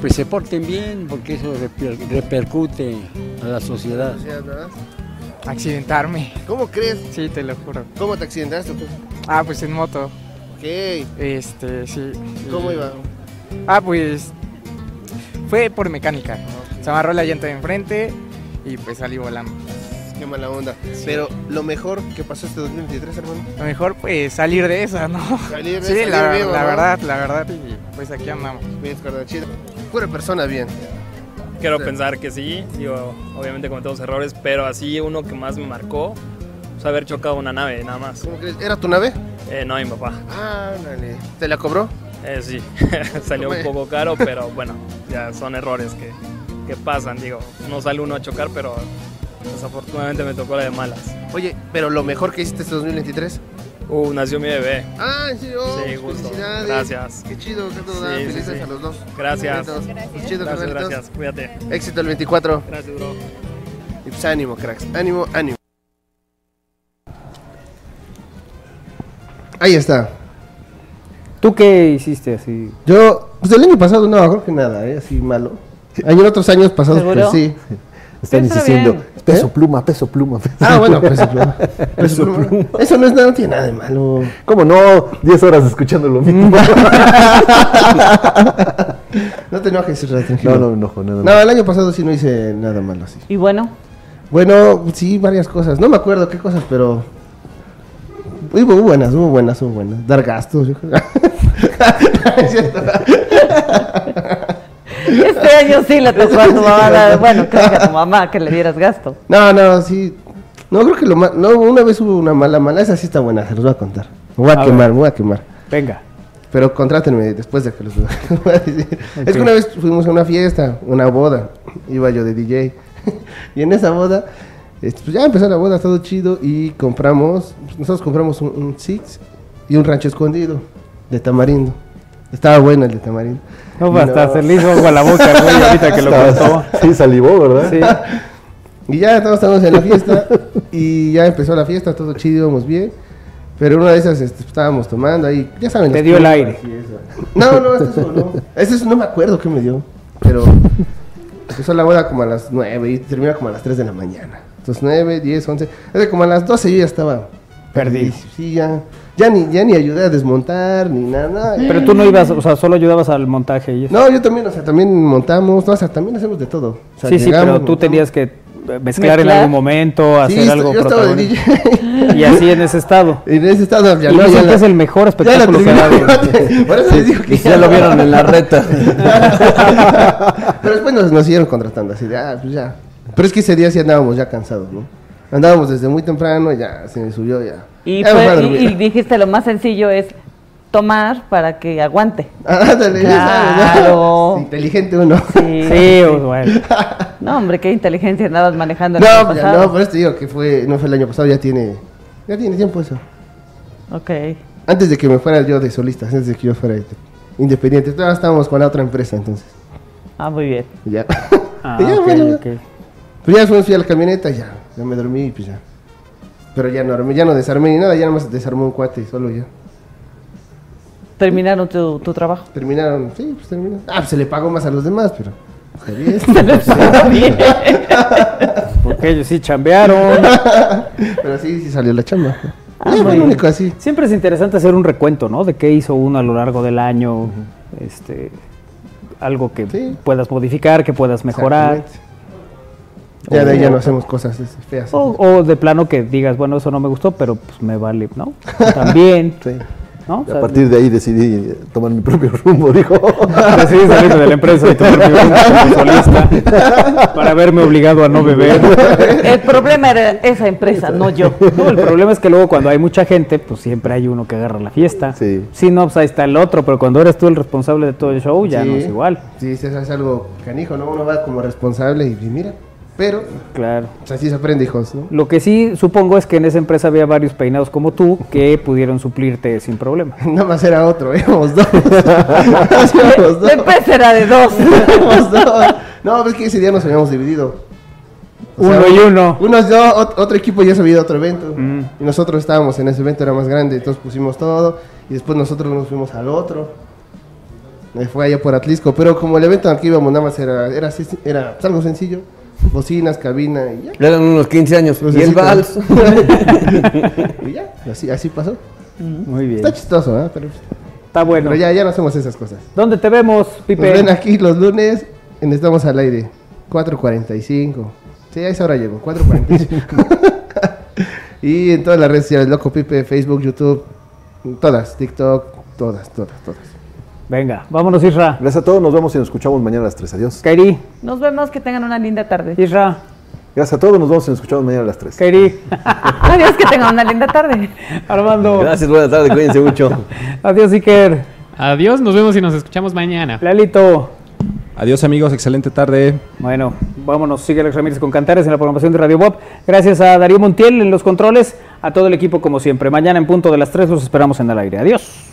Speaker 15: pues se porten bien porque eso reper- repercute a la sociedad.
Speaker 14: Accidentarme.
Speaker 10: ¿Cómo crees?
Speaker 14: Sí, te lo juro.
Speaker 10: ¿Cómo te accidentaste? tú?
Speaker 14: Ah, pues en moto.
Speaker 10: Ok.
Speaker 14: Este, sí.
Speaker 10: ¿Cómo
Speaker 14: Y-
Speaker 10: iba?
Speaker 14: Ah, pues fue por mecánica. Se amarró la llanta de enfrente y pues salí volando.
Speaker 10: Qué mala onda. Pero lo mejor que pasó este 2023, hermano.
Speaker 14: Lo mejor pues salir de esa, ¿no?
Speaker 10: Salir de-
Speaker 14: sí,
Speaker 10: salir
Speaker 14: la,
Speaker 10: vivo,
Speaker 14: la
Speaker 10: ¿no?
Speaker 14: verdad, la verdad pues aquí andamos.
Speaker 10: Bien, chido. Pura persona bien.
Speaker 16: Quiero
Speaker 10: Sí.
Speaker 16: pensar que sí, digo, obviamente cometemos errores, pero así uno que más me marcó fue haber chocado una nave, nada más.
Speaker 10: ¿Cómo crees? ¿Era tu nave?
Speaker 16: Eh, no, mi papá.
Speaker 10: Ah, dale. ¿Te la cobró?
Speaker 16: Eh, sí, salió un poco caro, pero bueno, ya son errores que, que pasan, digo, no sale uno a chocar, pero desafortunadamente me tocó la de malas.
Speaker 10: Oye, pero lo mejor que hiciste este 2023.
Speaker 16: Uh, nació mi bebé.
Speaker 10: Ah, ¿en serio?
Speaker 16: Sí, justo.
Speaker 10: Felicidades.
Speaker 16: Gracias.
Speaker 10: Qué chido, que todo
Speaker 16: Sí, sí,
Speaker 10: Felices
Speaker 16: sí.
Speaker 10: a los dos.
Speaker 16: Gracias.
Speaker 10: Bonitos.
Speaker 16: Gracias.
Speaker 10: Chido,
Speaker 16: Gracias,
Speaker 10: carnalitos.
Speaker 16: gracias. Cuídate.
Speaker 10: Éxito el 24.
Speaker 16: Gracias, bro.
Speaker 10: Y pues ánimo, cracks. Ánimo, ánimo. Ahí está.
Speaker 2: ¿Tú qué hiciste así?
Speaker 10: Yo, pues el año pasado no, creo que nada, ¿eh? así malo. Hay en otros años pasados,
Speaker 2: ¿Seguro?
Speaker 10: pues sí.
Speaker 1: Están
Speaker 10: Está
Speaker 1: insistiendo.
Speaker 10: bien.
Speaker 1: Peso pluma, peso pluma. peso
Speaker 10: Ah, bueno, peso pluma. Peso pluma. Eso no es nada, no tiene nada de malo.
Speaker 1: ¿Cómo no? 10 horas escuchando lo mismo.
Speaker 10: No te enojes, Isra, tranquilo.
Speaker 1: No, no me enojo, nada
Speaker 10: No, el año pasado sí no hice nada malo así.
Speaker 3: Y bueno,
Speaker 10: Bueno, sí, varias cosas. No me acuerdo qué cosas, pero. Hubo buenas, hubo buenas, hubo buenas. Dar gastos. yo creo. Es cierto.
Speaker 3: Este año sí le tocó a tu mamá, bueno, creo que a tu mamá que le dieras gasto.
Speaker 10: No, no, sí. No, creo que lo más. No, una vez hubo una mala, mala. Esa sí está buena, se los voy a contar. Me voy a,
Speaker 2: A
Speaker 10: quemar,
Speaker 2: ver.
Speaker 10: me voy a quemar.
Speaker 2: Venga.
Speaker 10: Pero contrátenme después de que los voy a decir. Es que una vez fuimos a una fiesta, una boda. Iba yo de DJ. y en esa boda, este, pues ya empezó la boda, todo chido. Y compramos, nosotros compramos un, un Six y un rancho escondido de tamarindo. Estaba bueno el de tamarindo.
Speaker 2: No,
Speaker 10: Y
Speaker 2: hasta se le hizo agua a la boca, güey, ahorita que lo contó.
Speaker 1: Sí, salivó, ¿verdad?
Speaker 2: Sí.
Speaker 10: Y ya todos estábamos en la fiesta y ya empezó la fiesta, todo chido, íbamos bien. Pero una de esas este, estábamos tomando ahí, ya saben.
Speaker 2: Te dio el aire.
Speaker 10: No, no, eso no. Eso no me acuerdo qué me dio. Pero empezó la boda como a las 9 y termina como a las 3 de la mañana. Entonces 9, 10, 11. Es que como a las 12 yo ya estaba
Speaker 2: Perdido.
Speaker 10: Sí, ya. Ya ni, ya ni ayudé a desmontar ni nada.
Speaker 2: Pero tú no ibas, o sea, solo ayudabas al montaje y eso.
Speaker 10: No, yo también, o sea, también montamos, no, o sea, también hacemos de todo. O sea,
Speaker 2: sí, sí, pero tú
Speaker 10: montamos.
Speaker 2: tenías que mezclar en algún momento, hacer
Speaker 10: Sí,
Speaker 2: algo
Speaker 10: yo estaba de
Speaker 2: protagónico. Y así en ese estado.
Speaker 10: En ese estado ya
Speaker 2: Y
Speaker 10: no, ya
Speaker 2: que
Speaker 10: la-
Speaker 2: es el mejor espectáculo que ha.
Speaker 10: Por eso
Speaker 2: Sí,
Speaker 10: les digo que
Speaker 2: ya lo vieron en la reta.
Speaker 10: Pero después nos, nos siguieron contratando así de, ah, pues ya. Pero es que ese día sí andábamos ya cansados, ¿no? Andábamos desde muy temprano y ya se me subió ya.
Speaker 3: Y,
Speaker 10: Ya me
Speaker 3: fue- y- dijiste lo más sencillo es tomar para que aguante.
Speaker 10: Sabes, ¿no?
Speaker 3: Claro.
Speaker 10: Inteligente uno.
Speaker 3: Sí,
Speaker 2: Sí, pues, bueno.
Speaker 3: No, hombre, qué inteligencia andabas manejando el
Speaker 10: No,
Speaker 3: año
Speaker 10: pues ya
Speaker 3: pasado.
Speaker 10: no, por eso te digo que fue, no fue el año pasado, ya tiene, ya tiene tiempo eso.
Speaker 3: Ok.
Speaker 10: Antes de que me fuera yo de solista, antes de que yo fuera independiente, todavía estábamos con la otra empresa entonces.
Speaker 3: Ah, muy bien.
Speaker 10: Ya.
Speaker 2: Ah,
Speaker 10: ya,
Speaker 2: ok,
Speaker 10: bueno,
Speaker 2: ok.
Speaker 10: Pues ya fui a la camioneta y ya, ya me dormí y pues ya. Pero ya no, armé- ya no desarmé ni nada, ya nada más desarmó un cuate y solo ya.
Speaker 3: Terminaron tu, tu trabajo.
Speaker 10: Terminaron, sí, pues terminaron. Ah, pues se le pagó más a los demás, pero. Está bien.
Speaker 3: Se les pagó bien.
Speaker 2: Porque ellos sí chambearon.
Speaker 10: pero sí, sí salió la chamba.
Speaker 2: Ah, bien.
Speaker 10: único así.
Speaker 2: Siempre es interesante hacer un recuento, ¿no? De qué hizo uno a lo largo del año. Este, algo que puedas modificar, que puedas mejorar.
Speaker 10: Ya de ahí ya no hacemos cosas feas.
Speaker 2: O, o de plano que digas, bueno, eso no me gustó, pero pues me vale, ¿no? También. ¿no? O sea,
Speaker 1: a partir de ahí decidí tomar mi propio rumbo, dijo.
Speaker 2: Decidí salirme de la empresa y tomar mi rumbo como solista para verme obligado a no beber.
Speaker 3: El problema era esa empresa, no yo.
Speaker 2: No, el problema es que luego cuando hay mucha gente, pues siempre hay uno que agarra la fiesta.
Speaker 1: Sí.
Speaker 2: Si no, pues ahí está el otro, pero cuando eres tú el responsable de todo el show, ya
Speaker 10: Sí.
Speaker 2: no es igual.
Speaker 10: Sí, sí, eso es algo canijo, ¿no? Uno va como responsable y, y mira, pero
Speaker 2: Claro.
Speaker 10: pues, así se aprende, hijos, ¿no?
Speaker 2: Lo que sí supongo es que en esa empresa había varios peinados como tú que pudieron suplirte sin problema.
Speaker 10: Nada más era otro, éramos dos. éramos dos.
Speaker 3: La empresa era de dos.
Speaker 10: Éramos dos. No, pues que ese día nos habíamos dividido. O
Speaker 2: Uno y uno.
Speaker 10: Dos, ot- otro equipo ya se había ido a otro evento. Y nosotros estábamos en ese evento, era más grande, entonces pusimos todo. Y después nosotros nos fuimos al otro. Eh, Fue allá por Atlisco. Pero como el evento al que íbamos nada más era, era, así- era algo sencillo. Bocinas, cabina y ya.
Speaker 4: Eran unos 15 años.
Speaker 10: Pues
Speaker 4: y el vals.
Speaker 10: y ya, así, así pasó.
Speaker 2: Muy bien.
Speaker 10: Está chistoso, ¿eh? Pero,
Speaker 2: Está bueno.
Speaker 10: pero ya, ya no hacemos esas cosas.
Speaker 2: ¿Dónde te vemos,
Speaker 10: Nos
Speaker 2: Pipe?
Speaker 10: ven aquí los lunes en Estamos al Aire. 4.45. Sí, a esa hora llego. 4.45. y en todas las redes sociales, Loco Pipe, Facebook, YouTube, todas, TikTok, todas, todas, todas.
Speaker 2: Venga, vámonos, Isra.
Speaker 1: Gracias a todos, nos vemos y nos escuchamos mañana a las 3. Adiós.
Speaker 2: Kairi,
Speaker 3: Nos vemos, que tengan una linda tarde.
Speaker 2: Isra,
Speaker 1: Gracias a todos, nos vemos y nos escuchamos mañana a las 3.
Speaker 2: Kairi,
Speaker 3: Adiós, que tengan una linda tarde.
Speaker 2: Armando.
Speaker 4: Gracias, buenas tardes, cuídense mucho.
Speaker 2: Adiós, Iker.
Speaker 6: Adiós, nos vemos y nos escuchamos mañana.
Speaker 2: Lalito.
Speaker 7: Adiós amigos, excelente tarde.
Speaker 2: Bueno, vámonos. Sigue Alex Ramírez con Cantares en la programación de Radio Bob. Gracias a Darío Montiel en los controles, a todo el equipo como siempre. Mañana en punto de las 3 los esperamos en el aire. Adiós.